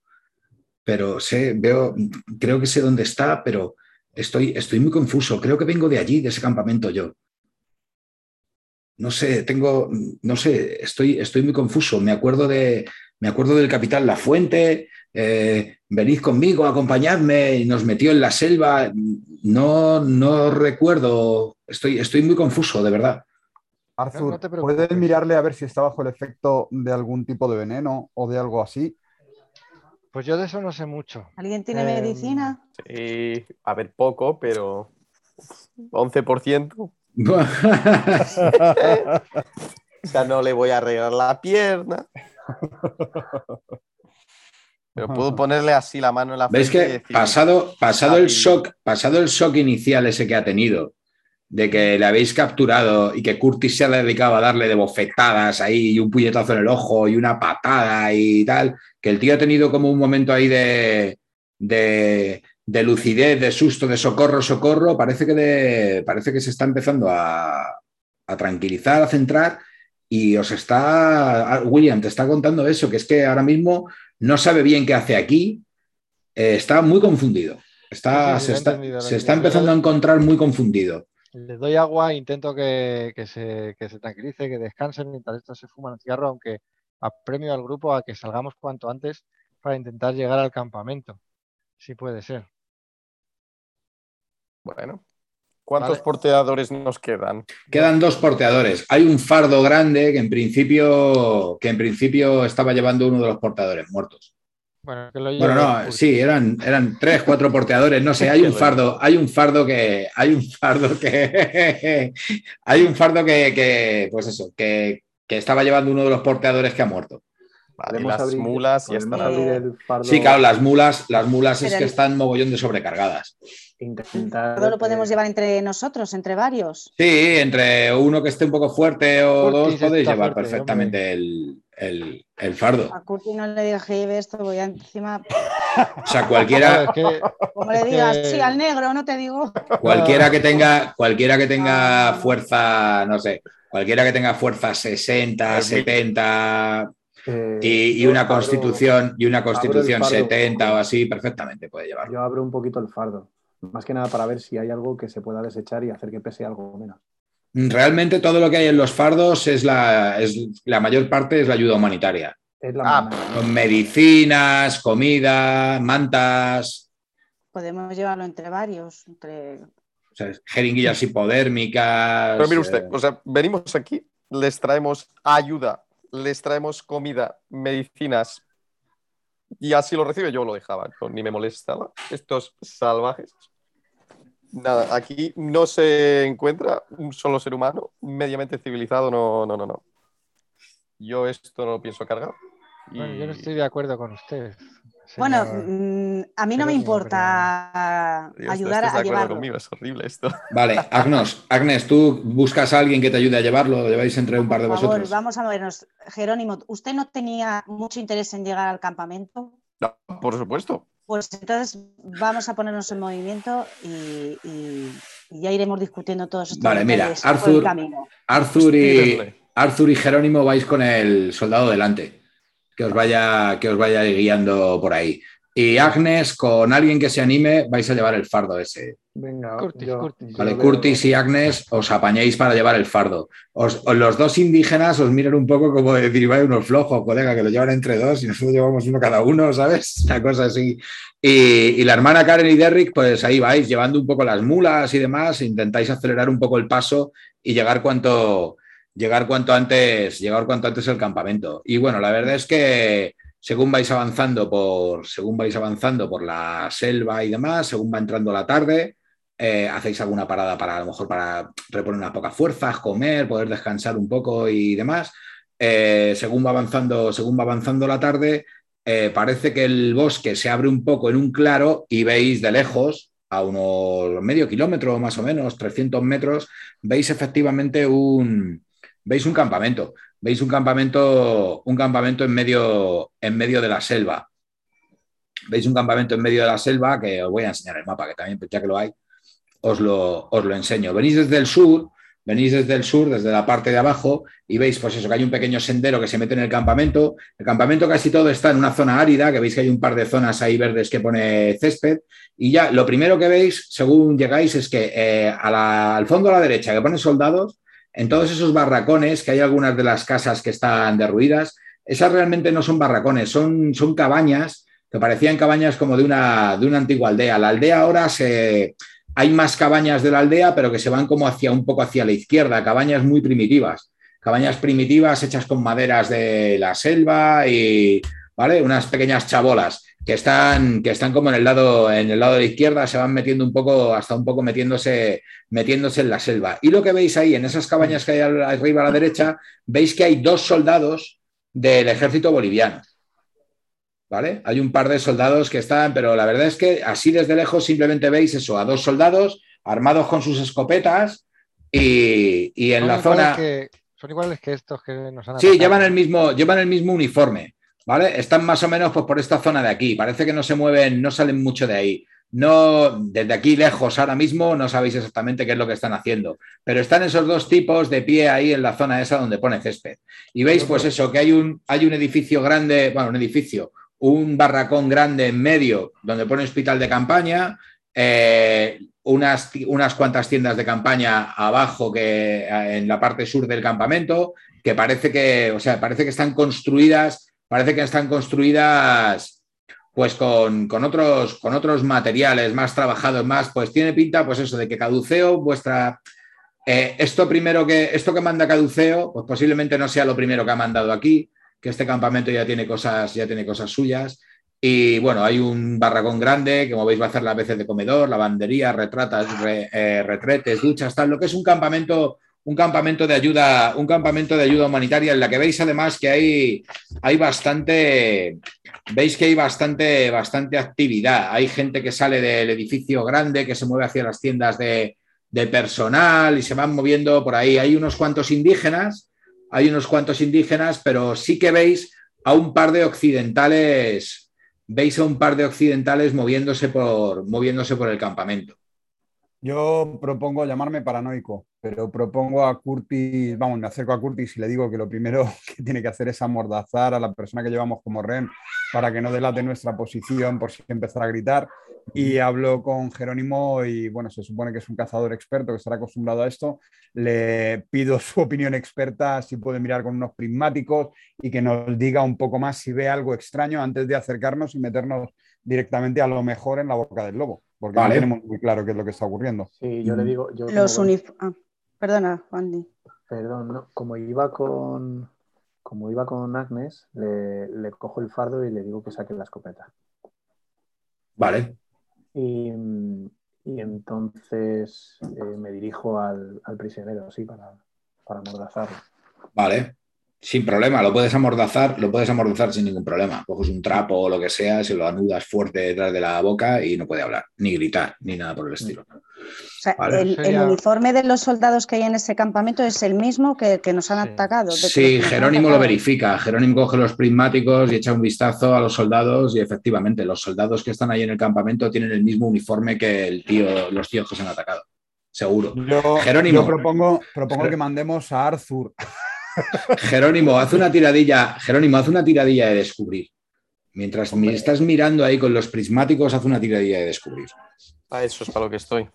pero sé, veo, creo que sé dónde está, pero estoy, estoy muy confuso, creo que vengo de allí, de ese campamento yo. No sé, tengo, no sé, estoy, estoy muy confuso, me acuerdo de, me acuerdo del capitán La Fuente, eh, venid conmigo, acompañadme, y nos metió en la selva. No, no recuerdo, estoy, estoy muy confuso, de verdad. Arthur, No. ¿puedes mirarle a ver si está bajo el efecto de algún tipo de veneno o de algo así? pues yo de eso no sé mucho. ¿alguien tiene Em, medicina? Sí, a ver, poco, pero 11%. [laughs] O sea, no le voy a arreglar la pierna. Pero puedo ponerle así la mano en la ¿Veis frente y que decir, pasado, pasado el shock, pasado el shock inicial ese que ha tenido, de que le habéis capturado y que Curtis se ha dedicado a darle de bofetadas ahí y un puñetazo en el ojo y una patada y tal, que el tío ha tenido como un momento ahí de, de, de lucidez, de susto, de socorro, socorro, parece que, de- parece que se está empezando a, a tranquilizar, a centrar y os está, ah, William, te está contando eso, que es que ahora mismo no sabe bien qué hace aquí, eh, está muy confundido. Está, Sí, se está, se está empezando a encontrar muy confundido. Le doy agua, intento que, que se, que se tranquilice, que descansen mientras estos se fuman un cigarro, aunque apremio al grupo a que salgamos cuanto antes para intentar llegar al campamento. Si puede ser. Bueno, ¿cuántos Vale. porteadores nos quedan? Quedan dos porteadores. Hay un fardo grande que en principio, que en principio estaba llevando uno de los portadores muertos. Bueno, que lo Bueno, lleve no, sí, eran, eran tres, cuatro porteadores, no sé, hay un [laughs] fardo, hay un fardo que, hay un fardo que, [laughs] hay un fardo que, que, pues eso, que, que estaba llevando uno de los porteadores que ha muerto. Vale, y las abrir- mulas podemos están. abrir el fardo. Sí, claro, las mulas, las mulas es que el- están mogollón de sobrecargadas. Intentar. Todo lo podemos llevar entre nosotros, entre varios. Sí, entre uno que esté un poco fuerte o dos podéis llevar fuerte, perfectamente el, el- el fardo. A Curti no le digas que lleve esto, voy a encima. O sea, Claro, cualquiera, [laughs] es que Como le digas, que- sí, al negro, no te digo. cualquiera que tenga, cualquiera que tenga Ah. fuerza, no sé, cualquiera que tenga fuerza 60, 70 eh, y, una abro- constitución y una constitución fardo. 70 o así, perfectamente puede llevarlo. Yo abro un poquito el fardo. Más que nada para ver si hay algo que se pueda desechar y hacer que pese algo menos. Realmente todo lo que hay en los fardos es la, es, la mayor parte es la ayuda humanitaria. Es la Ah, ¿no? Con medicinas, comida, mantas, Podemos llevarlo entre varios. Entre... o sea, jeringuillas hipodérmicas. Pero mire usted, eh, o sea, venimos aquí, les traemos ayuda, les traemos comida, medicinas, y así lo recibe, yo lo dejaba, no- ni me molestaba. Estos salvajes. Nada, aquí no se encuentra un solo ser humano mediamente civilizado, no, no, no, no. Yo esto no lo pienso cargar. Y- bueno, yo no estoy de acuerdo con usted. Bueno, mm, a mí no me importa ayudar a llevarlo. Conmigo, es horrible esto. [laughs] Vale, Agnos, Agnes, tú buscas a alguien que te ayude a llevarlo, lo lleváis entre un par de Por favor, vosotros. Vamos a vernos. Jerónimo, ¿usted no tenía mucho interés en llegar al campamento? No, por supuesto. Pues entonces vamos a ponernos en movimiento y, ya iremos discutiendo todos estos Vale, mira, Arthur, Arthur, y, Arthur y Jerónimo vais con el soldado delante, que os vaya, que os vaya guiando por ahí. Y Agnes, con alguien que se anime, vais a llevar el fardo ese. Venga, Curtis, Curtis. Vale, Curtis y Agnes os apañéis para llevar el fardo. los dos indígenas os miran un poco como decir, vaya unos flojos, colega, que lo llevan entre dos y nosotros llevamos uno cada uno, ¿sabes? [laughs] Una cosa así. Y, la hermana Karen y Derrick, pues ahí vais, llevando un poco las mulas y demás, intentáis acelerar un poco el paso y llegar cuanto, llegar cuanto antes, llegar cuanto antes al campamento. Y bueno, la verdad es que según vais avanzando por, según vais avanzando por la selva y demás, según va entrando la tarde, eh, hacéis alguna parada para a lo mejor para reponer unas pocas fuerzas, comer, poder descansar un poco y demás. Eh, según va avanzando, según va avanzando la tarde, eh, parece que el bosque se abre un poco en un claro y veis de lejos, a unos medio kilómetro más o menos, 300 metros, veis efectivamente un, veis un campamento. Veis un campamento, un campamento en medio, en medio de la selva. Veis un campamento en medio de la selva que os voy a enseñar el mapa, que también, ya que lo hay, os lo, os lo enseño. Venís desde el sur, venís desde el sur, desde la parte de abajo, y veis, pues eso, que hay un pequeño sendero que se mete en el campamento. El campamento casi todo está en una zona árida, que veis que hay un par de zonas ahí verdes que pone césped. Y ya lo primero que veis, según llegáis, es que eh, al fondo a la derecha, que pone soldados, en todos esos barracones, que hay algunas de las casas que están derruidas, esas realmente no son barracones, son, son cabañas que parecían cabañas como de una, de una antigua aldea. La aldea ahora se, hay más cabañas de la aldea, pero que se van como hacia un poco hacia la izquierda, cabañas muy primitivas, cabañas primitivas hechas con maderas de la selva y ¿vale? unas pequeñas chabolas que están, que están como en el lado, en el lado de la izquierda, se van metiendo un poco, hasta un poco metiéndose, metiéndose en la selva. Y lo que veis ahí, en esas cabañas que hay arriba a la derecha, veis que hay dos soldados del ejército boliviano. ¿Vale? Hay un par de soldados que están, pero la verdad es que así desde lejos simplemente veis eso, a dos soldados armados con sus escopetas y, en la zona... son iguales que estos que nos han Sí, llevan el, mismo, llevan el mismo uniforme, ¿vale? Están más o menos pues, por esta zona de aquí. Parece que no se mueven, no salen mucho de ahí. No, desde aquí lejos ahora mismo no sabéis exactamente qué es lo que están haciendo, pero están esos dos tipos de pie ahí en la zona esa donde pone césped. Y veis pues eso, que hay un, hay un edificio grande, bueno, un edificio, un barracón grande en medio donde pone hospital de campaña, eh, unas, unas, cuantas tiendas de campaña abajo que eh, en la parte sur del campamento, que parece que, o sea, parece que están construidas, parece que están construidas pues con, otros, con otros materiales más trabajados, más, pues tiene pinta, pues eso, de que Caduceo, vuestra... Eh, esto primero que, esto que manda Caduceo, pues posiblemente no sea lo primero que ha mandado aquí, que este campamento ya tiene cosas, ya tiene cosas suyas. Y bueno, hay un barracón grande, que como veis va a hacer las veces de comedor, lavandería, retratas, eh, retretes, duchas, tal, lo que es un campamento, un campamento de ayuda, un campamento de ayuda humanitaria en la que veis además que hay, hay bastante, veis que hay bastante, bastante actividad. Hay gente que sale del edificio grande, que se mueve hacia las tiendas de, de personal y se van moviendo por ahí. Hay unos cuantos indígenas hay unos cuantos indígenas, pero sí que veis a un par de occidentales, veis a un par de occidentales moviéndose por, moviéndose por el campamento. Yo propongo llamarme paranoico, pero propongo a Curtis, vamos, me acerco a Curtis y le digo que lo primero [laughs] que tiene que hacer es amordazar a la persona que llevamos como REM para que no delate nuestra posición por si empezar a gritar. Y hablo con Jerónimo y bueno, se supone que es un cazador experto que estará acostumbrado a esto. Le pido su [laughs] opinión experta, si puede mirar con unos prismáticos y que nos diga un poco más si ve algo extraño antes de acercarnos y meternos directamente a lo mejor en la boca del lobo porque no tenemos muy claro qué es lo que está ocurriendo. Sí, yo le digo. Yo Los ah, perdona, Juan. Perdón, no, como iba con. Como iba con Agnes, le, cojo el fardo y le digo que saque la escopeta. Vale. Y, entonces eh, me dirijo al, prisionero, sí, para, para amordazarlo. Vale. Sin problema, lo puedes amordazar, lo puedes amordazar sin ningún problema. Coges un trapo o lo que sea, se lo anudas fuerte detrás de la boca y no puede hablar, ni gritar, ni nada por el estilo. el, uniforme de los soldados que hay en ese campamento es el mismo que, que nos han atacado. Sí, Jerónimo lo verifica. Jerónimo coge los prismáticos y echa un vistazo a los soldados y efectivamente los soldados que están ahí en el campamento tienen el mismo uniforme que el tío, los tíos que se han atacado. Seguro. Jerónimo. Yo propongo, propongo que mandemos a Arthur Jerónimo, haz una tiradilla, Jerónimo, haz una tiradilla de descubrir. Mientras me estás mirando ahí con los prismáticos, haz una tiradilla de descubrir. A eso es para lo que estoy.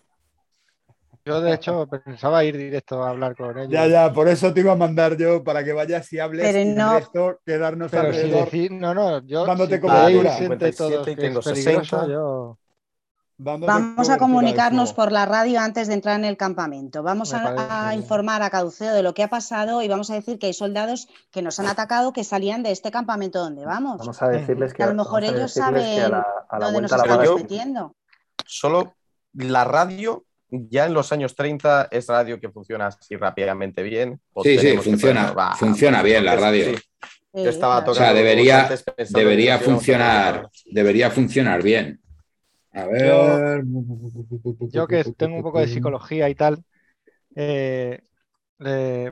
Yo, de hecho, pensaba ir directo a hablar con ellos. Ya, ya, por eso te iba a mandar yo, para que vayas y hables Pero no... quedarnos Pero alrededor. Si decir, no, no, yo dándote si cobertura. y tengo 60. Yo... Vamos a comunicarnos por la radio antes de entrar en el campamento. Vamos a, informar a Cauceo de lo que ha pasado y vamos a decir que hay soldados que nos han atacado que salían de este campamento donde vamos. Vamos a decirles que, a lo mejor ellos saben dónde nos estamos metiendo. Solo la radio ya en los años 30 es radio que funciona así rápidamente bien. Sí, sí, funciona, funciona bien la radio. Yo estaba tocando o sea, debería, debería funcionar, debería funcionar bien. A ver. Yo, que tengo un poco de psicología y tal, eh,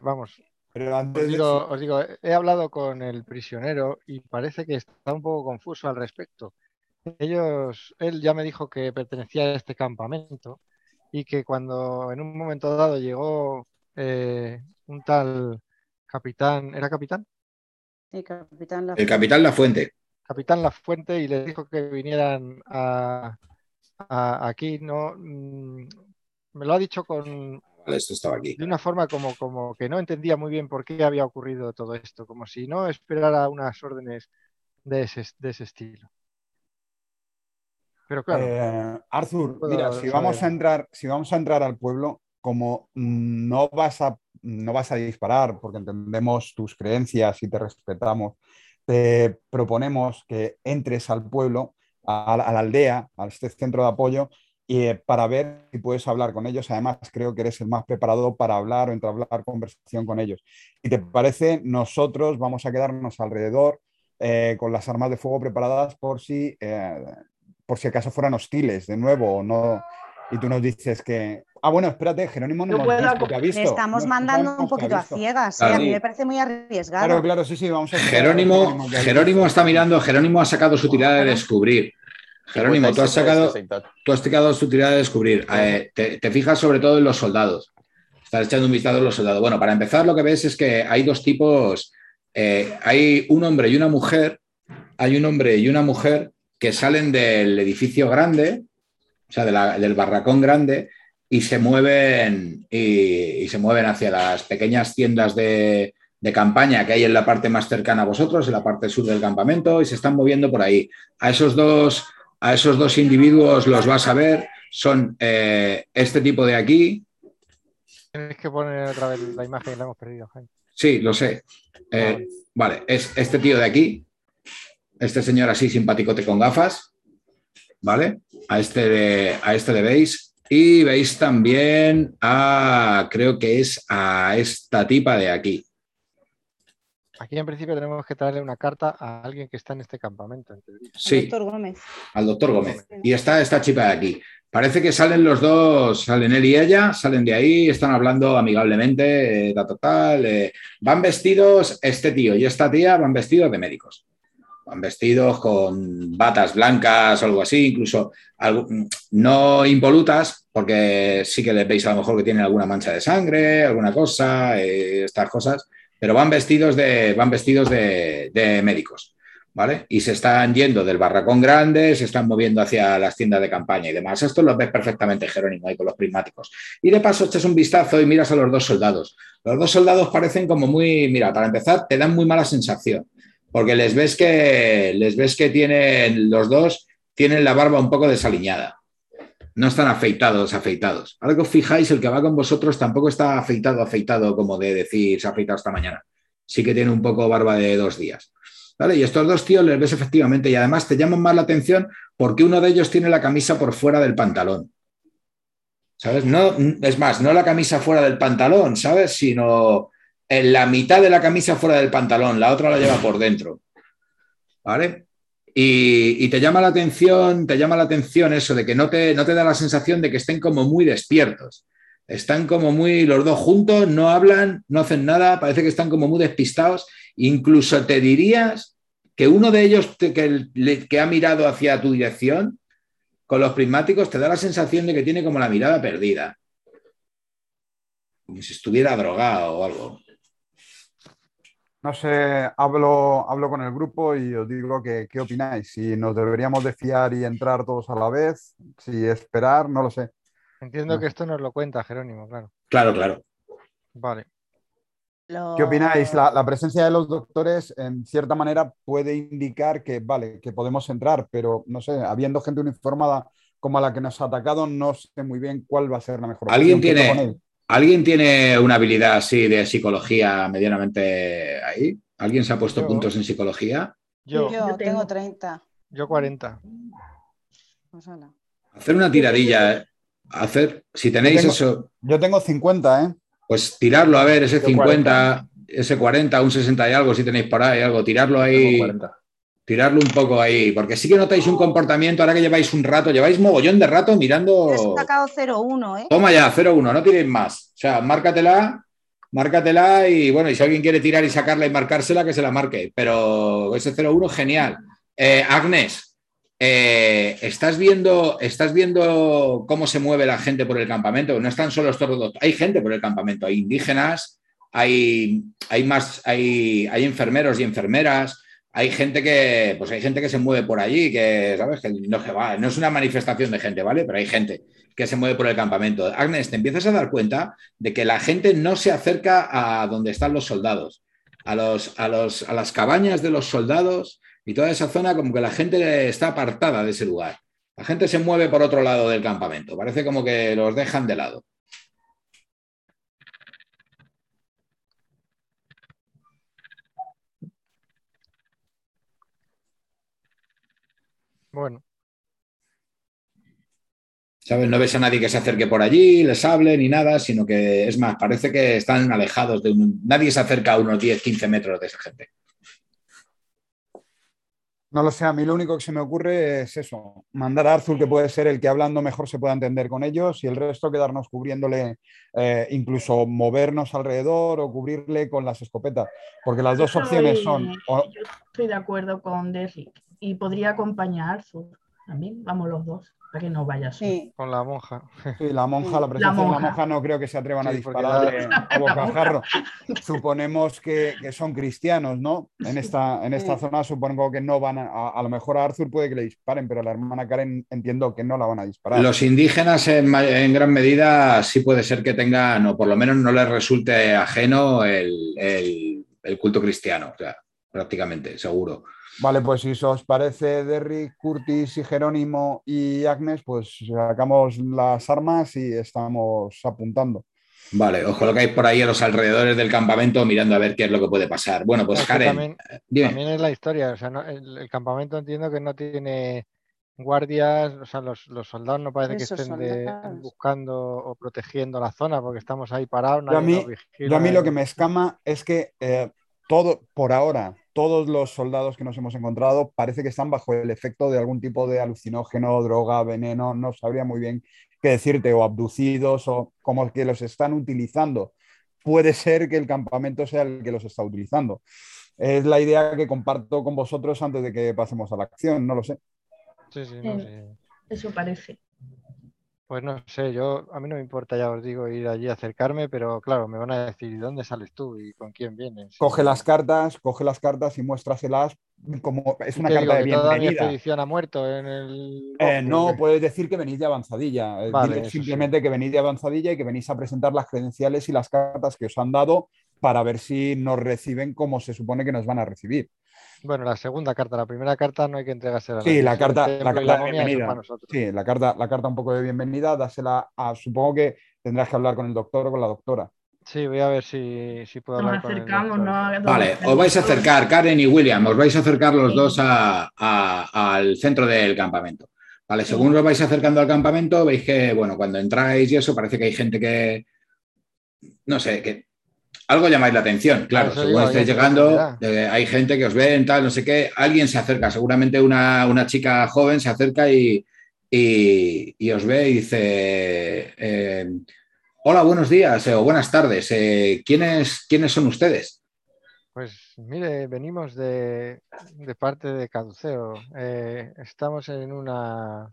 vamos. Pero antes os, digo, he hablado con el prisionero y parece que está un poco confuso al respecto. Ellos, él ya me dijo que pertenecía a este campamento y que cuando en un momento dado llegó eh, un tal capitán, ¿era capitán? Sí, capitán El capitán La Fuente. Capitán La Fuente y le dijo que vinieran a, aquí no mm, me lo ha dicho con esto estaba aquí. de una forma como, como que no entendía muy bien por qué había ocurrido todo esto, como si no esperara unas órdenes de ese, de ese estilo. Pero claro. Eh, Arthur, mira, si vamos a entrar, si vamos a entrar al pueblo, como no vas a no vas a disparar porque entendemos tus creencias y te respetamos, te proponemos que entres al pueblo a, la aldea, a este centro de apoyo, y, eh, para ver si puedes hablar con ellos. Además, creo que eres el más preparado para hablar o entablar conversación con ellos. Y te parece, nosotros vamos a quedarnos alrededor eh, con las armas de fuego preparadas por si, eh, por si acaso fueran hostiles de nuevo o no. Y tú nos dices que, Ah, bueno, espérate, Jerónimo no, ha visto. Le estamos mandando un poquito a ciegas, a mí me parece muy arriesgado. Claro, claro, sí, sí, vamos a Jerónimo, Jerónimo está mirando, Jerónimo ha sacado su tirada de descubrir. Jerónimo, tú has sacado, tú has sacado su tirada de descubrir. Eh, te, fijas sobre todo en los soldados. Estás echando un vistazo en los soldados. Bueno, para empezar, lo que ves es que hay dos tipos. Eh, hay un hombre y una mujer. Hay un hombre y una mujer que salen del edificio grande, o sea, del barracón grande, y se mueven, y, se mueven hacia las pequeñas tiendas de, campaña que hay en la parte más cercana a vosotros, en la parte sur del campamento, y se están moviendo por ahí. A esos dos, a esos dos individuos los vas a ver, son eh, este tipo de aquí. Tienes que poner otra vez la imagen, la hemos perdido, Jaime. Sí, lo sé. Eh, vale, es este tío de aquí, este señor así simpaticote con gafas, ¿vale? A este, a este le veis y veis también a, creo que es a esta tipa de aquí. Aquí en principio tenemos que traerle una carta a alguien que está en este campamento. Sí, al doctor Gómez. Al doctor Gómez. Y está esta chica de aquí. Parece que salen los dos, salen él y ella, salen de ahí, están hablando amigablemente, eh, total. Eh, van vestidos, este tío y esta tía van vestidos de médicos van vestidos con batas blancas algo así, incluso no impolutas, porque sí que les veis a lo mejor que tienen alguna mancha de sangre, alguna cosa, eh, estas cosas, pero van vestidos de, van vestidos de, médicos. ¿Vale? Y se están yendo del barracón grande, se están moviendo hacia las tiendas de campaña y demás. Esto lo ves perfectamente, Jerónimo, ahí con los prismáticos. Y de paso echas un vistazo y miras a los dos soldados. Los dos soldados parecen como muy, mira, para empezar, te dan muy mala sensación porque les ves que, les ves que tienen, los dos tienen la barba un poco desaliñada. No están afeitados, afeitados. Ahora que os fijáis, el que va con vosotros tampoco está afeitado, afeitado, como de decir, se ha afeitado esta mañana. Sí que tiene un poco barba de dos días. ¿Vale? Y estos dos tíos les ves efectivamente y además te llaman más la atención porque uno de ellos tiene la camisa por fuera del pantalón. ¿Sabes? No, es más, no la camisa fuera del pantalón, ¿sabes? Sino la mitad de la camisa fuera del pantalón, la otra la lleva por dentro. ¿Vale? Y, te llama la atención, te llama la atención eso de que no te, no te da la sensación de que estén como muy despiertos. Están como muy los dos juntos, no hablan, no hacen nada, parece que están como muy despistados. Incluso te dirías que uno de ellos que, que ha mirado hacia tu dirección con los prismáticos te da la sensación de que tiene como la mirada perdida. Como si estuviera drogado o algo. No sé, hablo, hablo con el grupo y os digo que, qué opináis. Si nos deberíamos de fiar y entrar todos a la vez, si esperar, no lo sé. Entiendo que esto nos lo cuenta Jerónimo, claro. Claro, claro. Vale. ¿Qué opináis? La, presencia de los doctores, en cierta manera, puede indicar que, vale, que podemos entrar, pero no sé, habiendo gente uniformada como a la que nos ha atacado, no sé muy bien cuál va a ser la mejor. ¿Alguien tiene, ¿Alguien tiene una habilidad así de psicología medianamente ahí? ¿Alguien se ha puesto puntos en psicología? Yo, tengo 30. Yo 40. Pues hacer una tiradilla, ¿eh? hacer, si tenéis eso. Yo tengo 50, ¿eh? Pues tirarlo, a ver, ese 50, ese 40, un 60 y algo, si tenéis por ahí algo, tirarlo ahí tirarlo un poco ahí, porque sí que notáis un comportamiento, ahora que lleváis un rato, lleváis mogollón de rato mirando. He sacado 0-1, ¿eh? Toma ya, 0-1, no tiréis más. O sea, márcatela, márcatela y bueno, y si alguien quiere tirar y sacarla y marcársela, que se la marque. Pero ese 0-1, genial. Eh, Agnes, eh, ¿estás, viendo, ¿estás viendo cómo se mueve la gente por el campamento? No están solo estos dos, hay gente por el campamento, hay indígenas, hay, hay más, hay, hay enfermeros y enfermeras hay gente que, pues hay gente que se mueve por allí, que, ¿sabes? Que no, es una manifestación de gente, ¿vale? Pero hay gente que se mueve por el campamento. Agnes, te empiezas a dar cuenta de que la gente no se acerca a donde están los soldados, a, los, a, los, a las cabañas de los soldados y toda esa zona, como que la gente está apartada de ese lugar. La gente se mueve por otro lado del campamento, parece como que los dejan de lado. Bueno. ¿Sabes? No ves a nadie que se acerque por allí, les hable ni nada, sino que es más, parece que están alejados de un... Nadie se acerca a unos 10, 15 metros de esa gente. No lo sé, a mí lo único que se me ocurre es eso, mandar a Arthur, que puede ser el que hablando mejor se pueda entender con ellos, y el resto quedarnos cubriéndole, eh, incluso movernos alrededor o cubrirle con las escopetas, porque las dos opciones son... Yo estoy de acuerdo con Derrick y podría acompañar a Arthur también, vamos los dos que no vaya Sí. Con la monja. Sí, la monja, la presencia de la monja no creo que se atrevan a disparar a [laughs] bocajarro. Suponemos que, son cristianos, ¿no? En esta, en esta zona supongo que no van a, a lo mejor a Arthur puede que le disparen, pero a la hermana Karen entiendo que no la van a disparar. Los indígenas en, en gran medida sí puede ser que tengan, o por lo menos no les resulte ajeno el, el, el culto cristiano, o sea, prácticamente, seguro. Vale, pues si os parece Derrick, Curtis y Jerónimo y Agnes, pues sacamos las armas y estamos apuntando. Vale, os colocáis por ahí a los alrededores del campamento mirando a ver qué es lo que puede pasar. Bueno, pues Karen. También, también, es la historia. O sea, el, campamento entiendo que no tiene guardias, o sea, los, soldados no parece que estén buscando o protegiendo la zona porque estamos ahí parados. Yo a, mí, a mí lo que me escama es que eh, todo, por ahora, todos los soldados que nos hemos encontrado parece que están bajo el efecto de algún tipo de alucinógeno, droga, veneno, no sabría muy bien qué decirte, o abducidos, o como que los están utilizando. Puede ser que el campamento sea el que los está utilizando. Es la idea que comparto con vosotros antes de que pasemos a la acción, no lo sé. Sí, sí, no sé. Eso parece. Pues no sé, yo a mí no me importa, ya os digo, ir allí a acercarme, pero claro, me van a decir, ¿dónde sales tú y con quién vienes? Coge las cartas, coge las cartas y muéstraselas como es una carta de bienvenida. mi expedición ha muerto en el... Eh, no, puedes decir que venís de avanzadilla. Eh, simplemente que venís de avanzadilla y que venís a presentar las credenciales y las cartas que os han dado para ver si nos reciben como se supone que nos van a recibir. Bueno, la segunda carta, la primera carta no hay que entregársela. Sí, la carta, la carta de bienvenida. Sí, la carta, la carta un poco de bienvenida, dásela a, supongo que tendrás que hablar con el doctor o con la doctora. Sí, voy a ver si, puedo hablar con acercamos, ¿no? Vale, os vais a acercar, Karen y William, os vais a acercar los dos al centro del campamento. Vale, según os vais acercando al campamento, veis que, bueno, cuando entráis y eso, parece que hay gente que, no sé, que algo llamáis la atención, claro. Según estáis llegando, eh, hay gente que os ve, tal, no sé qué, alguien se acerca, seguramente una, una chica joven se acerca y, y- y os ve y dice, eh, hola, buenos días eh, o buenas tardes, ¿quiénes, ¿quiénes son ustedes? Pues mire, venimos de, de parte de Caduceo. Estamos en una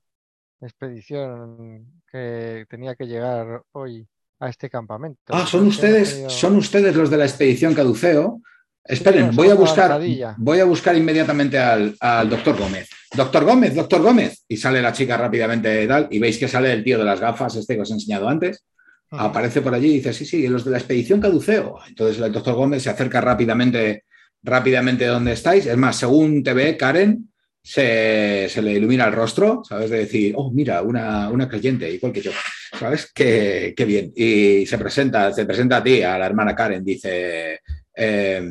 expedición que tenía que llegar hoy a este campamento. Ah, son ustedes, tenido- son ustedes los de la expedición Caduceo. Esperen, voy a buscar, voy a buscar inmediatamente al, al doctor Gómez. Doctor Gómez, doctor Gómez. Y sale la chica rápidamente y tal, y veis que sale el tío de las gafas, este que os he enseñado antes. Aparece por allí y dice, sí, sí, los de la expedición Caduceo. Entonces el doctor Gómez se acerca rápidamente, rápidamente de donde estáis. Es más, según te ve, Karen, se, se le ilumina el rostro, ¿sabes? De decir, oh, mira, una, una creyente, igual que yo, ¿sabes? Qué, qué bien. Y se presenta, se presenta a ti, a la hermana Karen, dice, eh,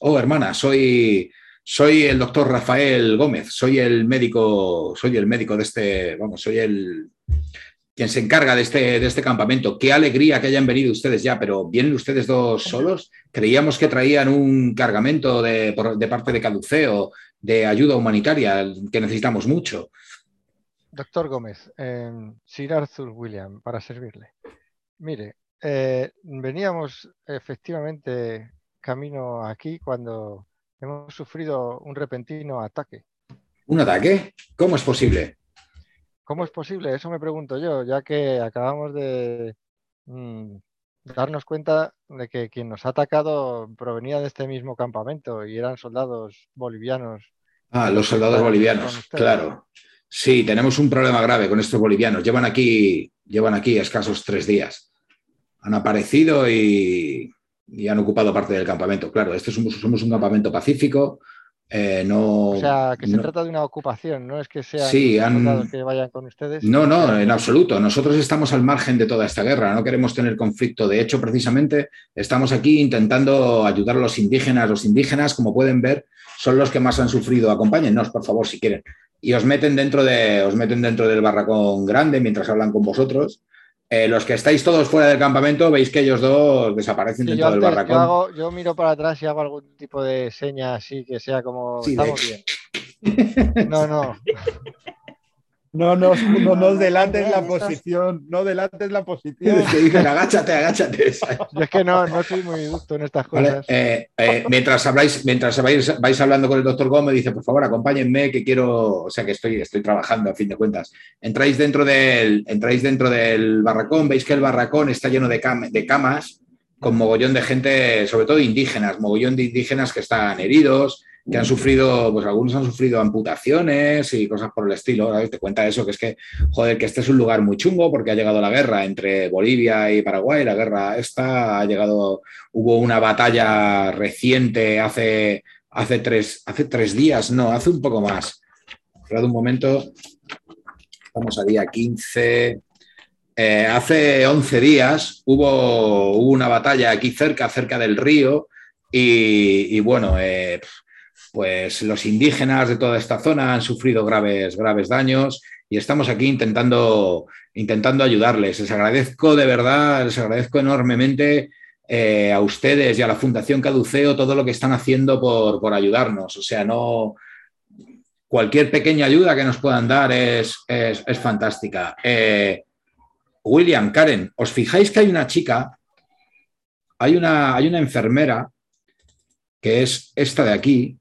oh, hermana, soy, soy el doctor Rafael Gómez, soy el médico, soy el médico de este, vamos, soy el quien se encarga de este, de este campamento. Qué alegría que hayan venido ustedes ya, pero ¿vienen ustedes dos solos? Creíamos que traían un cargamento de, de parte de Caduceo de ayuda humanitaria que necesitamos mucho. Doctor Gómez, eh, Sir Arthur William, para servirle. Mire, eh, veníamos efectivamente camino aquí cuando hemos sufrido un repentino ataque. ¿Un ataque? ¿Cómo es posible? ¿Cómo es posible? Eso me pregunto yo, ya que acabamos de mm, darnos cuenta de que quien nos ha atacado provenía de este mismo campamento y eran soldados bolivianos. Ah, los soldados bolivianos, claro. Sí, tenemos un problema grave con estos bolivianos. Llevan aquí, llevan aquí escasos tres días. Han aparecido y, y han ocupado parte del campamento. Claro, este somos, somos un campamento pacífico. eh, no, O sea, que se no- trata de una ocupación, no es que sean Sí, han- que vayan con ustedes. No, no, en absoluto. Nosotros estamos al margen de toda esta guerra, no queremos tener conflicto. De hecho, precisamente estamos aquí intentando ayudar a los indígenas. Los indígenas, como pueden ver, son los que más han sufrido. Acompáñennos, por favor, si quieren. Y os meten dentro, de, os meten dentro del barracón grande mientras hablan con vosotros. Eh, los que estáis todos fuera del campamento, veis que ellos dos desaparecen Sí, dentro yo, del antes- barracón. yo hago- yo miro para atrás y hago algún tipo de seña así que sea como Sí, de- estamos bien. No, no. [laughs] No nos, no nos No, delates la posición, no delates la posición. Te dicen, agáchate, agáchate. [laughs] Yo es que no, no soy muy ducto en estas Vale, cosas. eh, eh, mientras habláis, mientras vais, vais hablando con el doctor Gómez, dice, por favor, acompáñenme, que quiero, o sea, que estoy, estoy trabajando a fin de cuentas. Entráis dentro del, entráis dentro del barracón, veis que el barracón está lleno de, cam- de camas, con mogollón de gente, sobre todo indígenas, mogollón de indígenas que están heridos, que han sufrido, pues algunos han sufrido amputaciones y cosas por el estilo. ¿sabes? Te cuenta eso, que es que, joder, que este es un lugar muy chungo porque ha llegado la guerra entre Bolivia y Paraguay, la guerra esta ha llegado hubo una batalla reciente hace, hace, tres, hace tres días, no, hace un poco más. Esperad un momento. Estamos a día 15. Eh, hace 11 días hubo, una batalla aquí cerca, cerca del río, y, y bueno, eh, pues los indígenas de toda esta zona han sufrido graves, graves daños y estamos aquí intentando, intentando ayudarles. Les agradezco de verdad, les agradezco enormemente eh, a ustedes y a la Fundación Caduceo todo lo que están haciendo por, por ayudarnos. O sea, no. Cualquier pequeña ayuda que nos puedan dar es, es, es fantástica. Eh, William, Karen, ¿os fijáis que hay una chica? Hay una, hay una enfermera que es esta de aquí,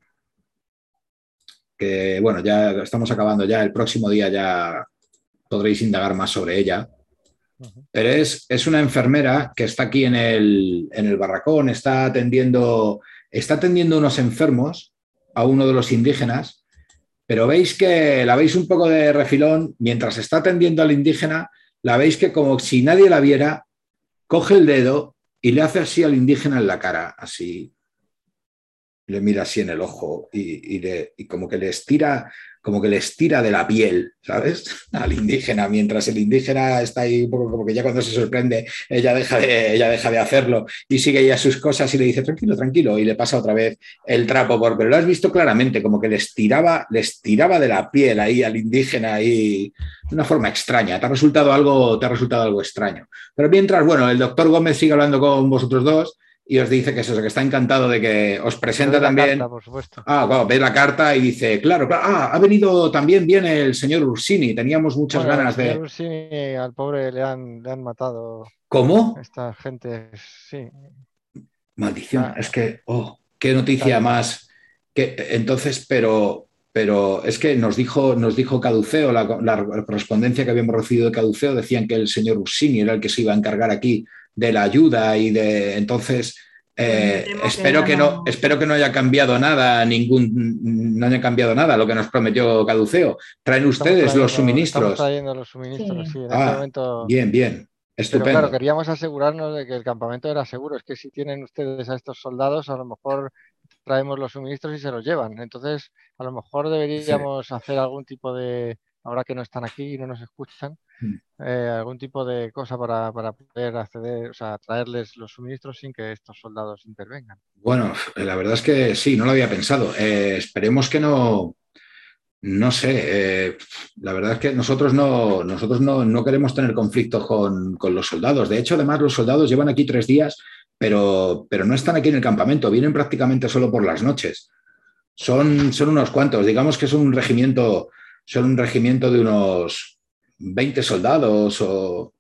que bueno, ya estamos acabando ya, el próximo día ya podréis indagar más sobre ella. Pero es, es una enfermera que está aquí en el, en el barracón, está atendiendo, está atendiendo unos enfermos a uno de los indígenas, pero veis que la veis un poco de refilón, mientras está atendiendo al indígena, la veis que como si nadie la viera, coge el dedo y le hace así al indígena en la cara, así, le mira así en el ojo y, y, le, y, como que le estira, como que le estira de la piel, ¿sabes? [laughs] Al indígena, mientras el indígena está ahí un poco como que ya cuando se sorprende, ella deja de, ella deja de hacerlo y sigue ya sus cosas y le dice, tranquilo, tranquilo, y le pasa otra vez el trapo, por, pero lo has visto claramente, como que le estiraba, le estiraba de la piel ahí al indígena ahí de una forma extraña. Te ha resultado algo, te ha resultado algo extraño. Pero mientras, bueno, el doctor Gómez sigue hablando con vosotros dos y os dice que es eso, que está encantado de que os presenta también. Carta, por supuesto. Ah, claro, ve la carta y dice, claro, claro, ah, ha venido también bien el señor Ursini, teníamos muchas Bueno, ganas de. señor Ursini, al pobre le han, le han matado ¿Cómo? esta gente, sí. Maldición, Ah. es que, oh, qué noticia Claro. más. Que, entonces, pero, pero es que nos dijo, nos dijo Caduceo, la, la correspondencia que habíamos recibido de Caduceo, decían que el señor Ursini era el que se iba a encargar aquí de la ayuda y de. Entonces, eh, espero que no, espero que no haya cambiado nada, ningún, no haya cambiado nada lo que nos prometió Caduceo. Traen ustedes trayendo- los Estamos suministros. trayendo los suministros, Sí. sí, en Ah, este momento. Bien, bien. Pero Estupendo. claro, queríamos asegurarnos de que el campamento era seguro. Es que si tienen ustedes a estos soldados, a lo mejor traemos los suministros y se los llevan. Entonces, a lo mejor deberíamos hacer algún tipo de, ahora que no están aquí y no nos escuchan. Eh, algún tipo de cosa para, para poder acceder, o sea, traerles los suministros sin que estos soldados intervengan. Bueno, la verdad es que sí, no lo había pensado. Eh, esperemos que no, no sé, eh, la verdad es que nosotros no, nosotros no, no queremos tener conflictos con, con los soldados. De hecho, además, los soldados llevan aquí tres días, pero, pero no están aquí en el campamento, vienen prácticamente solo por las noches. Son, son unos cuantos, digamos que son un regimiento, son un regimiento de unos 20 soldados o,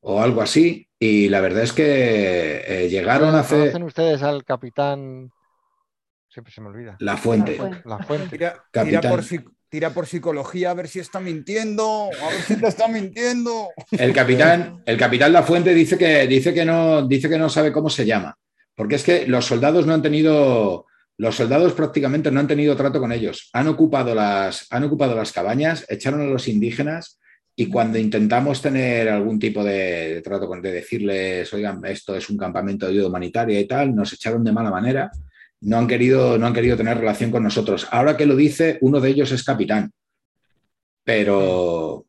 o algo así. Y la verdad es que eh, llegaron hace ¿Conocen ustedes al capitán? Siempre se me olvida. la fuente. La Fuente. La fuente. Tira, por, tira por psicología a ver si está mintiendo, a ver si te está mintiendo. El capitán, el capitán La Fuente dice que, dice, que no, dice que no sabe cómo se llama, porque es que los soldados no han tenido, los soldados prácticamente no han tenido trato con ellos. Han ocupado las, han ocupado las cabañas, echaron a los indígenas y cuando intentamos tener algún tipo de, de trato con, de decirles, oigan, esto es un campamento de ayuda humanitaria y tal, nos echaron de mala manera. No han querido, no han querido tener relación con nosotros. Ahora que lo dice, uno de ellos es capitán, pero,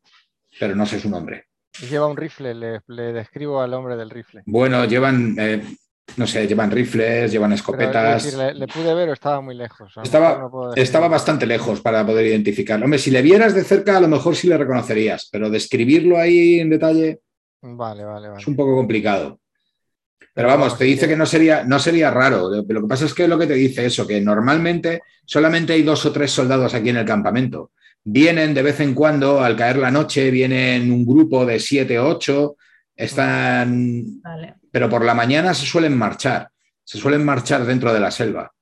pero no sé su nombre. Lleva un rifle, le, le describo al hombre del rifle. Bueno, llevan, eh, no sé, llevan rifles, llevan Pero, es escopetas. decir, le, le pude ver o estaba muy lejos. Estaba- no Estaba bastante lejos para poder identificarlo. Hombre, si le vieras de cerca, a lo mejor sí le reconocerías, pero describirlo ahí en detalle Vale, vale, vale. es un poco complicado. Pero vamos, te dice que- no sería, no sería raro. Lo lo que pasa es que lo que te dice eso, que normalmente solamente hay dos o tres soldados aquí en el campamento. Vienen de vez en cuando, al caer la noche, vienen un grupo de siete o ocho, están Vale. pero por la mañana se suelen marchar, se suelen marchar dentro de la selva.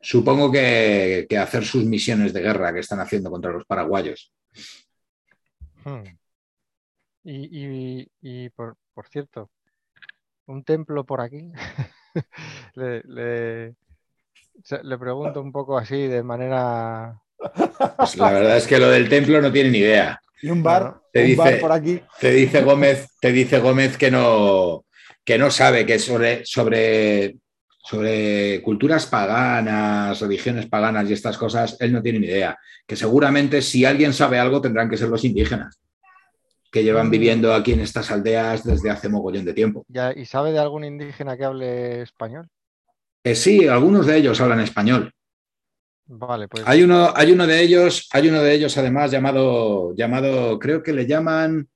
Supongo que, que hacer sus misiones de guerra que están haciendo contra los paraguayos. Hmm. Y, y- y por, por cierto, un templo por aquí. [laughs] le, le- le pregunto un poco así de manera. Pues la verdad es que lo del templo no tiene ni idea. Y un bar. Te un dice- bar por aquí. Te dice Gómez, te dice Gómez que no, que no sabe que sobre, sobre, sobre culturas paganas, religiones paganas y estas cosas, él no tiene ni idea. Que seguramente si alguien sabe algo tendrán que ser los indígenas, que llevan Mm. viviendo aquí en estas aldeas desde hace mogollón de tiempo. Ya, ¿Y sabe de algún indígena que hable español? Eh, sí, algunos de ellos hablan español. Vale, pues Hay uno, hay uno de ellos, hay uno de ellos además llamado, llamado, creo que le llaman,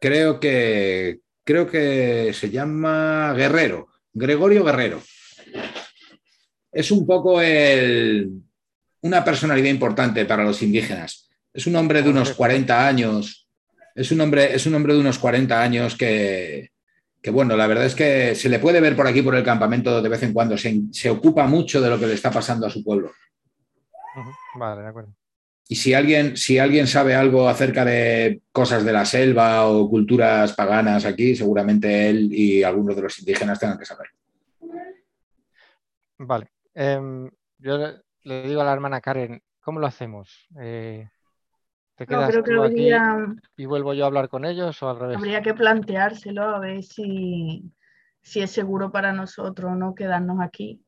creo que, creo que se llama Guerrero, Gregorio Guerrero. Es un poco el, una personalidad importante para los indígenas. Es un hombre de unos 40 años, es un hombre, es un hombre de unos 40 años que, que, bueno, la verdad es que se le puede ver por aquí, por el campamento de vez en cuando, se, se ocupa mucho de lo que le está pasando a su pueblo. Vale, de acuerdo. Y si alguien, si alguien sabe algo acerca de cosas de la selva o culturas paganas aquí, seguramente él y algunos de los indígenas tengan que saber. Vale. Em, yo le, digo a la hermana Karen, ¿cómo lo hacemos? Eh, ¿te No, quedas creo que tú aquí habría, y vuelvo yo a hablar con ellos o al revés? habría que planteárselo a ver si, si es seguro para nosotros no quedarnos aquí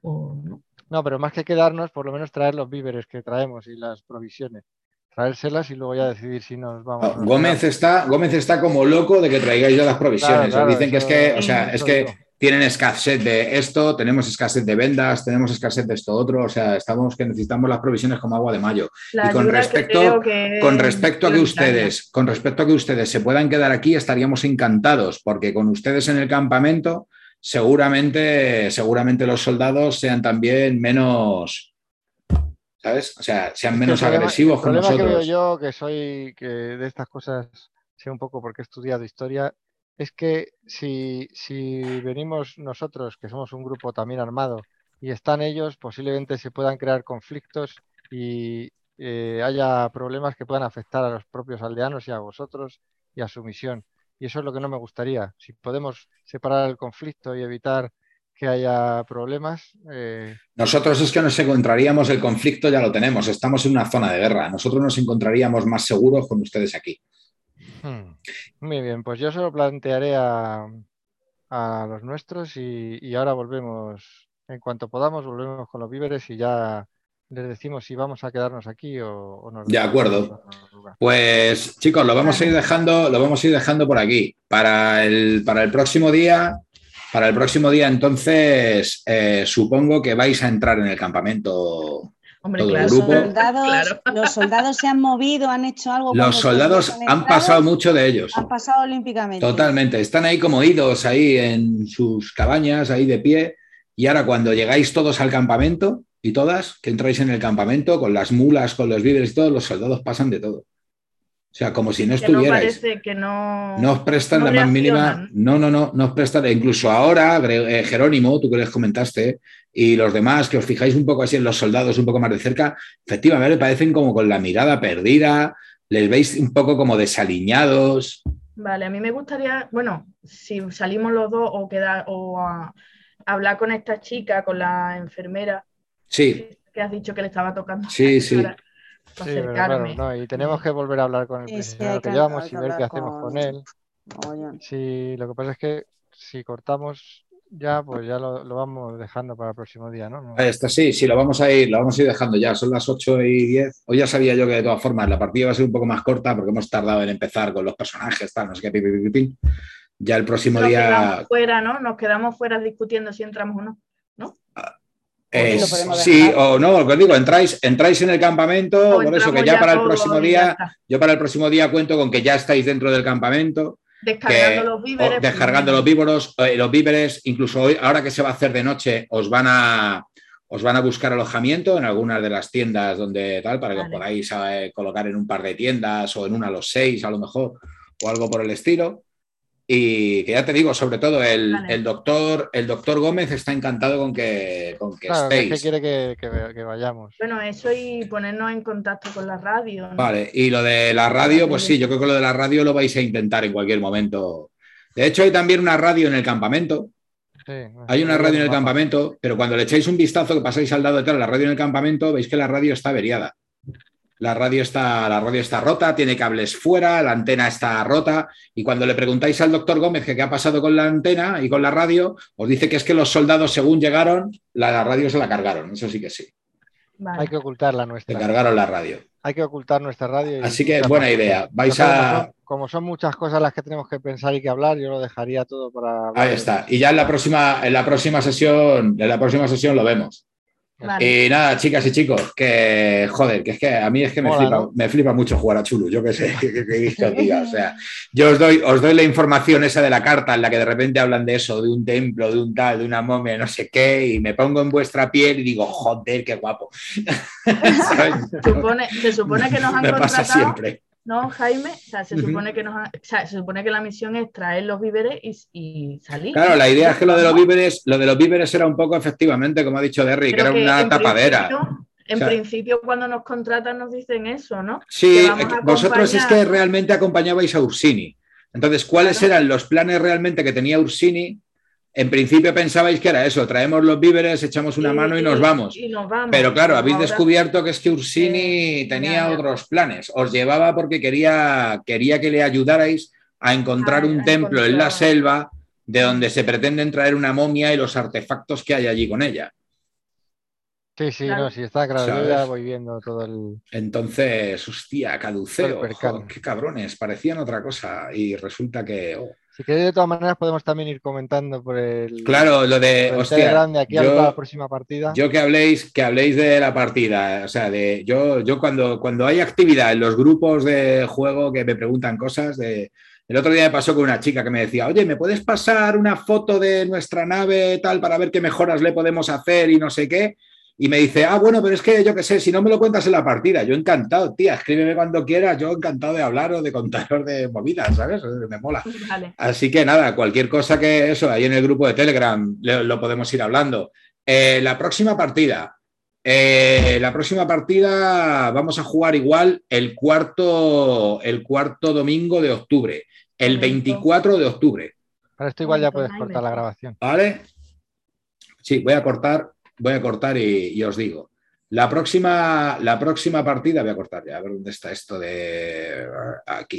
o no. No, pero más que quedarnos, por lo menos traer los víveres que traemos y las provisiones. Traérselas y luego ya decidir si nos vamos. o nos Gómez está, Gómez está como loco de que traigáis ya las provisiones. Claro, Os dicen que es que, o sea, es que digo. tienen escasez de esto, tenemos escasez de vendas, tenemos escasez de esto otro, o sea, estamos que necesitamos las provisiones como agua de mayo. La Y con que respecto- que Con es respecto a que ustedes, con respecto a que ustedes se puedan quedar aquí, estaríamos encantados, porque con ustedes en el campamento seguramente, seguramente los soldados sean también menos, ¿sabes? O sea, sean menos agresivos con nosotros. El problema que veo yo, que soy, que de estas cosas sé un poco porque he estudiado historia, es que si, si venimos nosotros, que somos un grupo también armado, y están ellos, posiblemente se puedan crear conflictos y eh, haya problemas que puedan afectar a los propios aldeanos y a vosotros y a su misión. Y eso es lo que no me gustaría. Si podemos separar el conflicto y evitar que haya problemas. Eh, Nosotros es que nos encontraríamos, el conflicto ya lo tenemos, estamos en una zona de guerra. Nosotros nos encontraríamos más seguros con ustedes aquí. Hmm. Muy bien, pues yo se lo plantearé a, a los nuestros y, y, ahora volvemos, en cuanto podamos, volvemos con los víveres y ya les decimos si vamos a quedarnos aquí o, o nos De acuerdo. Pues chicos, lo vamos a ir dejando, lo vamos a ir dejando por aquí. Para el, para el próximo día, para el próximo día, entonces, eh, supongo que vais a entrar en el campamento. Hombre, claro, Los, soldados, los soldados se han movido, han hecho algo. Los soldados han pasado mucho de ellos. Han pasado olímpicamente. Totalmente. Están ahí como idos, ahí en sus cabañas, ahí de pie. Y ahora cuando llegáis todos al campamento, y todas que entráis en el campamento con las mulas, con los víveres y todo, los soldados pasan de todo. O sea, como si no estuvierais. No, no, os prestan la más mínima. No, no, no, no os prestan. Incluso ahora, eh, Jerónimo, tú que les comentaste, y los demás, que os fijáis un poco así en los soldados, un poco más de cerca, efectivamente parecen como con la mirada perdida, les veis un poco como desaliñados. Vale, a mí me gustaría, bueno, si salimos los dos o quedar o a hablar con esta chica, con la enfermera, Sí. Que has dicho que le estaba tocando. Sí, [laughs] sí. sí, no, y tenemos que volver a hablar con el presidente que llevamos y ver qué hacemos con él. Sí, lo que pasa es que si cortamos ya, pues ya lo, vamos dejando para el próximo día, ¿no? Está, sí, sí, lo vamos a ir, lo vamos a ir dejando ya. Son las 8 y 10. Hoy ya sabía yo que de todas formas la partida va a ser un poco más corta porque hemos tardado en empezar con los personajes, tal, no sé qué, Ya el próximo Nos día. Quedamos fuera, ¿no? Nos quedamos fuera discutiendo si entramos o. ¿no? Ah, sí o no, os digo, entráis, entráis en el campamento, por eso que ya para el próximo día, yo para el próximo día cuento con que ya estáis dentro del campamento. Descargando los víveres. Descargando los víveres, eh, los víveres, incluso hoy, ahora que se va a hacer de noche, os van a, os van a buscar alojamiento en algunas de las tiendas donde tal, para que os podáis eh, colocar en un par de tiendas o en una a los seis a lo mejor, o algo por el estilo. Y que ya te digo, sobre todo el, doctor, el doctor Gómez está encantado con que, con que estéis. Que quiere que, que, vayamos. Bueno, eso y ponernos en contacto con la radio. Vale, y lo de la radio, pues sí, yo creo que lo de la radio lo vais a intentar en cualquier momento. De hecho, hay también una radio en el campamento. hay una radio en el campamento, pero cuando le echáis un vistazo que pasáis al lado de la radio en el campamento, veis que la radio está averiada. La radio está, la radio está rota, tiene cables fuera, la antena está rota. Y cuando le preguntáis al doctor Gómez qué ha pasado con la antena y con la radio, os dice que es que los soldados, según llegaron, la, radio se la cargaron. Eso sí que sí. Hay que ocultarla nuestra. Se cargaron la radio. Hay que ocultar nuestra radio. Así que buena idea. Vais a. Como son, muchas cosas las que tenemos que pensar y que hablar, yo lo dejaría todo para. Ahí está. Y ya en la próxima, en la próxima sesión, en la próxima sesión lo vemos. Y nada, chicas y chicos, que joder, que es que a mí es que me, flipa, me flipa mucho jugar a Chulu, yo qué sé, [laughs] que, o sea, yo os doy, os doy la información esa de la carta en la que de repente hablan de eso, de un templo, de un tal, de una momia, no sé qué, y me pongo en vuestra piel y digo, joder, qué guapo. [laughs] [laughs] se supone que nos han me pasa siempre. ¿No, Jaime? O sea, se, supone que nos se supone que la misión es traer los víveres y, salir. Claro, la idea es que lo de los víveres, lo de los víveres era un poco efectivamente, como ha dicho Derry, que era una tapadera. En principio, cuando nos contratan, nos dicen eso, ¿no? Sí, vosotros es que realmente acompañabais a Ursini. Entonces, ¿cuáles eran los planes realmente que tenía Ursini en principio pensabais que era eso, traemos los víveres, echamos una mano y nos vamos. Pero claro, habéis descubierto que es que Ursini tenía otros planes. Os llevaba porque quería, quería que le ayudarais a encontrar un templo en la selva de donde se pretenden traer una momia y los artefactos que hay allí con ella. Sí, sí, no, sí, está claro. Yo ya voy viendo todo el. Entonces, hostia, caduceo. qué cabrones, parecían otra cosa y resulta que. Oh. Si queréis, de todas maneras, podemos también ir comentando por el. Claro, lo de. Hostia, aquí a la próxima partida. Yo que habléis, que habléis de la partida. O sea, de yo, yo cuando, cuando hay actividad en los grupos de juego que me preguntan cosas de. El otro día me pasó con una chica que me decía, oye, ¿me puedes pasar una foto de nuestra nave tal para ver qué mejoras le podemos hacer y no sé qué? Y me dice, ah, bueno, pero es que yo qué sé, si no me lo cuentas en la partida, yo encantado, tía, escríbeme cuando quieras, yo encantado de hablar o de contaros de movidas, ¿sabes? Me mola. Así que nada, cualquier cosa que eso, ahí en el grupo de Telegram lo, podemos ir hablando. Eh, la próxima partida, eh, la próxima partida vamos a jugar igual el cuarto, el cuarto domingo de octubre, el 24 de octubre. Para esto igual ya puedes cortar la grabación. ¿Vale? Sí, voy a cortar voy a cortar y, os digo. La próxima, la próxima partida, voy a cortar ya, a ver dónde está esto de aquí.